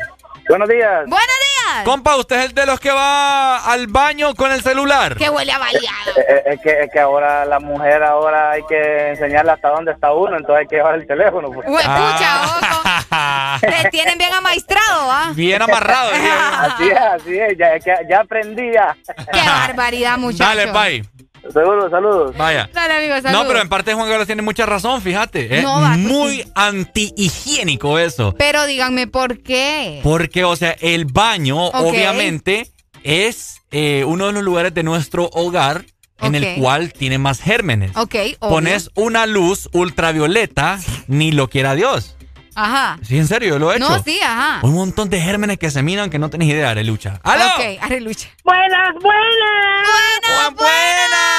Buenos días. Buenos días. Compa, ¿usted es el de los que va al baño con el celular? Que huele a baleado. Eh, Es que, es que ahora la mujer ahora hay que enseñarle hasta dónde está uno, entonces hay que llevar el teléfono. pues. Hue- pucha, (laughs) Te tienen bien amaestrado, ¿ah? Bien amarrado. (laughs) así es, así es, ya, ya, ya aprendí ya. Qué barbaridad, muchacho. Dale, bye. Seguro, saludos. Vaya. Dale, amigo, saludos. No, pero en parte Juan Carlos tiene mucha razón, fíjate. Es No, va, pues muy antihigiénico eso. Pero díganme por qué. Porque, o sea, el baño, obviamente, es eh, uno de los lugares de nuestro hogar en el cual tiene más gérmenes. Ok, obvio. Pones una luz ultravioleta, ni lo quiera Dios. Ajá. Sí, en serio, yo lo he hecho. No, sí, ajá. Un montón de gérmenes que se miran que no tenés idea, Arelucha. ¡Aló! Ok, Arelucha. Buenas, buenas. Buenas, buenas.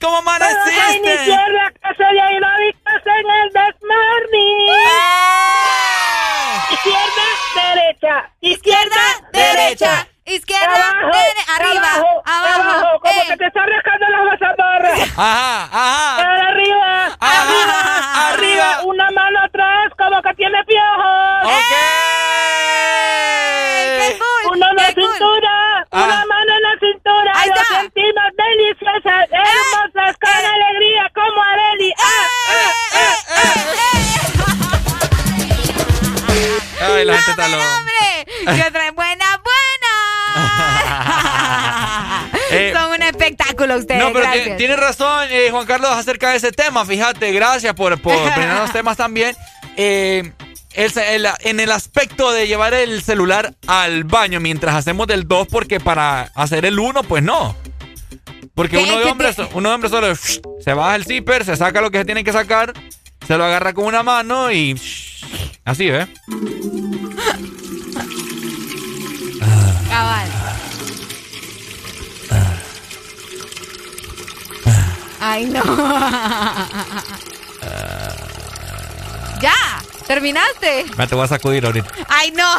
¿Cómo amaneciste? Soy iniciar la casa de aeróbicos en el Desmorning. Izquierda, derecha. Izquierda, derecha. Izquierda, dere- arriba, abajo, como ey. que te está rascando las mazamorras. (laughs) Ajá, ajá. Para arriba, arriba, arriba, una mano atrás, como que tiene piojos. Uno en la cintura, una mano en la cintura, Ahí está. sentimos deliciosas, hermosas, con alegría, como Areli. ¡Ah, ah, Ay, la gente está loca. ¡Hombre! ¡Yo trae buena, buena! (laughs) Eh, Son un espectáculo ustedes, No, pero gracias. ti- tiene razón, eh, Juan Carlos, acerca de ese tema. Fíjate, gracias por, por (laughs) brindar los temas también. Eh, el el- en el aspecto de llevar el celular al baño mientras hacemos del 2, porque para hacer el 1, pues no. Porque uno de ¿Qué hombre, te- uno de hombre solo se baja el zipper, se saca lo que se tiene que sacar, se lo agarra con una mano y así, ¿eh? Cabal. Ay, no. (laughs) ya, terminaste. Me te voy a sacudir ahorita. Ay, no. (laughs)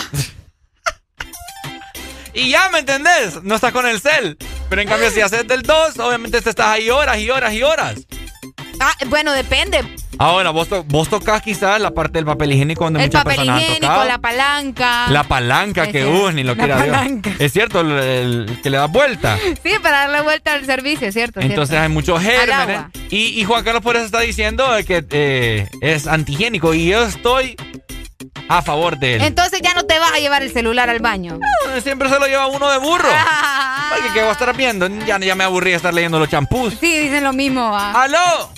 Y ya, ¿me entendés? No estás con el cel. Pero en cambio, si haces del 2, obviamente te estás ahí horas y horas y horas. Ah, bueno, depende. Ahora, vos, to- vos tocas quizás la parte del papel higiénico donde El muchas papel personas han higiénico, tocado. la palanca. La palanca que, uh, ni lo la quiera Dios. palanca. Es cierto, el, el que le da vuelta. (laughs) Sí, para darle vuelta al servicio, ¿cierto? Entonces cierto. hay muchos gérmenes. agua. Y, y Juan Carlos por eso está diciendo que eh, es antihigiénico. Y yo estoy a favor de él. Entonces ya no te vas a llevar el celular al baño. Siempre se lo lleva uno de burro. Porque que voy a estar viendo. Ya, ya me aburrí de estar leyendo los champús. Sí, dicen lo mismo. ah. ¡Aló!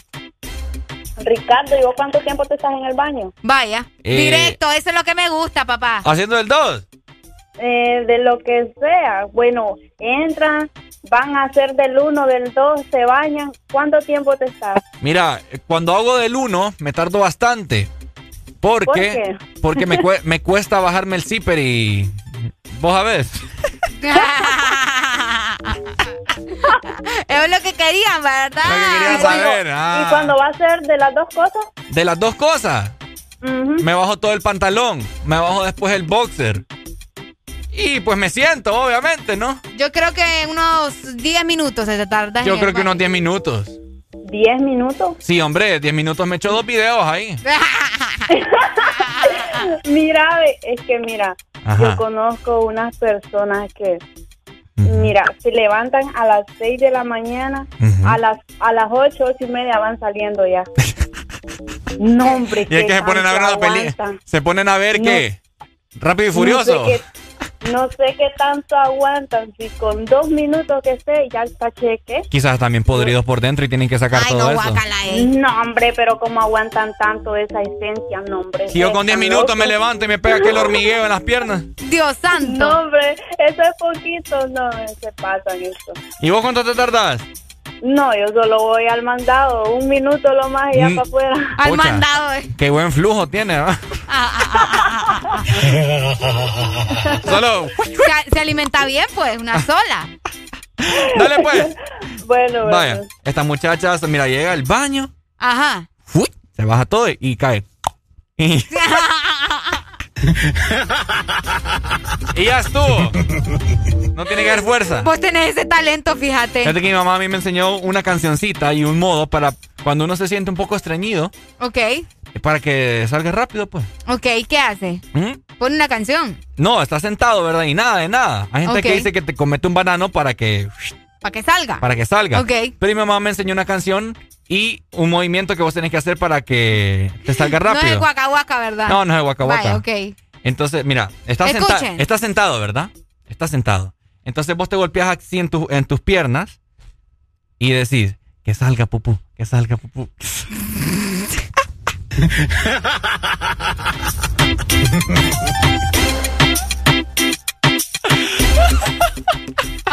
Ricardo, ¿y vos cuánto tiempo te estás en el baño? Vaya. Eh, Directo, eso es lo que me gusta, papá. Haciendo el 2. Eh, de lo que sea. Bueno, entran, van a hacer del uno, del dos, se bañan. ¿Cuánto tiempo te estás? Mira, cuando hago del 1 me tardo bastante. Porque, ¿Por qué? porque me, cue- me cuesta bajarme el zipper y. Vos sabés. es lo que querían, ¿verdad? Lo que querían ¿Y cuando- saber. ah. ¿Y cuando va a ser de las dos cosas? De las dos cosas. Me bajo todo el pantalón. Me bajo después el boxer. Y pues me siento, obviamente, ¿no? Yo creo que unos 10 minutos se te tarda. Yo creo que unos 10 minutos. ¿10 minutos? Sí, hombre, 10 minutos me echo dos videos ahí. (laughs) Mira, es que mira, Ajá. yo conozco unas personas que, mira, se levantan a las 6 de la mañana, a las a las 8, 8 y media van saliendo ya. (laughs) no, hombre, Y es que se ponen a ver una aguantan. Se ponen a ver No. qué. Rápido y furioso. No sé, qué, no sé qué tanto aguantan. Si con dos minutos que esté, ya está cheque. Quizás también podridos por dentro y tienen que sacar todo eso. No, hombre, pero cómo aguantan tanto esa esencia, no, hombre. Si yo con 10 Están minutos me levanto y me pega aquel hormigueo en las piernas. Dios santo. No, hombre, eso es poquito, no, se pasan esto. ¿Y vos cuánto te tardás? No, yo solo voy al mandado, un minuto lo más y ya Mm. para afuera. Al Pucha. mandado. eh. Qué buen flujo tiene, ¿va? Solo. Se, se alimenta bien, pues, una sola. Dale, pues. (laughs) Bueno, Vaya, esta muchacha, mira, llega al baño, Ajá. ¡fui! se baja todo y cae. (laughs) (laughs) Y, ya estuvo. No tiene que haber fuerza. Vos tenés ese talento, fíjate. Fíjate que mi mamá a mí me enseñó una cancioncita y un modo para cuando uno se siente un poco estreñido, Ok, para que salga rápido, pues. ok, ¿qué hace? ¿Mm? Pone una canción. No, está sentado, ¿verdad? Y nada, de nada. Hay gente que dice que te comete un banano para que, Para que salga. para que salga. Ok. Pero mi mamá me enseñó una canción y un movimiento que vos tenés que hacer para que te salga No es rápido. guaca guaca, ¿verdad? No, no es guaca guaca. Vaya, ok. Entonces, mira, estás, senta- estás sentado, ¿verdad? Estás sentado. Entonces vos te golpeas así en, tu- en tus piernas y decís, que salga pupú, que salga pupú. (laughs)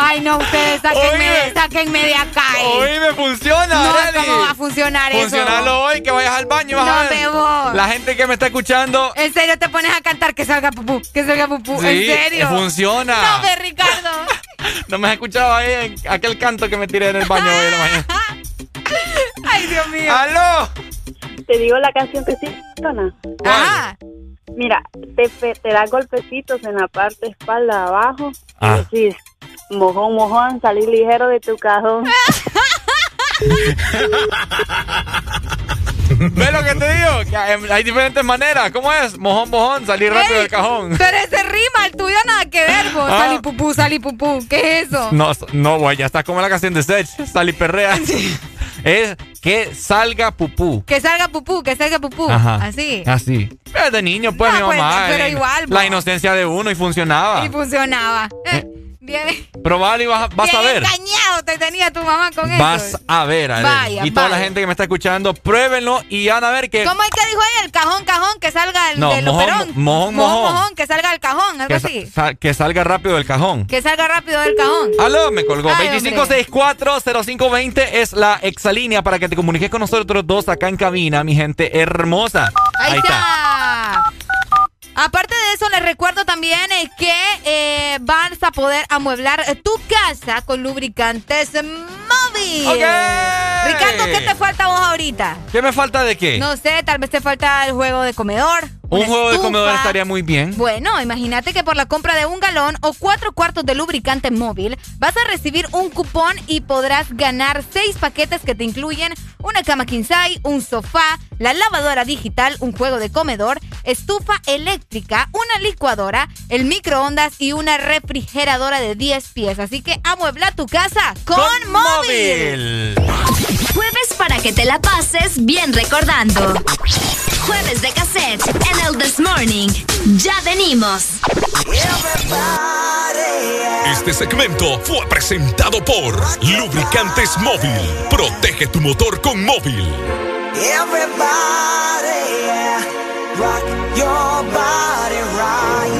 Ay, no, ustedes sáquenme, sáquenme de acá. eh. Hoy me funciona, No. ¿cómo va a funcionar eso? Funcionalo hoy, que vayas al baño, vas No, a ver. voy. La gente que me está escuchando, En serio te pones a cantar que salga pupú, que salga pupú. Sí, en serio. funciona. No, ve, Ricardo. (laughs) no me has escuchado ahí en aquel canto que me tiré en el baño hoy en la mañana. (laughs) Ay, Dios mío. ¡Aló! Te digo la canción que sí funciona. Ajá. Mira, te, te da golpecitos en la parte espalda abajo Ah. y decís, mojón, mojón, salir ligero de tu cajón. ¿Ves lo que te digo? Que hay diferentes maneras. ¿Cómo es? Mojón, mojón, salir rápido Ey, del cajón. Pero ese rima, el tuyo nada que ver, vos. Ah. Salí pupú, salí pupú. ¿Qué es eso? No, no, güey, ya está como la canción de Sech, Sal y perrea. Es que salga pupú. Que salga pupú, que salga pupú. Ajá. Así. Así. Pero de niño, pues, No, mi pues, mamá. pero la- igual, La inocencia de uno y funcionaba. Y funcionaba. Eh, Bien, Probable y vas, a- vas ver. engañado te tenía tu mamá con Vas eso. a ver. Vaya, Y toda la gente que me está escuchando, pruébenlo y van a ver que. ¿Cómo es que dijo ahí? El cajón, cajón, que salga el No, del mojón, operón. mojón, mojón. que salga el cajón, algo que, así. sa- que salga rápido del cajón. Que salga rápido del cajón. Aló, me colgó. Ay, 2564-0520 es la exalínea para que te comuniques con nosotros dos acá en cabina, mi gente hermosa. Ahí, está. Aparte de eso, les recuerdo también eh, que eh, vas a poder amueblar eh, tu casa con lubricantes móvil. Ok. Ricardo, ¿qué te falta vos ahorita? ¿Qué me falta de qué? No sé, tal vez te falta el juego de comedor Un juego de comedor estaría muy bien. Bueno, imagínate que por la compra de un galón o cuatro cuartos de lubricante móvil vas a recibir un cupón y podrás ganar seis paquetes que te incluyen una cama size, un sofá, la lavadora digital, un juego de comedor, estufa eléctrica, una licuadora, el microondas y una refrigeradora de 10 pies. Así que amuebla tu casa con, móvil. Jueves para que te la pases bien recordando. Jueves de cassette en el This Morning. Ya venimos. Este segmento fue presentado por Lubricantes Móvil. Protege tu motor con móvil. Everybody, yeah, rock your body right.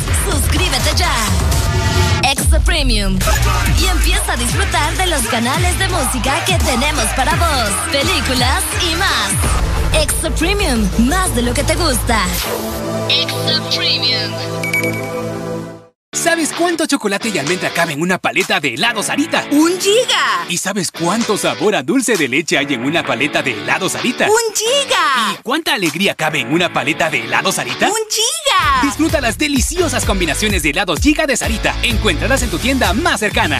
Suscríbete ya. Extra Premium. Y empieza a disfrutar de los canales de música que tenemos para vos, películas y más. Extra Premium, más de lo que te gusta. Extra Premium. ¿Sabes cuánto chocolate y almendra cabe en una paleta de helados Sarita? ¡Un giga! ¿Y sabes cuánto sabor a dulce de leche hay en una paleta de helados Sarita? ¡Un giga! ¿Y cuánta alegría cabe en una paleta de helados Sarita? ¡Un giga! Disfruta las deliciosas combinaciones de helados Giga de Sarita. Encuéntralas en tu tienda más cercana.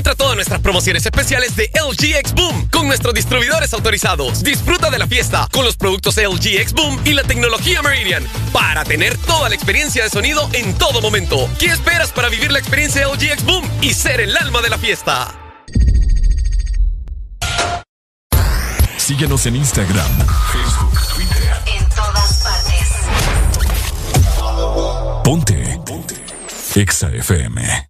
Encuentra todas nuestras promociones especiales de LG X Boom con nuestros distribuidores autorizados. Disfruta de la fiesta con los productos LG X Boom y la tecnología Meridian para tener toda la experiencia de sonido en todo momento. ¿Qué esperas para vivir la experiencia LG X Boom y ser el alma de la fiesta? Síguenos en Instagram, Facebook, Twitter. En todas partes. Ponte. Ponte. Exa FM.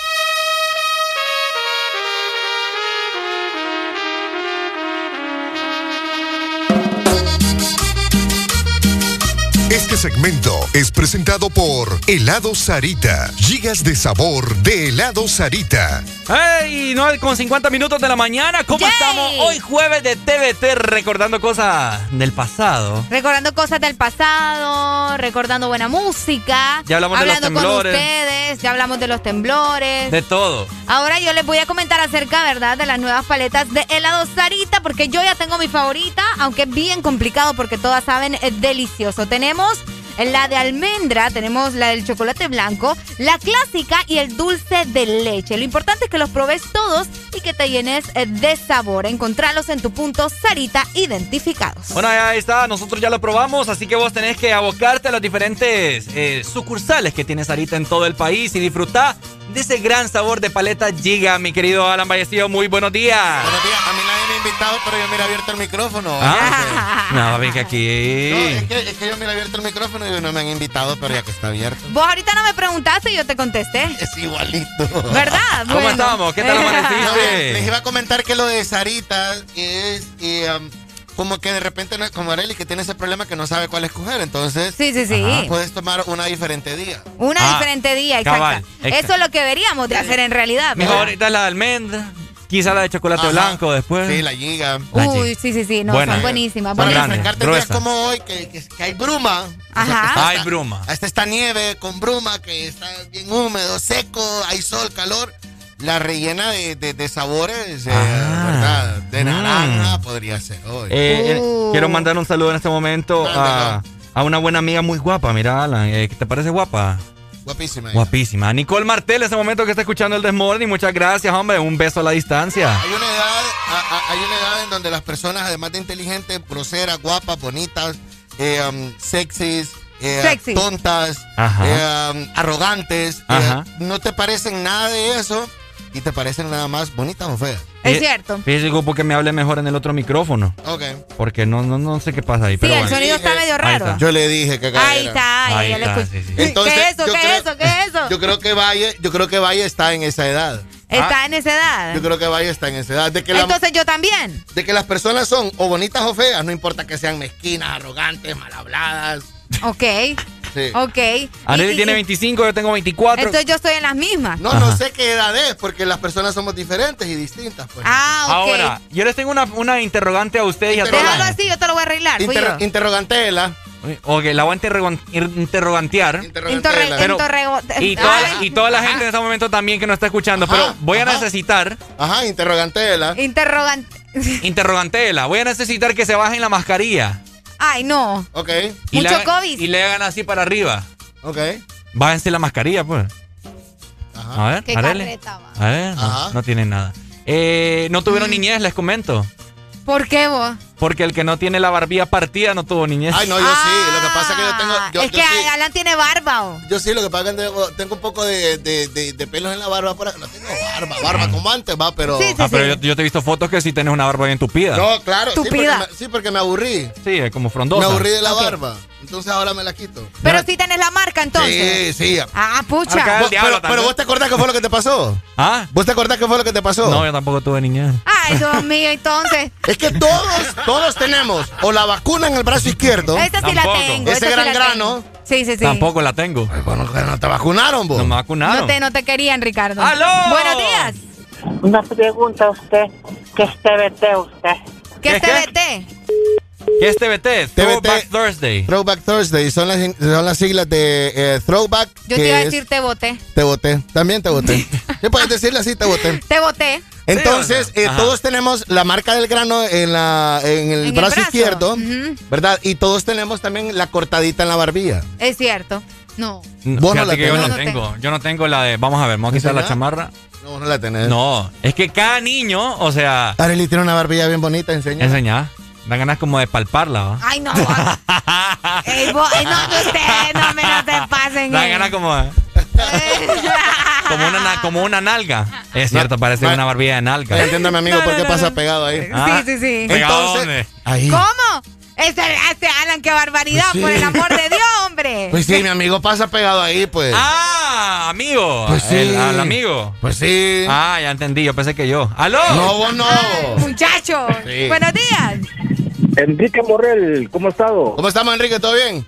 Este segmento es presentado por Helado Sarita. Gigas de sabor de Helado Sarita. ¡Hey! 9 con 50 minutos de la mañana. ¿Cómo Yay. estamos? Hoy jueves de TVT recordando cosas del pasado. Recordando cosas del pasado, recordando buena música. Ya hablamos de los hablando temblores. con ustedes, ya hablamos de los temblores. De todo. Ahora yo les voy a comentar acerca, ¿verdad?, de las nuevas paletas de helado Sarita, porque yo ya tengo mi favorita, aunque es bien complicado porque todas saben es delicioso. Tenemos la de almendra, tenemos la del chocolate blanco, la clásica y el dulce de leche. Lo importante es que los probes todos y que te llenes eh, de sabor. Encontralos en tu punto Sarita identificados. Bueno, ahí está, nosotros ya lo probamos, así que vos tenés que abocarte a los diferentes eh, sucursales que tienes ahorita en todo el país y disfrutar de ese gran sabor de paleta Giga, mi querido Alan Vallecillo. Muy buenos días. Buenos días. A mí nadie me ha invitado, pero yo mira abierto el micrófono. Ah, no, ven que aquí. No, es que, es que yo mira abierto el micrófono y no me han invitado, pero ya que está abierto. Vos ahorita no me preguntaste y yo te contesté. Es igualito. ¿Verdad? (laughs) ¿Cómo estamos? ¿Qué tal (laughs) amaneciste? No, les iba a comentar que lo de Sarita es eh, um, como que de repente, no- como Areli, que tiene ese problema que no sabe cuál escoger. Entonces, Sí, sí, sí. Ajá. puedes tomar una diferente día. Una Ah, diferente día, exacto. Eso es lo que deberíamos de hacer en realidad. Favorita es la de almendra, quizá la de chocolate Ajá. blanco después. Sí, la giga. La Uy, sí, sí, sí, no, Buena. son buenísimas. Para buenísimas. refrescarte días como hoy, que, que- que hay bruma. Ajá. Hay bruma. Hasta esta nieve con bruma que está bien húmedo, seco, hay sol, calor. La rellena de, de- de sabores, eh, ¿verdad? De Mm. naranja podría ser hoy. Eh, eh, Uh. quiero mandar un saludo en este momento a, a una buena amiga muy guapa. Mira, Alan, eh, ¿te parece guapa? Guapísima. ella. Guapísima. Nicole Martel, en este momento que está escuchando el Desmorning. Muchas gracias, hombre. Un beso a la distancia. Hay una edad, a- a- hay una edad en donde las personas, además de inteligentes, groseras, guapas, bonitas, eh, um, sexys, eh, Sexy. tontas, Ajá. eh, um, arrogantes, eh, no te parecen nada de eso y te parecen nada más bonitas o feas. Es Eh, cierto. Fíjese Gupo, que me hable mejor en el otro micrófono. Ok. Porque no, no, no sé qué pasa ahí. Sí, pero el bueno. sonido está medio raro. está. Yo le dije que acá Ahí está, ahí, Ahí ya lo está, escuché. sí, sí. Entonces, ¿Qué es eso? ¿Qué creo- es eso? ¿Qué es eso? (laughs) Yo creo que Valle, yo creo que Valle está en esa edad. Está en esa edad. Yo creo que Valle está en esa edad. De que, la- Entonces yo también. de que las personas son o bonitas o feas, no importa que sean mezquinas, arrogantes, mal habladas. Ok. Sí. Ok. Areli tiene 25, yo tengo 24. Entonces yo estoy en las mismas. No, no sé qué edad es, porque las personas somos diferentes y distintas. Pues. Ah, ok. Ahora, yo les tengo una, una interrogante a ustedes y a todos. Déjalo así, yo te lo voy a arreglar. Inter- interrogantela. Ok, la voy a interrogan- interrogantear. Pero- interrego- y, toda, Ay. y toda la gente en este momento también que nos está escuchando. pero voy a necesitar. Ajá, interrogantela. Interrogante. (laughs) Interrogantela. Voy a necesitar que se bajen la mascarilla. Ay, no. Ok. Y Mucho le hagan- COVID. Y le hagan así para arriba. Ok. Bájense la mascarilla, pues. A ver, Qué Arele. A ver, no, no tienen nada. Eh, no tuvieron Mm. niñez, les comento. ¿Por qué vos? Porque el que no tiene la barbilla partida no tuvo niñez. Ay, no, yo sí. Lo que pasa es que yo tengo. Yo, Ah, es yo que sí, Alan tiene barba. ¿o? yo sí, lo que pasa es que tengo, tengo un poco de, de, de- de pelos en la barba. Por acá. No tengo barba, barba como antes, va, pero. ah, pero yo, yo te he visto fotos que sí tienes una barba bien tupida. No, claro, sí porque, Tupida. me, sí, porque me aburrí. Sí, es como frondosa. Me aburrí de la barba. Entonces ahora me la quito. Pero sí tenés la marca entonces. Sí, sí. Ah, pucha. Vos- pero, pero vos te acordás qué fue lo que te pasó. ¿Ah? ¿Vos te acordás qué fue lo que te pasó? No, yo tampoco tuve niñez. Ay, Dios mío, entonces. Es que todos, (laughs) todos tenemos o la vacuna en el brazo izquierdo. Esta sí la tengo. Ese sí gran grano. tengo. Sí, sí, sí. Tampoco la tengo. Bueno, no te vacunaron, vos. No me vacunaron. No te, no te querían, Ricardo. ¡Aló! Buenos días. Una pregunta a usted. ¿Qué es TBT usted? ¿Qué es ¿Qué, qué? TBT? ¿Qué es TBT? Throwback Thursday. Throwback Thursday. Son las, son las siglas de eh, Throwback. Yo te iba a es- decir te voté. Te voté. También te voté. (laughs) ¿Qué puedes decirle así? Te voté. Te voté. Entonces, eh, todos tenemos la marca del grano en, la, en el, En el brazo, izquierdo. ¿verdad? Y todos tenemos también la cortadita en la barbilla. Es cierto. No. Vos no Fíjate la que yo tenés. no No tengo. Yo no tengo la de. Vamos a ver, vamos a quitar la chamarra. No, no la tenés. No, es que cada niño, o sea, Arely tiene una barbilla bien bonita, enseña. enseñar. Dan ganas como de palparla, ¿va? Ay, no. (laughs) Ey, vos, ey, no, no, ustedes, no me no te pasen. Dan eh. ganas como de- (laughs) como una na- como una nalga. Es cierto, parece una barbilla de nalga. Mi amigo, por qué pasa pegado ahí. Ah, Sí, sí, sí. ¿pegado Entonces- dónde? Ahí. ¿Cómo? Este, este Alan, qué barbaridad, Pues sí. por el amor de Dios, hombre. Pues sí, mi amigo pasa pegado ahí, pues. Ah, amigo. Pues sí. El- al amigo. Pues sí. Ah, ya entendí, yo pensé que yo. ¡Aló! No, vos no. Muchacho, Sí. buenos días. Enrique Morel, ¿cómo ha estado? ¿Cómo estamos, Enrique? ¿Todo bien?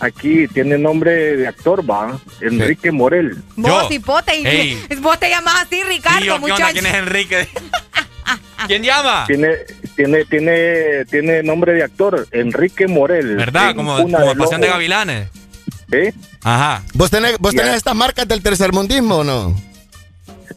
Aquí tiene nombre de actor, va. Enrique Morel. Vos, hipote, y Ey. vos te llamas así, Ricardo, Sí. ¿Quién es Enrique? (laughs) ¿Quién llama? Tiene, tiene, tiene, tiene nombre de actor, Enrique Morel. ¿Verdad? En Como, como de Pasión de. Gavilanes. Ajá. ¿Vos tenés, vos tenés estas marcas del tercermundismo o no?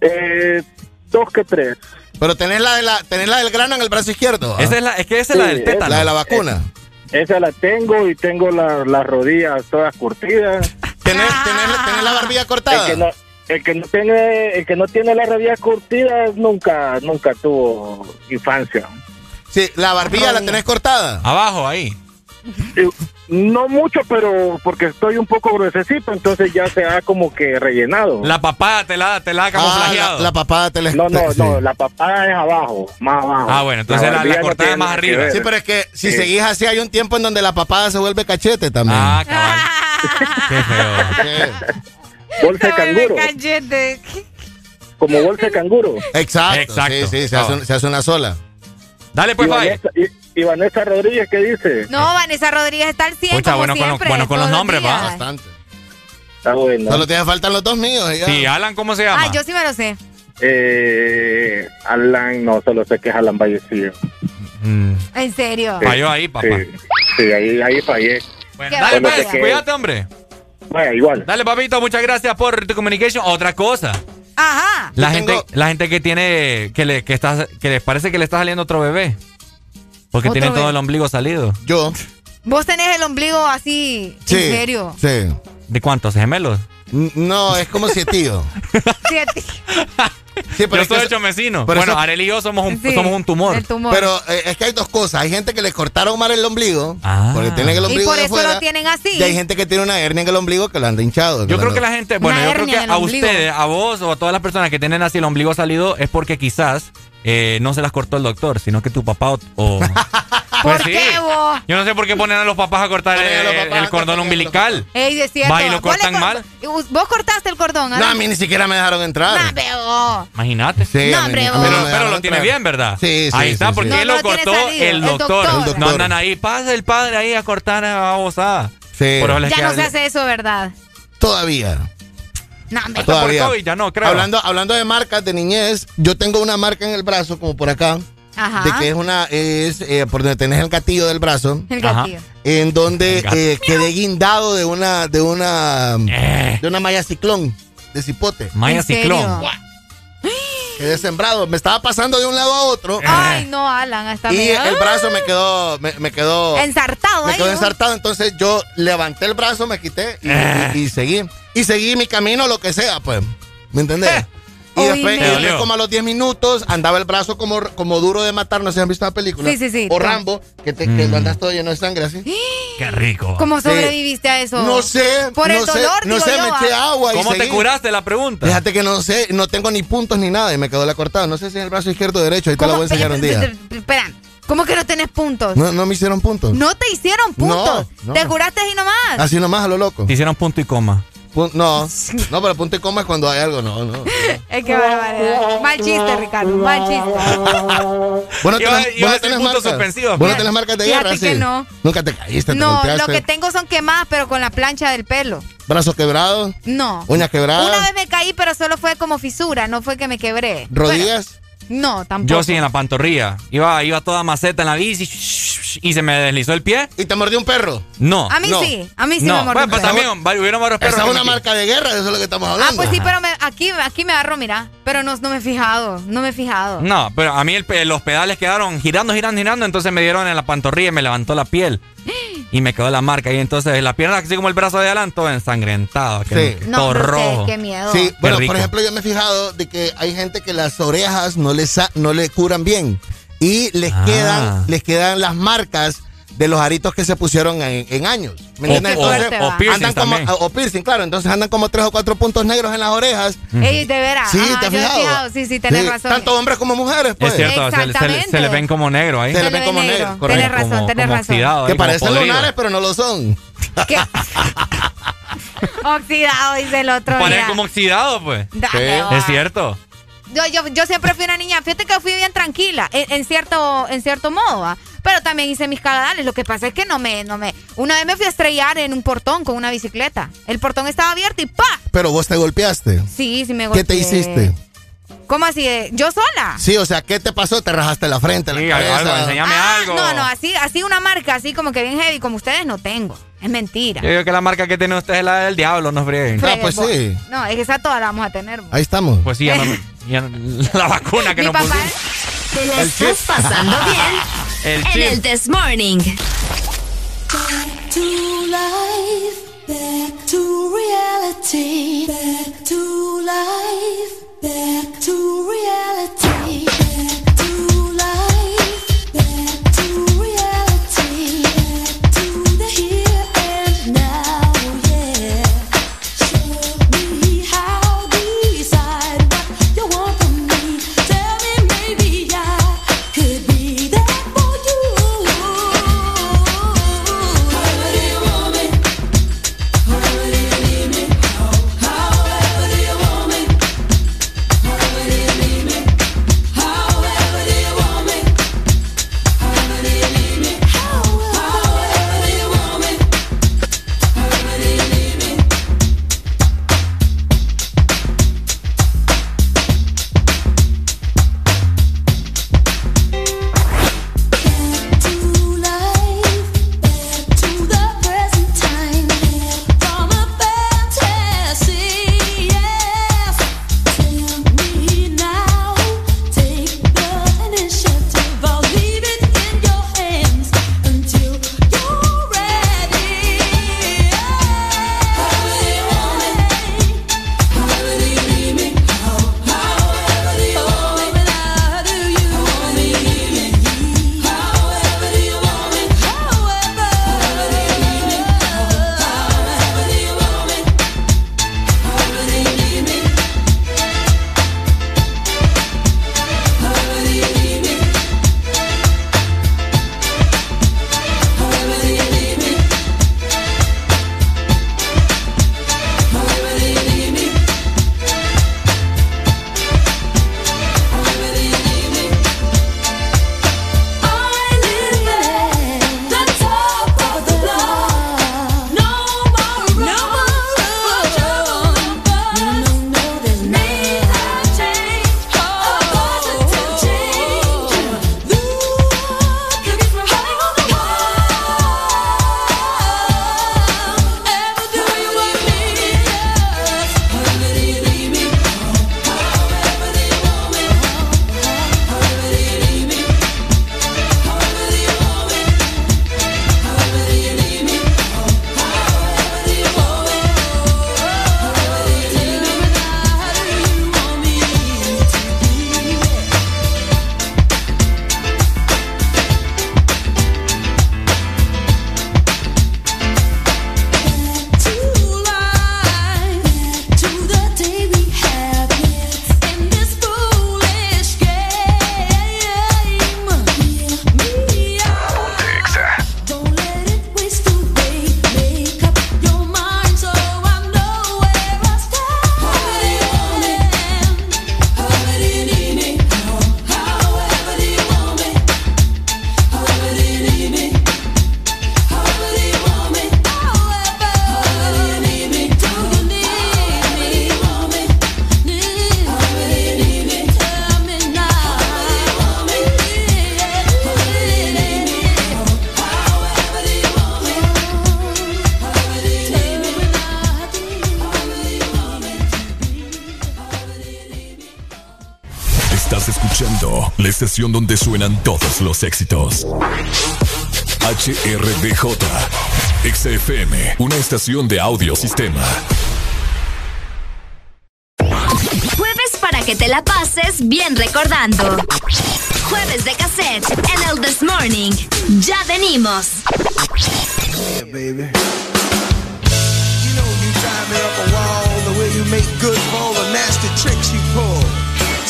Eh, dos que tres. Pero tenés la, de la, tenés la del grano en el brazo izquierdo. ¿ah? Esa es, la, es que esa es la del tétano. La de la vacuna. Esa la tengo y tengo la- las rodillas todas curtidas. ¿Tenés, tenés, tenés la barbilla El cortada? que no, el que no tiene, el que no tiene las rodillas curtidas nunca, nunca tuvo infancia. Sí, la barbilla la tenés cortada. Abajo, ahí. Eh, No mucho, pero porque estoy un poco gruesecito, entonces ya se ha como que rellenado. La papaya te la, te la ha Ah, camuflajeado. la, la papada te la no, no, sí. no, la papada es abajo, más abajo. Ah, bueno, entonces la- la no cortada tiene más arriba. Sí, pero es que si Sí. seguís así hay un tiempo en donde la papada se vuelve cachete también. Ah, cabal. (laughs) Qué feo. Sí. Bolsa de canguro, Cachete. como bolsa de canguro. Exacto. Exacto. Sí, sí, se hace, un- se hace una sola. Dale, Y pues, Faye. Y, Vanessa Rodríguez, ¿qué dice? No, Vanessa Rodríguez está al 100 Pucha, como bueno con los- siempre. bueno con los nombres, va. Bastante. Está bueno. Solo te faltan los dos míos. y ya. Sí, Alan, ¿cómo se llama? Ah, yo sí me lo sé. Eh, Alan, no, solo sé que es Alan Vallecillo. Mm, En serio. Falló ahí, papá. Sí, sí, ahí, ahí fallé. Bueno, Qué dale, bueno pues, que- cuídate, hombre. Vaya, igual. Dale, papito, muchas gracias por tu communication. Otra cosa. Ajá. La Yo gente, tengo- la gente que tiene, que le, que está, que les parece que le está saliendo otro bebé. Porque tienen todo el ombligo salido. Yo. Vos tenés el ombligo así, Sí. en serio. Sí. ¿De cuántos gemelos? No, es como si tío. (laughs) Sí, pero Yo soy hecho vecino. pero Bueno, eso- Arely y yo somos un, Sí, somos un tumor. El tumor. Pero eh, es que hay dos cosas. Hay gente que le cortaron mal el ombligo. Ah. Porque tienen el y ombligo por de eso fuera. lo tienen así. Y hay gente que tiene una hernia en el ombligo que lo anda hinchado. Yo creo lo- que la gente, bueno, yo creo que a ustedes, a vos o a todas las personas que tienen así el ombligo salido es porque quizás eh, no se las cortó el doctor, sino que tu papá o... o- (laughs) ¿Por Pues sí. qué vos? Yo no sé por qué ponen a los papás a cortar el, papás cordón umbilical. Ey, es cierto. Va y lo Vos le cortan cort- mal. Vos cortaste el cordón, No, a mí ni siquiera me dejaron entrar. No, pero... Imagínate. Sí, No, hombre, vos. Pero, pero lo tiene bien, ¿verdad? Sí, sí, Ahí está, sí. porque No, él no lo cortó el el doctor. doctor. El doctor. No andan ahí, pasa el padre ahí a cortar a babosada. Sí. Ya no se hace eso, ¿verdad? Todavía. No, hombre. Todavía. por COVID ya no, creo. Hablando, hablando de marcas de niñez, yo tengo una marca en el brazo, como por acá. de que es una, es eh, por donde tenés el gatillo del brazo. El gatillo. En donde eh, quedé guindado de una, de una, Eh. de una malla ciclón, de cipote. Maya ¿En serio? Quedé sembrado. Me estaba pasando de un lado a otro. Ay, no, Alan, hasta Y me- el brazo me quedó, me, me quedó. Ensartado Me quedó ensartado, entonces yo levanté el brazo, me quité y, Eh. y- y seguí. Y seguí mi camino, lo que sea, pues. ¿Me entendés? (laughs) Y después, y después como a los 10 minutos, andaba el brazo como, como duro de matar. No sé si han visto la película. Sí, sí, sí. O Rambo, que, te, que Mm. lo andas todo lleno de sangre así. (gasps) Qué rico. ¿Cómo sobreviviste a eso? No sé. Por no el sé, dolor, No digo sé, yo, me ah. eché agua y ¿Cómo te curaste la pregunta? Fíjate que no sé, no tengo ni puntos ni nada y me quedó la cortada. No sé si es el brazo izquierdo o derecho, ahí te la ¿Cómo? voy a enseñar un día. (laughs) Espera, ¿cómo que no tenés puntos? No, no me hicieron puntos. No te hicieron puntos. No, no. Te curaste ahí nomás. Así nomás a lo loco. Te hicieron punto y coma. No, no, pero punto y coma es cuando hay algo, no, no. Es que barbaridad. Mal chiste, Ricardo. Mal chiste. Vos no Iba- tenés, iba vos tenés marcas. suspensivos, Vos tenés marcas de Fíjate guerra, que sí. no. Nunca te caíste, te No, golpeaste. lo que tengo son quemadas, pero con la plancha del pelo. Brazos quebrados, No. uñas quebradas, Una vez me caí, pero solo fue como fisura, no fue que me quebré. rodillas. No, tampoco. Yo sí en la pantorrilla. Iba, iba toda maceta en la bici y se me deslizó el pie. ¿Y te mordió un perro? No. A mí No. sí, a mí sí no, me mordió. bueno, pues un perro. también hubieron varios perros. Esa es una marca de guerra, eso es lo que estamos Ah, hablando. pues sí, pero me- aquí, aquí me agarro, mira. Pero no, no me he fijado, no me he fijado. No, pero a mí el los pedales quedaron girando, girando, girando, entonces me dieron en la pantorrilla y me levantó la piel. (gasps) (gasps) Y me quedó la marca. Y entonces la pierna, así como el brazo de adelante, todo ensangrentado. que- Sí. No, todo no rojo. qué miedo. Sí, bueno, rico. por ejemplo, yo me he fijado de que hay gente que las orejas no le, no le curan bien y les Ah. quedan les quedan las marcas de los aritos que se pusieron en, en años. ¿Me O- entiendes? fuerte, va. o piercing andan como, o piercing, claro. Entonces andan como tres o cuatro puntos negros en las orejas. Ey, de veras. Sí, Ajá, ¿te has fijado? fijado. Sí, sí, tenés Sí, razón. Tanto hombres como mujeres, pues. Es cierto, se, se le- Exactamente. se le ven como negro ahí. Se le Se ven le como negros, negro. Tenés razón, Como- tenés como razón. oxidado ahí, Que parecen podrido. lunares, pero no lo son. ¿Qué? (laughs) Oxidado, dice el otro. Mira. como oxidado, pues. Dale. Es cierto. Yo, yo, yo siempre fui una niña, fíjate que fui bien tranquila, en, en cierto, en cierto modo, ¿va? Pero también hice mis cagadales. Lo que pasa es que no me, no me. Una vez me fui a estrellar en un portón con una bicicleta. El portón estaba abierto y ¡pa! Pero vos te golpeaste. Sí, sí me ¿Qué te golpeé. hiciste? ¿Cómo así? ¿Yo sola? Sí, o sea, ¿qué te pasó? Te rajaste la frente, la Sí, cabeza. algo, enséñame Ah, algo. No, no, así, así una marca, así como que bien heavy, como ustedes no tengo. Es mentira. Yo digo que la marca que tiene usted es la del diablo, no freguen. Ah, pues sí. No, es que esa toda la vamos a tener. vos. Ahí estamos. Pues sí, ya no- ya la vacuna que Mi nos papá. Pusimos. Te la El estás chip. pasando bien (laughs) El en chip. el This Morning. Back to life, back to reality, back to life, back to reality, back estación donde suenan todos los éxitos. HRDJ, XFM, una estación de audio sistema. Jueves para que te la pases bien recordando. Jueves de cassette en el This Morning. Ya venimos. Yeah, baby. You know you drive me up a wall the way you make good for all the nasty tricks you pull.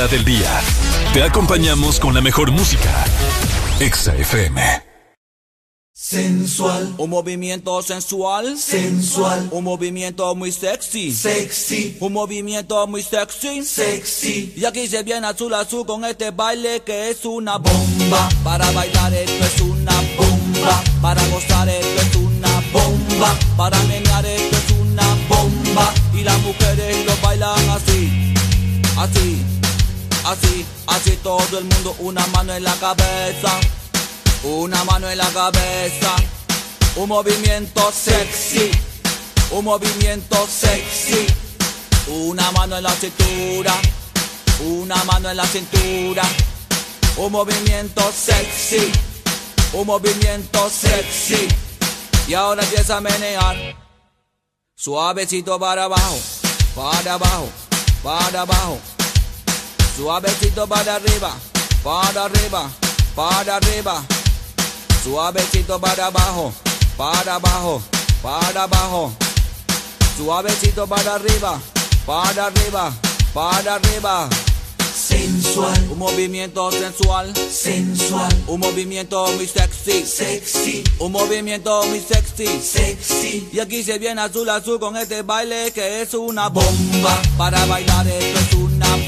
Hora del día. Te acompañamos con la mejor música. Exa FM. Sensual. Un movimiento sensual. Sensual. Un movimiento muy sexy. Sexy. Un movimiento muy sexy. Sexy. Y aquí se viene azul azul con este baile que es una bomba. Para bailar esto es una bomba. Para gozar esto es una bomba. Para menear esto es una bomba. Y las mujeres lo bailan así. Así. Así. Así todo el mundo una mano en la cabeza. Una mano en la cabeza, un movimiento sexy, un movimiento sexy. Una mano en la cintura, una mano en la cintura. Un movimiento sexy, un movimiento sexy. Y ahora empieza a menear. Suavecito para abajo, para abajo, para abajo. Suavecito para arriba, para arriba, para arriba. Suavecito para abajo, para abajo, para abajo. Suavecito para arriba, para arriba, para arriba. Sensual, un movimiento sensual, sensual, un movimiento muy sexy, sexy, un movimiento muy sexy, sexy. Y aquí se viene azul azul con este baile que es una bomba. Para bailar esto es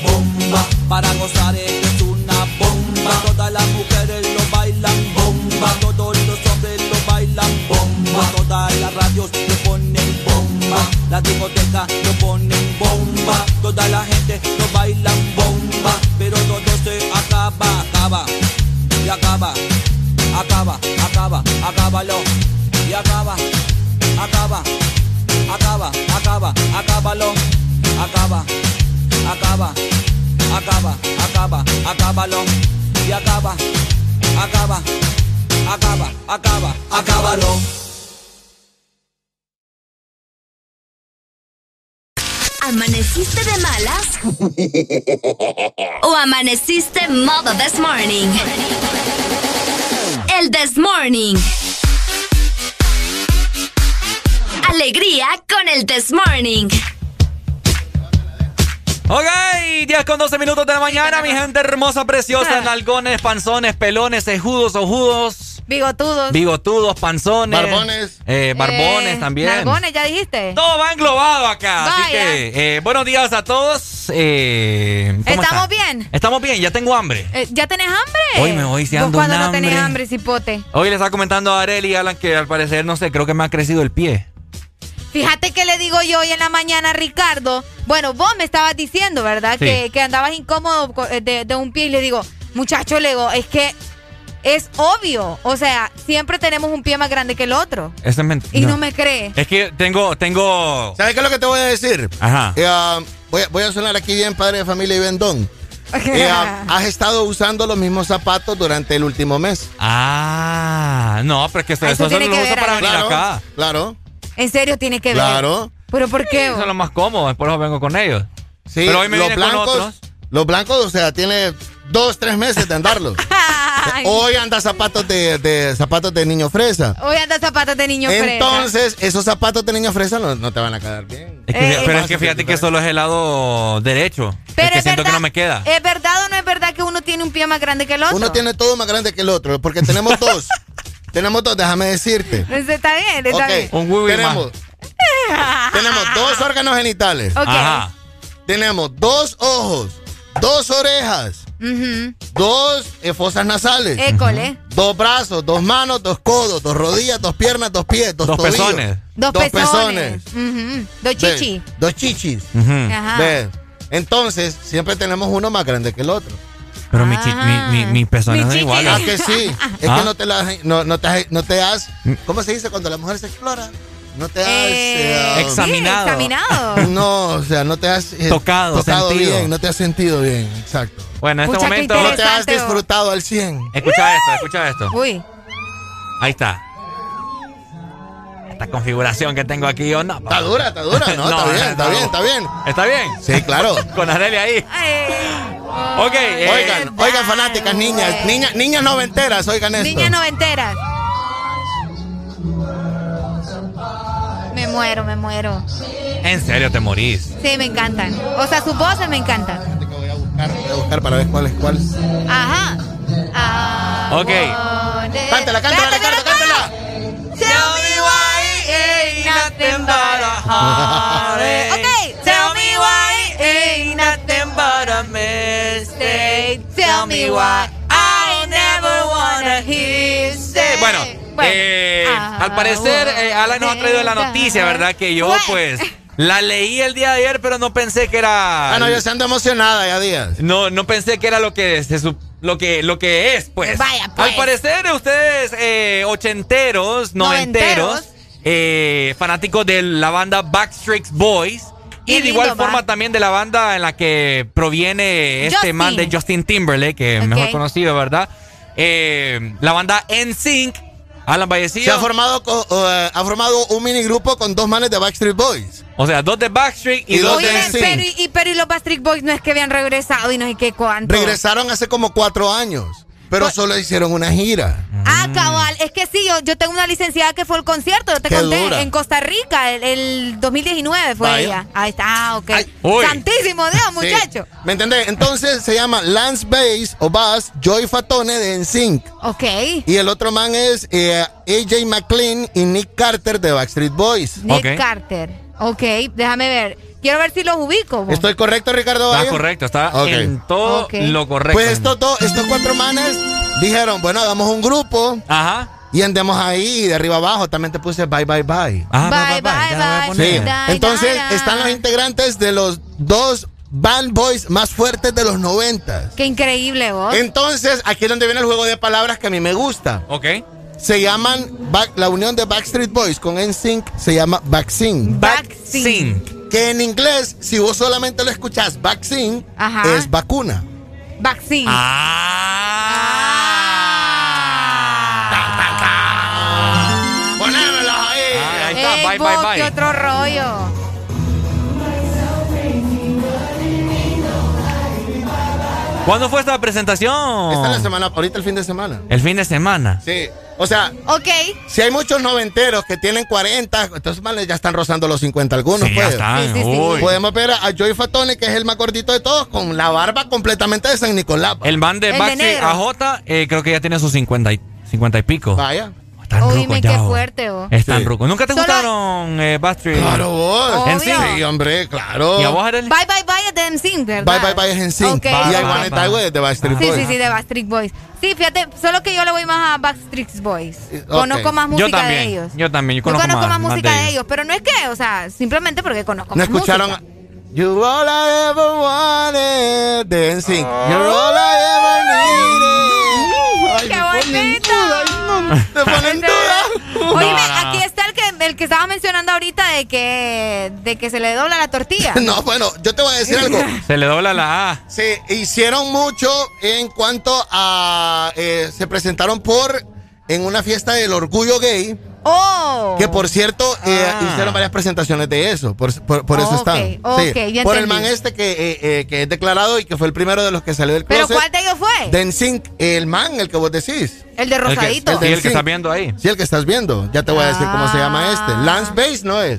bomba, para gozar esto es una bomba. Todas las mujeres lo bailan bomba, todos los hombres lo bailan bomba. Todas las radios lo ponen bomba, la discoteca lo ponen bomba. Toda la gente lo bailan bomba, pero todo se acaba, acaba y acaba, acaba, acaba, acábalo y acaba, acaba, acaba, acaba, acábalo, acaba, acaba, acaba, acaba, acábalo y acaba, acaba, acaba, acaba, acábalo. ¿Amaneciste de malas? ¿O amaneciste modo this morning? El this morning. Alegría con el this morning. Ok, 10 con 12 minutos de la mañana, mi gente hermosa, preciosa, nalgones, panzones, pelones, ejudos, ojudos, Bigotudos. bigotudos, panzones. Barbones. eh, barbones Eh, también. Nalgones, ya dijiste. Todo va englobado acá. Así Vaya. que, eh, buenos días a todos. eh, ¿cómo ¿Estamos están? bien? Estamos bien, ya tengo hambre. Eh, ¿Ya tenés hambre? Hoy me voy, si ¿Vos ando cuando un no tenés hambre? hambre, cipote? Hoy le estaba comentando a Arely y Alan que al parecer, no sé, creo que me ha crecido el pie. Fíjate que le digo yo hoy en la mañana a Ricardo. Bueno, vos me estabas diciendo, ¿verdad? Sí. Que, que andabas incómodo co- de, de un pie y le digo, muchacho, le digo, es que es obvio. O sea, siempre tenemos un pie más grande que el otro. Eso es mentira. Y no, me cree. Es que tengo, tengo. ¿Sabes qué es lo que te voy a decir? Ajá. Eh, ah, voy, a- voy a sonar aquí bien padre de familia y vendón. (laughs) Eh, ah, has estado usando los mismos zapatos durante el último mes. Ah, no, pero es que eso, Eso eso tiene lo que uso ver para venir Claro, acá. claro. En serio, tiene que ver. Claro. ¿Pero por qué? Eso es lo más cómodo, por eso vengo con ellos. Sí, Pero hoy me los vine con blancos, otros. los blancos, o sea, tiene dos, tres meses de andarlos. (laughs) Hoy anda zapatos de, de zapatos de niño fresa. Hoy anda zapatos de niño fresa. Entonces, esos zapatos de niño fresa no, no te van a quedar bien. Es que- Eh, pero es que fíjate que solo es el lado derecho. Pero es que es siento verdad, que no me queda. ¿Es verdad o no es verdad que uno tiene un pie más grande que el otro? Uno tiene todo más grande que el otro, porque tenemos dos. (laughs) tenemos dos, déjame decirte. (laughs) Pues Está bien, está Ok, bien. Un tenemos, (laughs) tenemos dos órganos genitales. Ok. Ajá. Tenemos dos ojos, dos orejas, dos eh, fosas nasales, École. dos brazos, dos manos, dos codos, dos rodillas, dos piernas, dos pies, dos, Dos tobillos, pezones. Dos, dos pezones. Dos Ve, chichi. dos chichis. Ajá. Entonces, siempre tenemos uno más grande que el otro. Pero mi, chi- Ah. mi, mi, mis pezones Mi son chichi. Ah, iguales. que sí. Es ¿Ah? que no te, la, no, no te, no te has. ¿Cómo se dice cuando la mujer se explora? No te has. Eh, eh, sí, Examinado. examinado. no, o sea, no te has eh, Tocado, tocado sentido. bien, no te has sentido bien, exacto. Bueno, en este Pucha, momento. No te has disfrutado al 100. Escucha esto, escucha esto. Uy. Ahí está. Esta configuración que tengo aquí, yo no. Está dura, está dura, no, (laughs) está bien, está bien, está bien. ¿Está bien? Sí, claro. (laughs) Con Arelia ahí. Ay, Ok. eh, Oigan, oigan, fanáticas, niñas, niñas, niñas noventeras, oigan esto. Niña noventera. Me muero, me muero. En serio, te morís. Sí, me encantan. O sea, sus voces me encantan. Voy a buscar, voy a buscar para ver cuál es cuál. Ajá. Ok. Cántala, cántala, cántala. Nothing but a heartache. Ok, tell me why ain't nothing but a mistake. Tell me why I never wanna hear say. Bueno, eh, al parecer, eh, Alan nos ha traído la noticia, ¿verdad? Que yo, pues, la leí el día de ayer, pero no pensé que era. Ah, no, yo se ando emocionada ya, Díaz. No, no pensé que era lo que se lo que lo que es, pues. Vaya, pues. Al parecer, ustedes eh, ochenteros, noventeros, Noventeros. Eh, fanáticos de la banda Backstreet Boys. Y de igual lindo, forma va. también de la banda en la que proviene este Justin. man de Justin Timberlake, que es mejor conocido, ¿verdad? Eh, la banda NSYNC, Alan Vallecillo. Se ha formado, eh, ha formado un mini grupo con dos manes de Backstreet Boys. O sea, dos de Backstreet y, Y dos de NSYNC. pero, y, y- pero y los Backstreet Boys no es que habían regresado y no sé qué cuánto. Regresaron hace como cuatro años, pero Pues- solo hicieron una gira. Ah, cabal. Es que sí, yo, yo tengo una licenciada que fue al concierto, yo te Qué conté, dura. en Costa Rica, el, el 2019 fue Vaya. ella. Ahí está, ah, ok. Santísimo Dios, Sí. muchacho. ¿Me entendés? Entonces se llama Lance Bass o Bass Joy Fatone de NSYNC. Ok. Y el otro man es eh, AJ McLean y Nick Carter de Backstreet Boys. Nick. Carter. Ok, déjame ver. Quiero ver si los ubico. vos. ¿Estoy correcto, Ricardo? Está Valle? correcto, está en todo lo correcto. Pues estos, dos- estos cuatro manes dijeron, bueno, hagamos un grupo Ajá. y andemos ahí de arriba abajo. También te puse bye, bye, bye. Ah, Bye, bye, ya la voy a bye. poner. Sí. Entonces están los integrantes de los dos band boys más fuertes de los noventas. Qué increíble vos. Entonces, aquí es donde viene el juego de palabras que a mí me gusta. Ok. Se llaman, Back- la unión de Backstreet Boys con NSYNC se llama Vaccine. Vaccine. Que en inglés, si vos solamente lo escuchás Vaccine, Ajá. es vacuna. Vaccine. Ah. Ponémelos ahí. Ah, ahí está. Ey, bye, vos, bye, bye. qué otro rollo. ¿Cuándo fue esta presentación? Esta es la semana, ahorita el fin de semana. El fin de semana. Sí. O sea, si hay muchos noventeros que tienen 40, entonces vale, ya están rozando los 50 algunos, Sí, ya pues. están. Sí, sí, sí. Uy. Podemos ver a, Joey Fatone, que es el más gordito de todos, con la barba completamente de San Nicolás. El man de negro. AJ, eh, creo que ya tiene sus 50 y, 50 y pico. Vaya. Están Oíme, rucos qué ya, oh. fuerte, oh. Están Sí. rucos. ¿Nunca te Solo- gustaron eh, Backstreet? Claro, vos. Obvio. Sí, hombre, claro. ¿Y a vos, Arely? Bye, bye, bye es de NSYNC, ¿verdad? Bye, bye, bye es en sync. Ok, y I Want It That Way es de Backstreet Sí, Boys. sí, sí, de Backstreet Boys. Sí, fíjate, solo que yo le voy más a Backstreet Boys. ok. Conozco más música Yo también. de ellos. Yo también. Yo Yo conozco, conozco más, más música de ellos. ellos, pero no es que, o sea, simplemente porque conozco ¿No más escucharon? música. You all I ever wanted de NSYNC. You're all I ever (laughs) needed. Ay, ¡Qué bonito! Me (laughs) ponen duda. Oye, No, no, no. aquí está el que, el que estaba mencionando ahorita de que, de que se le dobla la tortilla. (laughs) No, bueno, yo te voy a decir algo. (laughs) Se le dobla la A. Sí, hicieron mucho en cuanto a. eh, se presentaron por. En una fiesta del orgullo gay. ¡Oh! Que por cierto, eh, Ah. hicieron varias presentaciones de eso. Por, por- por eso Ok, están. ok, Sí, por el man este que, eh, eh, que es declarado y que fue el primero de los que salió del ¿Pero closet. cuál de ellos fue? De NSYNC, el man, el que vos decís. el de El que, Rosadito. el, que estás viendo ahí. Sí, el que estás viendo. Ya te voy a decir cómo se llama este. Ah. Lance Bass, ¿no es?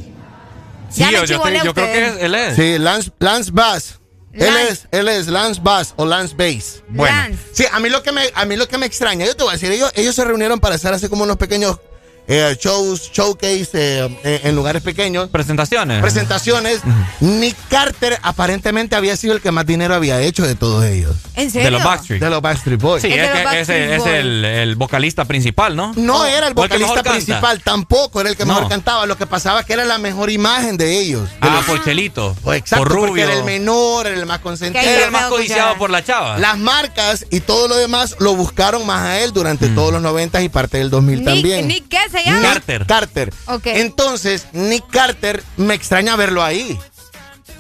Sí, yo, yo, creo que es- él es. Sí, Lance, Lance Bass. Él es, él es Lance Bass o Lance Bass. Bueno. Lance. Sí, a mí lo que me, a mí lo que me extraña, yo te voy a decir, ellos, ellos se reunieron para hacer así como unos pequeños eh, shows, showcase eh, eh, en lugares pequeños, Presentaciones. presentaciones. Nick Carter aparentemente había sido el que más dinero había hecho de todos ellos. ¿En serio? de los Backstreet. De los Backstreet Boys. Sí, es, los que Backstreet ese es el, el vocalista principal, ¿no? No era el vocalista canta. principal, tampoco era el que No. mejor cantaba. Lo que pasaba es que era la mejor imagen de ellos. de Ah, los- por Chelito. Pues exacto, por porque Rubio. era el menor, era el más consentido. Era el más codiciado por la chava. Las marcas y todo lo demás lo buscaron más a él durante Mm. todos los 90 y parte del 2000 Nick, también. Nick, ¿qué se llama? Carter. Carter. Ok. Entonces, Nick Carter, me extraña verlo ahí.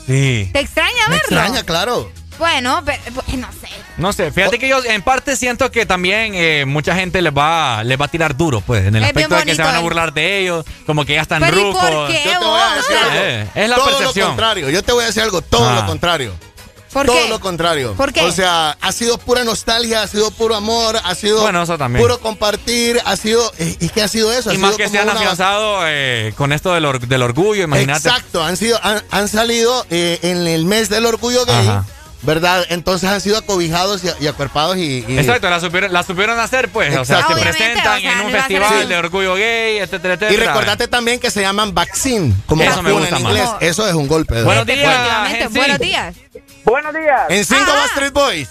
Sí. ¿Te extraña Me verlo? extraña, claro. Bueno, pero, pues, no sé. No sé, fíjate que yo en parte siento que también eh, mucha gente les va, les va a tirar duro, pues, en el Es aspecto de que se van a eh. burlar de ellos, como que ya están Pero ¿y rucos. por qué Yo te voy a vos? decir algo. Eh, es la todo percepción. lo contrario. Yo te voy a decir algo, todo Ah. lo contrario. Todo lo contrario. ¿Por qué? O sea, ha sido pura nostalgia, ha sido puro amor, ha sido Bueno, eso también. puro compartir, ha sido. ¿Y qué ha sido eso? Ha Y sido más que como se han una- afianzado eh, con esto del, or- del orgullo, imagínate. Exacto, han, sido, han, han salido eh, en el mes del orgullo gay, Ajá. ¿verdad? Entonces han sido acobijados y, y acuerpados y. y- Exacto, la supieron, la supieron hacer, pues. O sea, se Obviamente, presentan o sea, en un festival de orgullo gay, etcétera, etcétera. Y recordate también que se llaman vaccine, como Eso me gusta en inglés. Eso es un golpe. de Buenos verdad. días, buenos días. Buenos días. En cinco Backstreet Boys.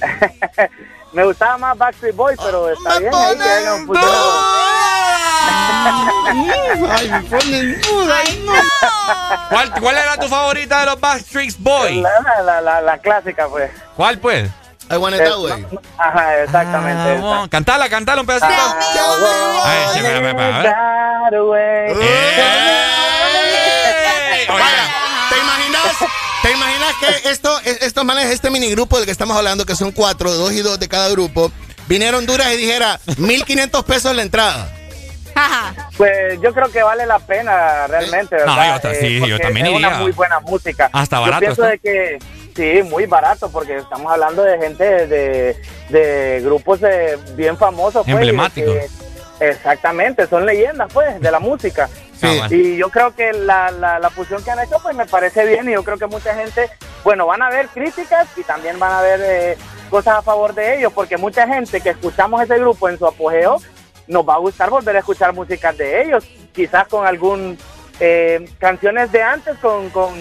(laughs) Me gustaba más Backstreet Boys, pero está bien. ahí que un futuro. (laughs) Ay, me ponen duda. ¿Cuál, ¿Cuál era tu favorita de los Backstreet Boys? La, la, la, la clásica, pues. ¿Cuál, pues? I want it that way. Ajá, exactamente. Ah, cantala, cantala un pedacito. Ay, sí, espera, espera, que esto, estos manes, este minigrupo del que estamos hablando, que son cuatro, dos y dos de cada grupo, viniera a Honduras y dijera 1.500 pesos la entrada? Pues yo creo que vale la pena realmente, No, ¿verdad? yo ta- sí, yo porque también es una muy buena música. Hasta Yo barato pienso está. de que sí, muy barato porque estamos hablando de gente de, de grupos eh, bien famosos, pues, Emblemáticos. exactamente, son leyendas, pues, de la música. Ah. Y yo creo que la, la, la fusión que han hecho, pues me parece bien y yo creo que mucha gente, bueno, van a ver críticas y también van a ver eh, cosas a favor de ellos, porque mucha gente que escuchamos ese grupo en su apogeo, nos va a gustar volver a escuchar músicas de ellos, quizás con algún eh, canciones de antes, con, con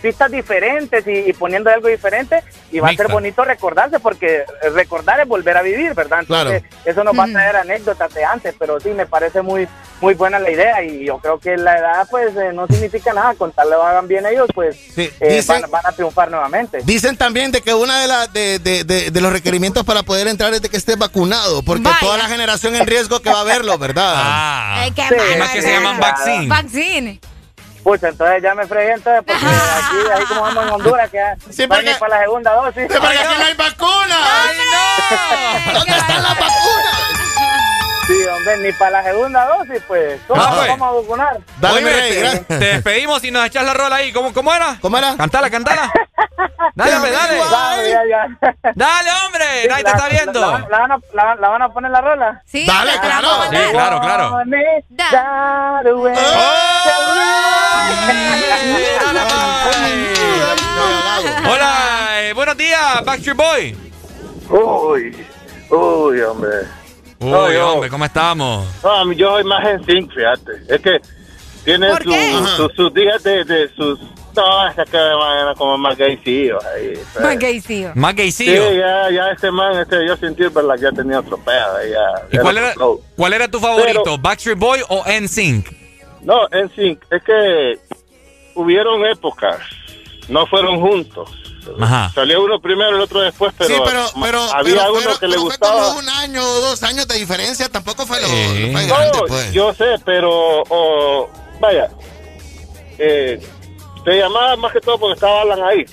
pistas diferentes y, y poniendo algo diferente y va a ser bonito recordarse porque eh, recordar es volver a vivir, ¿verdad? Entonces eso nos va a traer anécdotas de antes, pero sí me parece muy muy buena la idea y yo creo que la edad pues eh, no significa nada, con tal lo hagan bien ellos pues Sí, eh, dicen- van, van a triunfar nuevamente. Dicen también de que uno de, la- de, de- de- de los requerimientos para poder entrar es de que estés vacunado, porque Vaya. toda la generación en riesgo que va a verlo, ¿verdad? Ah. Ay, qué Sí, más que se llaman vaccine. Vaccine. Pucha, entonces ya me fregué entonces porque aquí, ahí como vamos en Honduras, que Sí, no hay porque- para la segunda dosis. Sí, porque aquí no hay vacuna. ¿Dónde están las vacunas? Sí, hombre, ni para la segunda dosis, pues. ¿Cómo Ah, nos pues. vamos a vacunar? Dale, Oye, rey, te, te despedimos y nos echas la rola ahí. ¿Cómo, cómo era? ¿Cómo era? Cantala, cantala. (laughs) Dale, hombre, dale. Dale, ya, ya. Dale, hombre. Nadie te La- está viendo. La, la van a, la, la van a poner la rola? Sí, Dale, te la claro. Sí, claro, claro. Way. Hola, eh, buenos días, Backstreet Boy. Uy, uy, hombre. Uy, No, yo- hombre, ¿cómo estamos? No, yo soy más en sync, fíjate. Es que tiene ¿Por su- su- sus días de, de sus... No, es que man, como más gaycillos ahí. pues. Más gaycillo. Más Sí, gaycillo. ya, ya este man, este Justin Timberlake ya tenía otro pedo. Ya, ¿Y ya cuál era, flow. cuál era tu favorito? Pero- ¿Backstreet Boy o NSYNC? No, en sync. Es que hubieron épocas, no fueron juntos. Ajá. Salió uno primero, el otro después, pero, sí, pero, pero, había pero uno que le gustaba. Fue como un año o dos años de diferencia, tampoco fue lo, fue No, grande, pues. yo sé, pero o, vaya, eh, te llamaba más que todo porque estaba Alan ahí.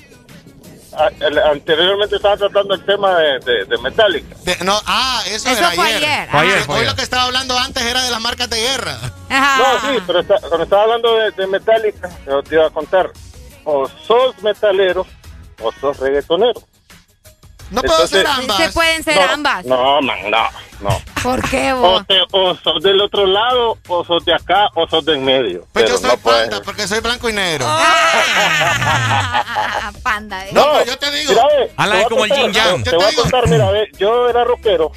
A- el- anteriormente estaba tratando el tema de, de, de Metallica. De- no, ah, eso, Eso era fue ayer. ayer. Fue ayer, Hoy ayer. lo que estaba hablando antes era de las marcas de guerra. Ajá. No, sí, pero está- cuando estaba hablando de, de Metallica, yo te iba a contar, o sos metalero o sos reggaetonero. No puedo Entonces- ser ambas. Se pueden ser No, ambas. No, man, no, no. ¿Por qué O, vos? te- o sos del otro lado, o sos de acá, o sos de en medio. Pues Pero yo soy no puedes. panda porque soy blanco y negro. Ah, (laughs) Panda. eh. No, pero yo te digo. Mira, ve, te es a como el contar, yin yang. Te, Yo voy te a contar, mira, ve, yo era rockero.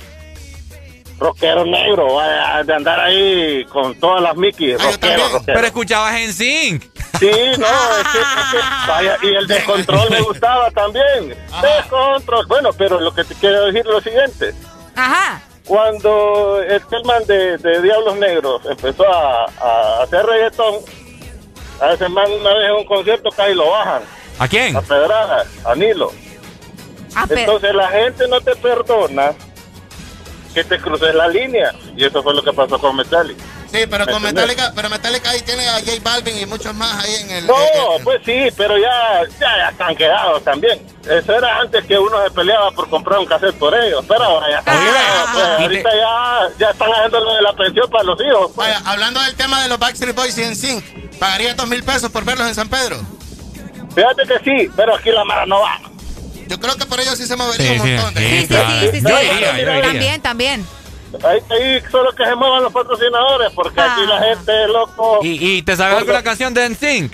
Rockero negro, vaya, de andar ahí con todas las Mickey. Ah, Rockero, rockero. Pero escuchabas NSYNC. Sí, no, es que, es que, vaya, y el descontrol me gustaba también. Descontrol. Bueno, pero lo que te quiero decir es lo siguiente. Ajá. Cuando el man de, de Diablos Negros empezó a, a hacer reggaetón, a ese man una vez en un concierto casi lo bajan. ¿A quién? A Pedrada, a Nilo. Ah, Entonces la gente no te perdona que te cruces la línea. Y eso fue lo que pasó con Metallica. Sí, pero ¿Me con entendés? Metallica, pero Metallica ahí tiene a J Balvin y muchos más ahí en el. No, eh, eh, pues sí, pero ya, ya, ya están quedados también. Eso era antes que uno se peleaba por comprar un cassette por ellos, pero ahora ya están Ah. quedados. Pues, te- ahorita ya, ya están haciendo lo de la pensión para los hijos. pues. Vaya, hablando del tema de los Backstreet Boys y en Sync, ¿pagaría dos mil pesos por verlos en San Pedro? Fíjate que sí, pero aquí la mara no va. Yo creo que por ellos sí se movería Sí, un sí, montón. de sí, claro. Sí, sí, sí. Yo iría, yo iría. También, también. Ahí, ahí solo que se muevan los patrocinadores, porque aquí la gente, loco. ¿Y, y te sabes alguna canción de NSYNC?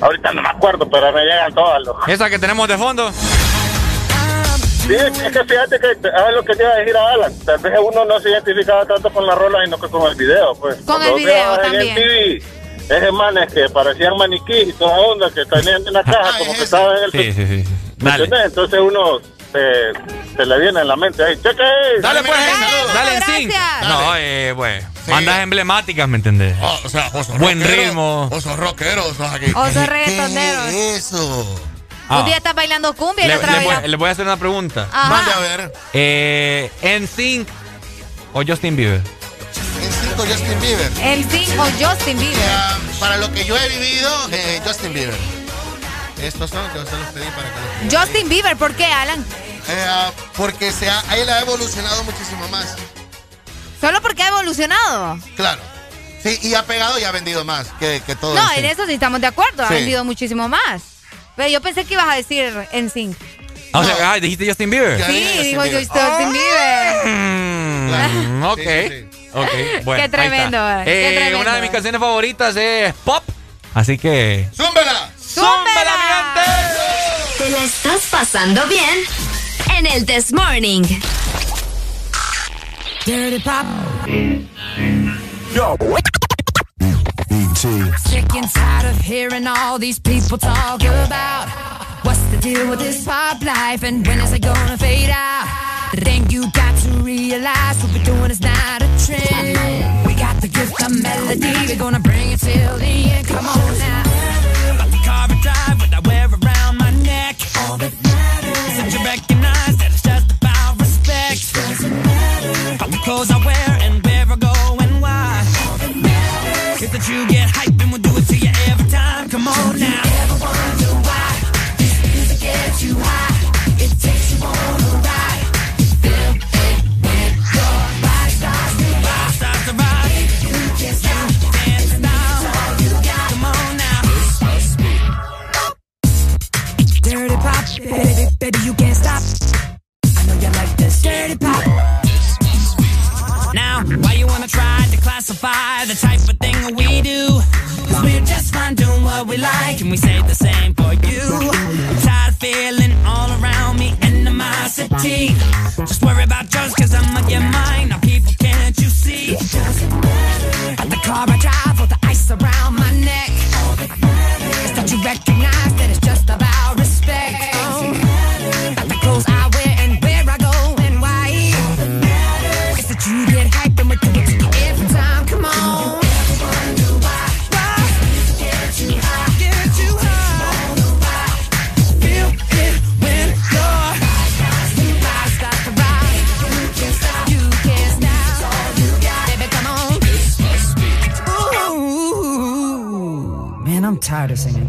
Ahorita no me acuerdo, pero me llegan todas, loco. Esa que tenemos de fondo. Sí, es que fíjate que, a ver lo que te iba a decir a Alan, tal vez uno no se identificaba tanto con la rola, sino que con el video, pues. Con el video en también. el TV, esos manes que parecían maniquí y toda onda, que tenían en la caja, como que estaban en el... Sí, sí, sí. Entonces uno se, se le viene en la mente, ahí, cheque. Dale, pues, dale, gracias. NSYNC. No, eh, pues, bandas emblemáticas, ¿me entendés? Oh, o sea, vos sos Buen rockero, ritmo. Vos sos rockero, sos aquí. O sos ¿Qué reggaetonero. es eso? Ah. Un día estás bailando cumbia y Le, otra le voy, le voy a hacer una pregunta. Ajá. Mande a ver. Eh, ¿NSYNC o Justin Bieber? En cinco Justin Bieber. El Sing o Justin Bieber. Para lo que yo he vivido, eh, Justin Bieber. Estos son que se los pedí para que los Justin Bieber, ¿por qué, Alan? Eh, ah, porque se ha, él ha evolucionado muchísimo más. Solo porque ha evolucionado. Claro. Sí, y ha pegado y ha vendido más que, que todo No, en eso sí estamos de acuerdo. Ha Sí. vendido muchísimo más. Pero yo pensé que ibas a decir en Sync. Ah, O sea, ah, dijiste Justin Bieber. Sí, dijo Justin Justin Bieber. Bieber. Mm, ok. Sí, sí, Ok, (laughs) bueno. ahí tremendo, está. eh, qué Eh, tremendo. Una de mis canciones favoritas es Pop. Así que. ¡Zúmbela! ¡Zúmbela, mi gente! ¿Te la estás pasando bien? En el This Morning. Dirty Pop. BT. Sick and tired of hearing all these people talk about what's the deal with this pop life and when is it gonna fade out? The thing you got to realize what we're doing is not a trend. We got the gift of melody, we're gonna bring it till the end. Come on now. About the car I drive, what I wear around my neck. All that matters. Since you recognize that it's just about respect. Doesn't matter. About the clothes I wear and where I go and why. All that matters. Is that you get hype baby, baby, you can't stop. I know you like this. Dirty pop. Now, why you wanna try to classify the type of thing that we do? Cause we're just fine doing what we like, and we say the same for you. I'm tired of feeling all around me animosity. Just worry about yours, cause I'm on your mind. Now, people, can't you see? At the car I drive, or the ice around my neck. That. Is that you recognize tired of singing.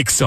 Exa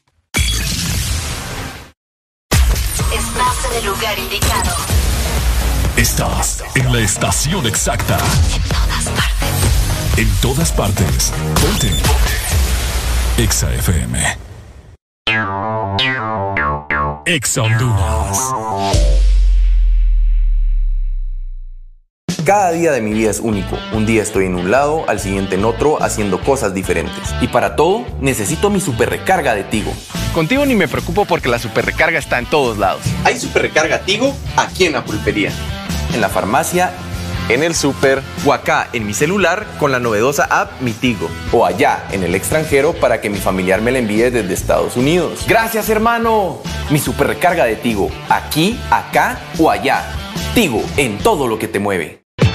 La estación exacta. En todas partes. En todas partes. Ponte. Ponte. Exa FM. Exa Honduras. Cada día de mi vida es único. Un día estoy en un lado, al siguiente en otro, haciendo cosas diferentes. Y para todo, necesito mi super recarga de Tigo. Contigo ni me preocupo porque la super recarga está en todos lados. Hay super recarga Tigo aquí en la pulpería, en la farmacia, en el super o acá en mi celular con la novedosa app Mi Tigo. O allá en el extranjero para que mi familiar me la envíe desde Estados Unidos. Gracias hermano. Mi super recarga de Tigo, aquí, acá o allá. Tigo, en todo lo que te mueve.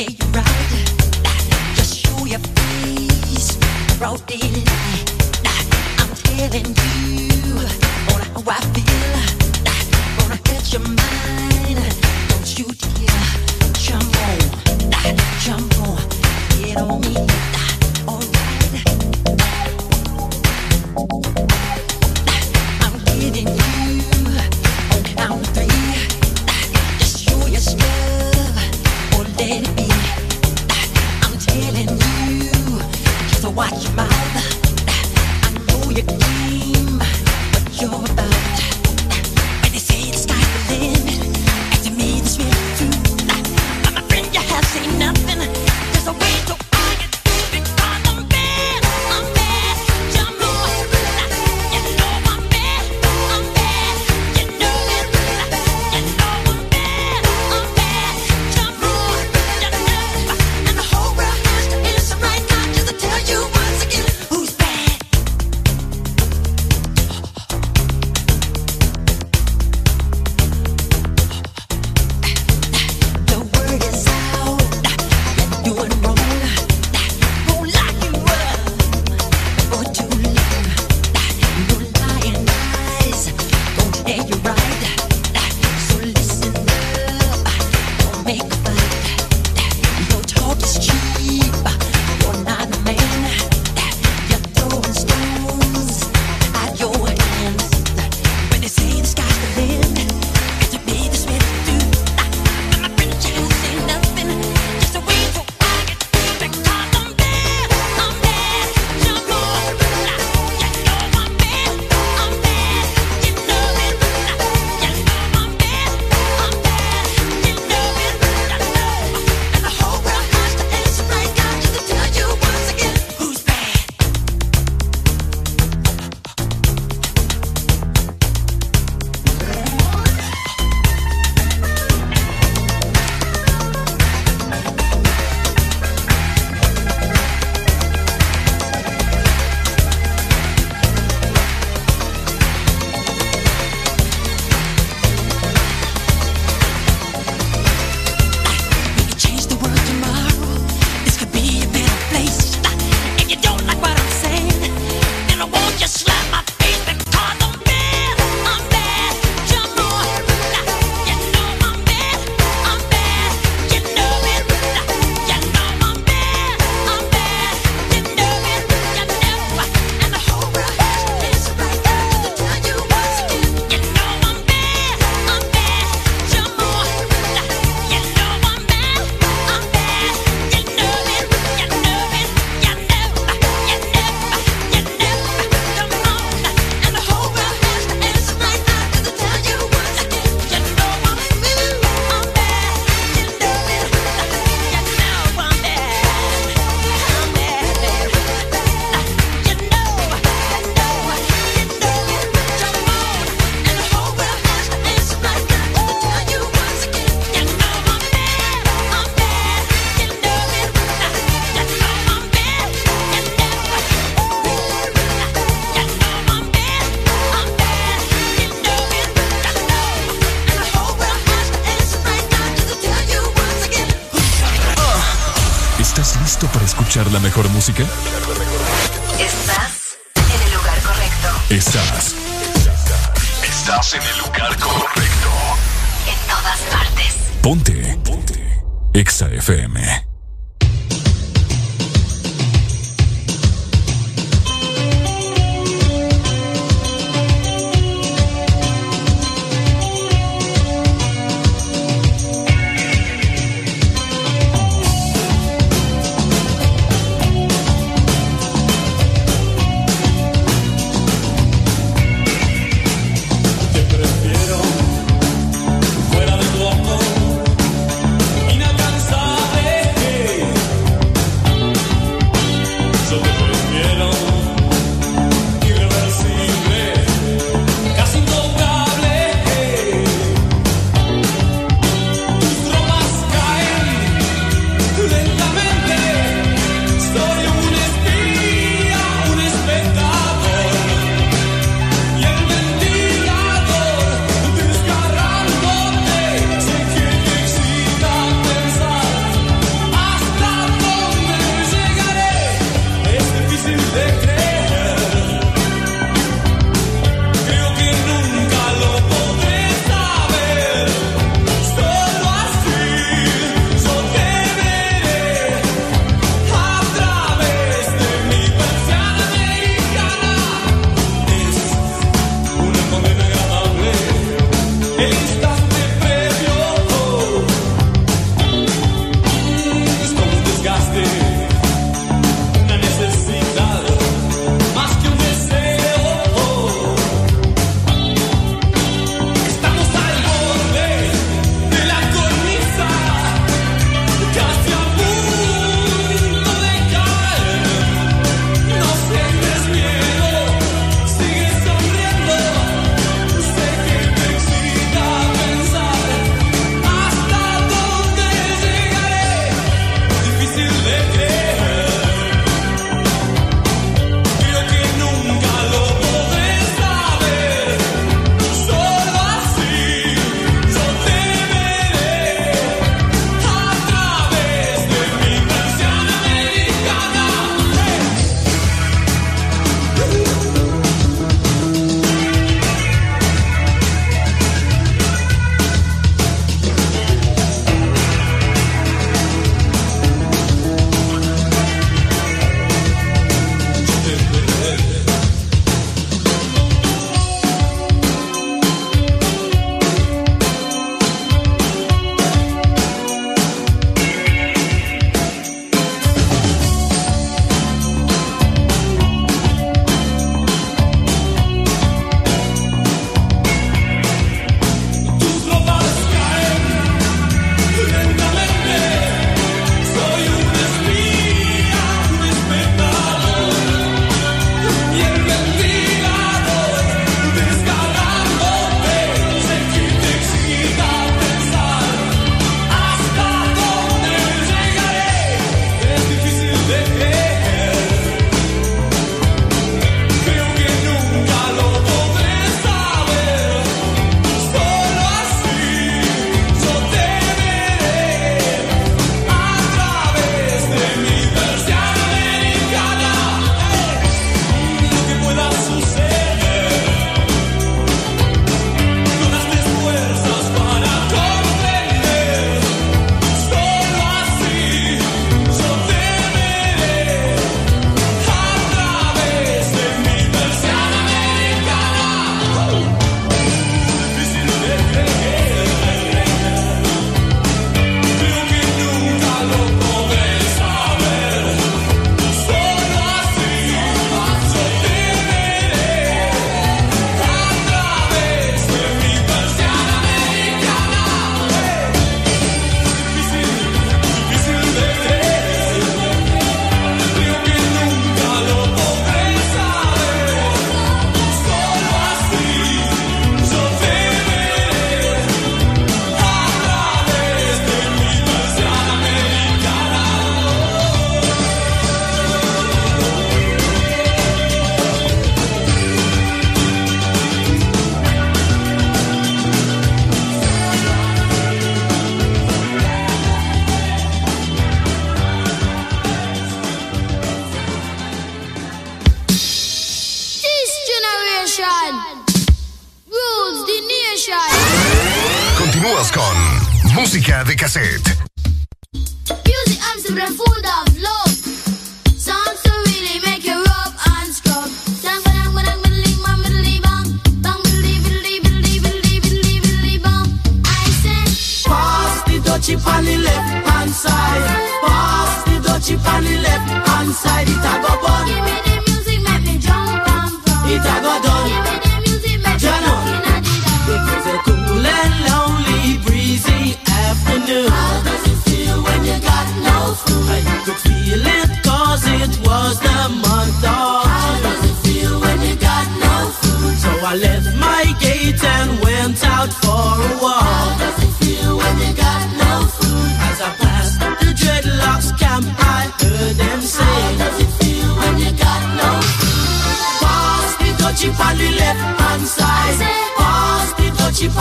Won't take you right. Just show your face. I'm telling you on how I feel. Gonna your mind, don't you dare jump on, get on me.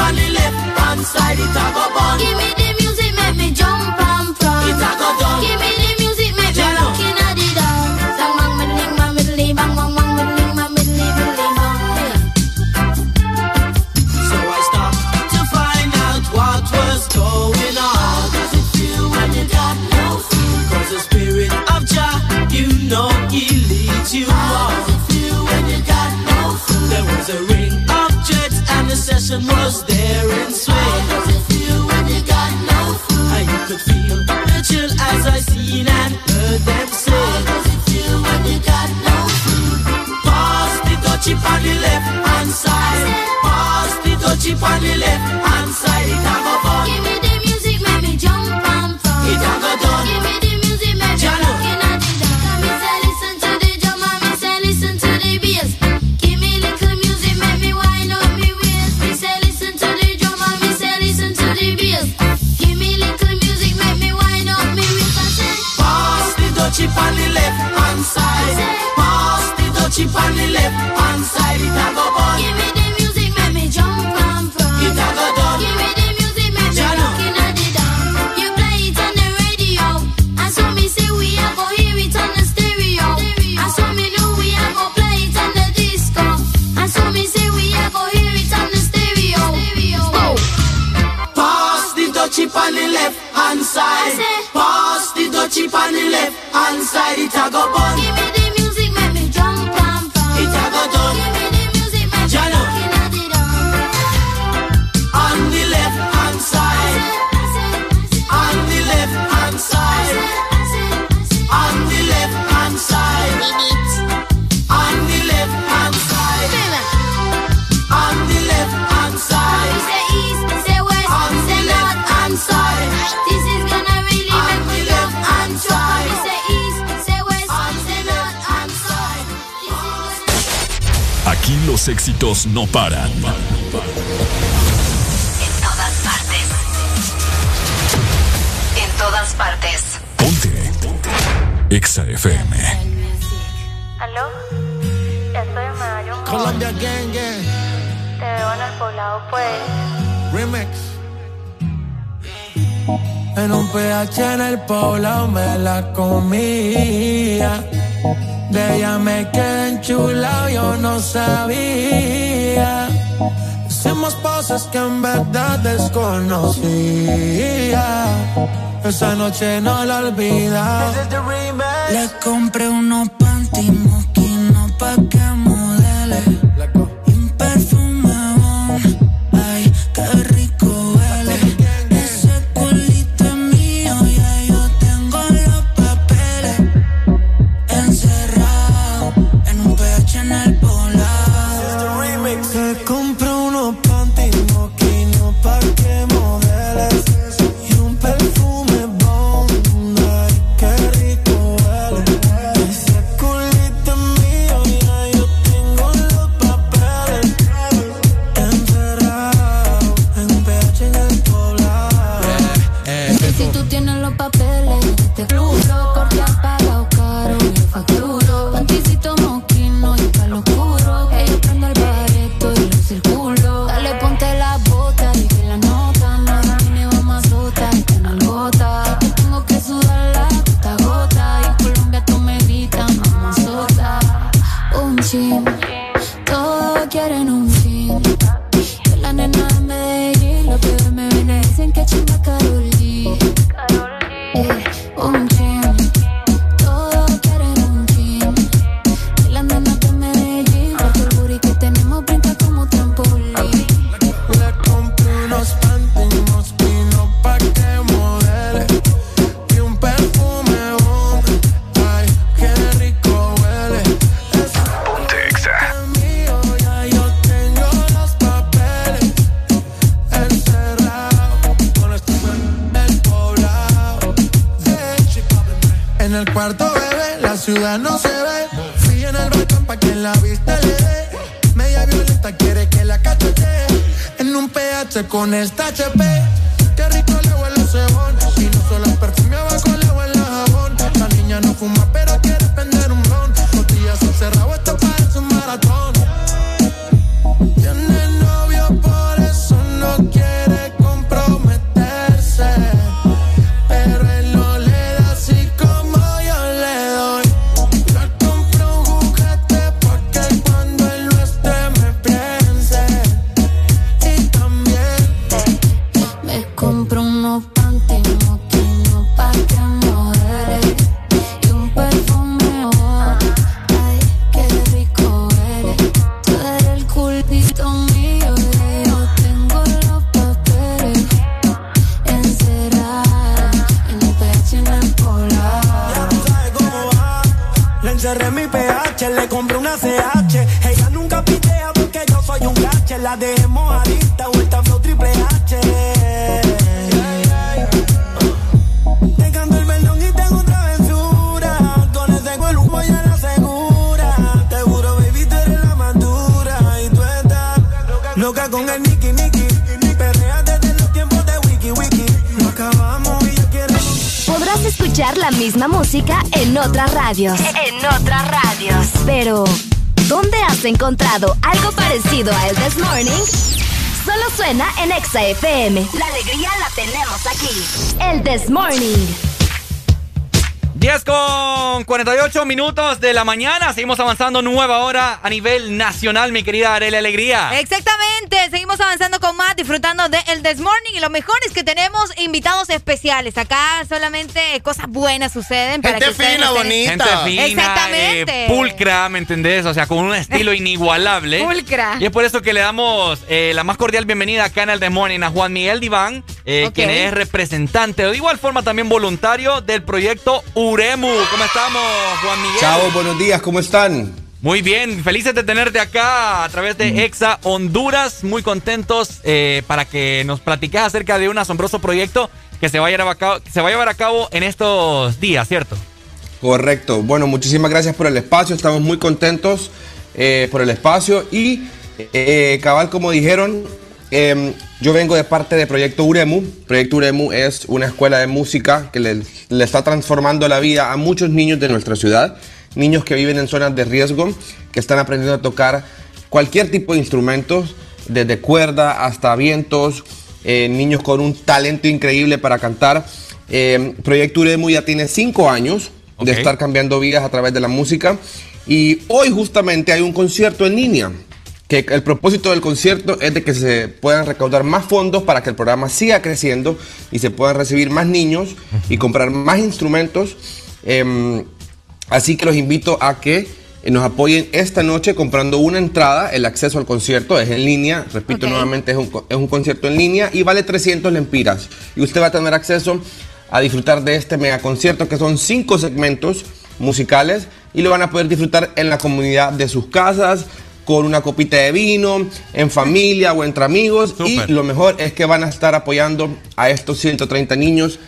On the left hand side, it's a ocean was there and swayed. How does it feel when you got no food? I could feel the chill as I seen and heard them say. How does it feel when you got no food? Pass the touchy on the left hand side. Pass the touchy on the left éxitos no paran. En todas partes. En todas partes. Ponte. Ponte. Exa FM. ¿Aló? Estoy en Colombia Gang Gang. Te veo en el poblado, pues. Remix. En un PH en el poblado me la comía. De ella me quedé enchulado, yo no sabía. Hacemos cosas que en verdad desconocía. Esa noche no la olvida. Le compré unos panty Exa FM. La alegría la tenemos aquí. El This Morning. 10 con 48 minutos de la mañana. Seguimos avanzando nueva hora a nivel nacional, mi querida Arela Alegría. Exactamente, seguimos avanzando con más, disfrutando de El This Morning y lo mejor es que tenemos invitados especiales. Acá solamente cosas buenas suceden. para Gente que fina, no bonita. Gente fina, Exactamente. eh, pulcra, ¿me entendés? O sea, con un estilo (laughs) inigualable. Pulcra. Y es por eso que le damos eh, la más cordial bienvenida acá en el The Morning a Juan Miguel Diván, eh, quien es representante, o de igual forma también voluntario del proyecto Uremu. ¿Cómo estamos, Juan Miguel? Chao, buenos días, ¿cómo están? Muy bien, felices de tenerte acá a través de Exa Honduras, muy contentos eh, para que nos platiques acerca de un asombroso proyecto que se va a llevar a cabo, que se va a llevar a cabo en estos días, ¿cierto? Correcto. Bueno, muchísimas gracias por el espacio. Estamos muy contentos eh, por el espacio. Y eh, cabal, como dijeron, eh, yo vengo de parte de Proyecto Uremu. Proyecto Uremu es una escuela de música que le, le está transformando la vida a muchos niños de nuestra ciudad. Niños que viven en zonas de riesgo, que están aprendiendo a tocar cualquier tipo de instrumentos, desde cuerda hasta vientos, eh, niños con un talento increíble para cantar. Eh, Proyecto Uremu ya tiene cinco años de estar cambiando vidas a través de la música. Y hoy justamente hay un concierto en línea. Que el propósito del concierto es de que se puedan recaudar más fondos para que el programa siga creciendo y se puedan recibir más niños y comprar más instrumentos. Em, así que los invito a que eh, nos apoyen esta noche comprando una entrada. El acceso al concierto es en línea. Repito nuevamente, es un, es un concierto en línea y vale 300 lempiras. Y usted va a tener acceso a disfrutar de este mega concierto que son cinco segmentos musicales y lo van a poder disfrutar en la comunidad de sus casas con una copita de vino, en familia o entre amigos. Y lo mejor es que van a estar apoyando a estos 130 niños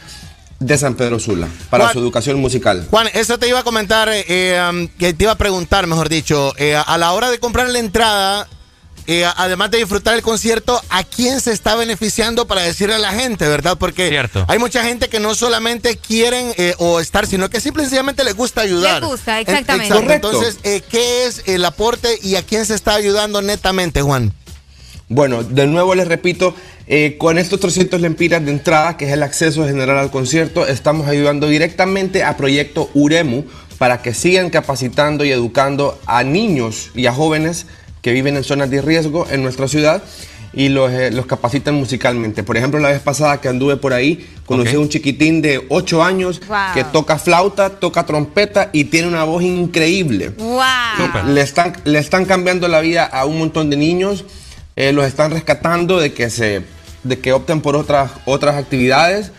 de San Pedro Sula para Juan- su educación musical. Juan, eso te iba a comentar, eh, um, que te iba a preguntar, mejor dicho, eh, a la hora de comprar la entrada, eh, además de disfrutar el concierto, ¿a quién se está beneficiando para decirle a la gente, verdad? Porque Cierto. hay mucha gente que no solamente quieren eh, o estar, sino que simple y sencillamente les gusta ayudar. Les gusta, Eh, exactamente. exacto. Correcto. Entonces, eh, ¿qué es el aporte y a quién se está ayudando netamente, Juan? Bueno, de nuevo les repito, eh, con estos 300 lempiras de entrada, que es el acceso general al concierto, estamos ayudando directamente a Proyecto Uremu para que sigan capacitando y educando a niños y a jóvenes que viven en zonas de riesgo en nuestra ciudad y los, eh, los capacitan musicalmente. Por ejemplo, la vez pasada que anduve por ahí, conocí a un chiquitín de 8 años Wow. que toca flauta, toca trompeta y tiene una voz increíble. Le están, le están cambiando la vida a un montón de niños, eh, los están rescatando de que, se, de que opten por otras, otras actividades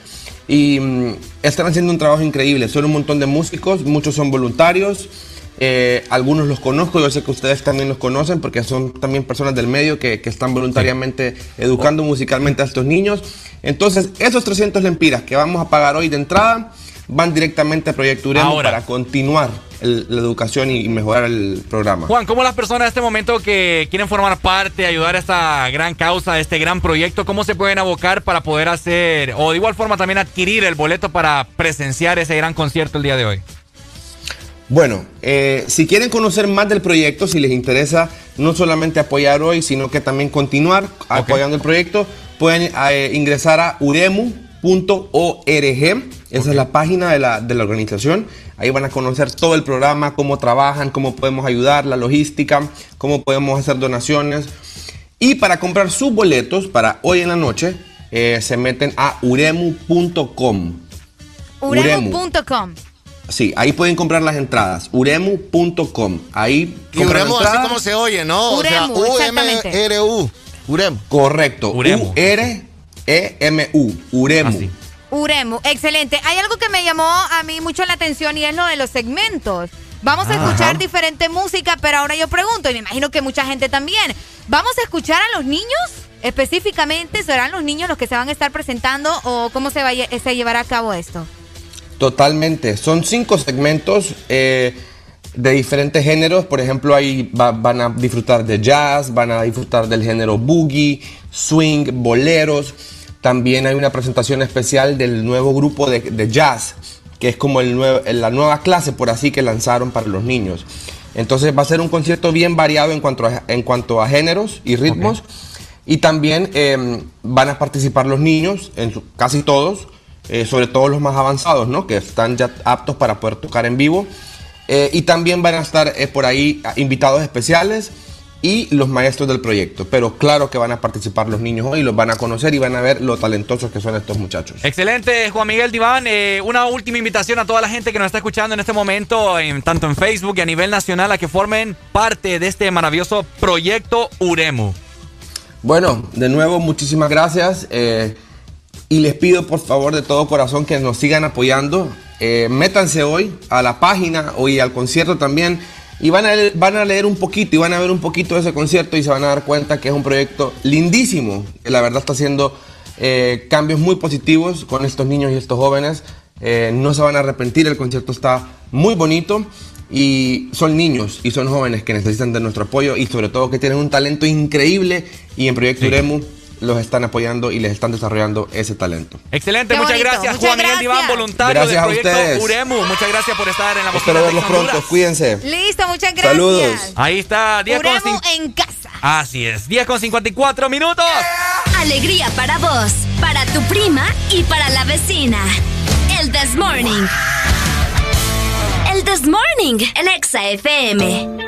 y mm, están haciendo un trabajo increíble. Son un montón de músicos, muchos son voluntarios, eh, algunos los conozco, yo sé que ustedes también los conocen porque son también personas del medio que, que están voluntariamente educando musicalmente a estos niños. Entonces, esos 300 lempiras que vamos a pagar hoy de entrada van directamente al proyecto Uremo Ahora. para continuar el- la educación y, mejorar el programa. Juan, ¿cómo las personas en este momento que quieren formar parte, ayudar a esta gran causa, a este gran proyecto, cómo se pueden abocar para poder hacer, o de igual forma también adquirir el boleto para presenciar ese gran concierto el día de hoy? Bueno, eh, si quieren conocer más del proyecto, si les interesa no solamente apoyar hoy, sino que también continuar apoyando el proyecto, pueden eh, ingresar a uremu.org. Esa es la página de la, de la organización. Ahí van a conocer todo el programa, cómo trabajan, cómo podemos ayudar, la logística, cómo podemos hacer donaciones. Y para comprar sus boletos para hoy en la noche, eh, se meten a uremu.com. Uremu.com. Sí, ahí pueden comprar las entradas. Uremu.com. Ahí Y Uremu, así como se oye, ¿no? O sea, exactamente. U-M-R-U. Uremu. Correcto. Uremu. U-R-E-M-U. Uremu. Uremu, excelente. Hay algo que me llamó a mí mucho la atención y es lo de los segmentos. Vamos a Ajá. escuchar diferente música, pero ahora yo pregunto, y me imagino que mucha gente también, ¿vamos a escuchar a los niños? Específicamente, ¿serán los niños los que se van a estar presentando o cómo se, va, a se llevará a cabo esto? Totalmente. Son cinco segmentos eh, de diferentes géneros. Por ejemplo, ahí va- van a disfrutar de jazz, van a disfrutar del género boogie, swing, boleros. También hay una presentación especial del nuevo grupo de, de jazz, que es como el nuevo- la nueva clase, por así, que lanzaron para los niños. Entonces va a ser un concierto bien variado en cuanto a, en cuanto a géneros y ritmos. Y también eh, van a participar los niños, en su- casi todos, eh, sobre todo los más avanzados, ¿no? Que están ya aptos para poder tocar en vivo. Eh, y también van a estar eh, por ahí ah, invitados especiales y los maestros del proyecto. Pero claro que van a participar los niños hoy, los van a conocer y van a ver lo talentosos que son estos muchachos. Excelente, Juan Miguel Diván. Eh, una última invitación a toda la gente que nos está escuchando en este momento, en- tanto en Facebook y a nivel nacional, a que formen parte de este maravilloso proyecto Uremu. Bueno, de nuevo, muchísimas gracias. eh, y les pido por favor de todo corazón que nos sigan apoyando. Eh, métanse hoy a la página hoy al concierto también. Y van a, leer, van a leer un poquito y van a ver un poquito de ese concierto y se van a dar cuenta que es un proyecto lindísimo. Que la verdad está haciendo eh, cambios muy positivos con estos niños y estos jóvenes. Eh, no se van a arrepentir, el concierto está muy bonito. Y son niños y son jóvenes que necesitan de nuestro apoyo y sobre todo que tienen un talento increíble y en Proyecto Uremu los están apoyando y les están desarrollando ese talento. Excelente, Qué muchas bonito, gracias, muchas Juan Miguel. Diván, voluntario Gracias del proyecto. Uremu. Muchas gracias por estar en la Espero bocina verlos de pronto, Honduras. cuídense. Listo, muchas gracias. Saludos. Ahí está, 10 con Uremu en casa. Así es, 10 con 54 minutos. Alegría para vos, para tu prima y para la vecina. El This Morning. El This Morning, el Exa FM.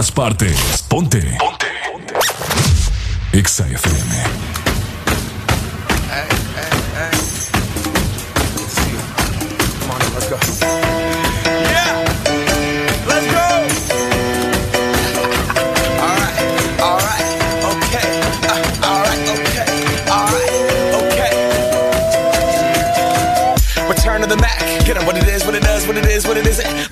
Todas partes. Ponte. Ponte. Exa FM.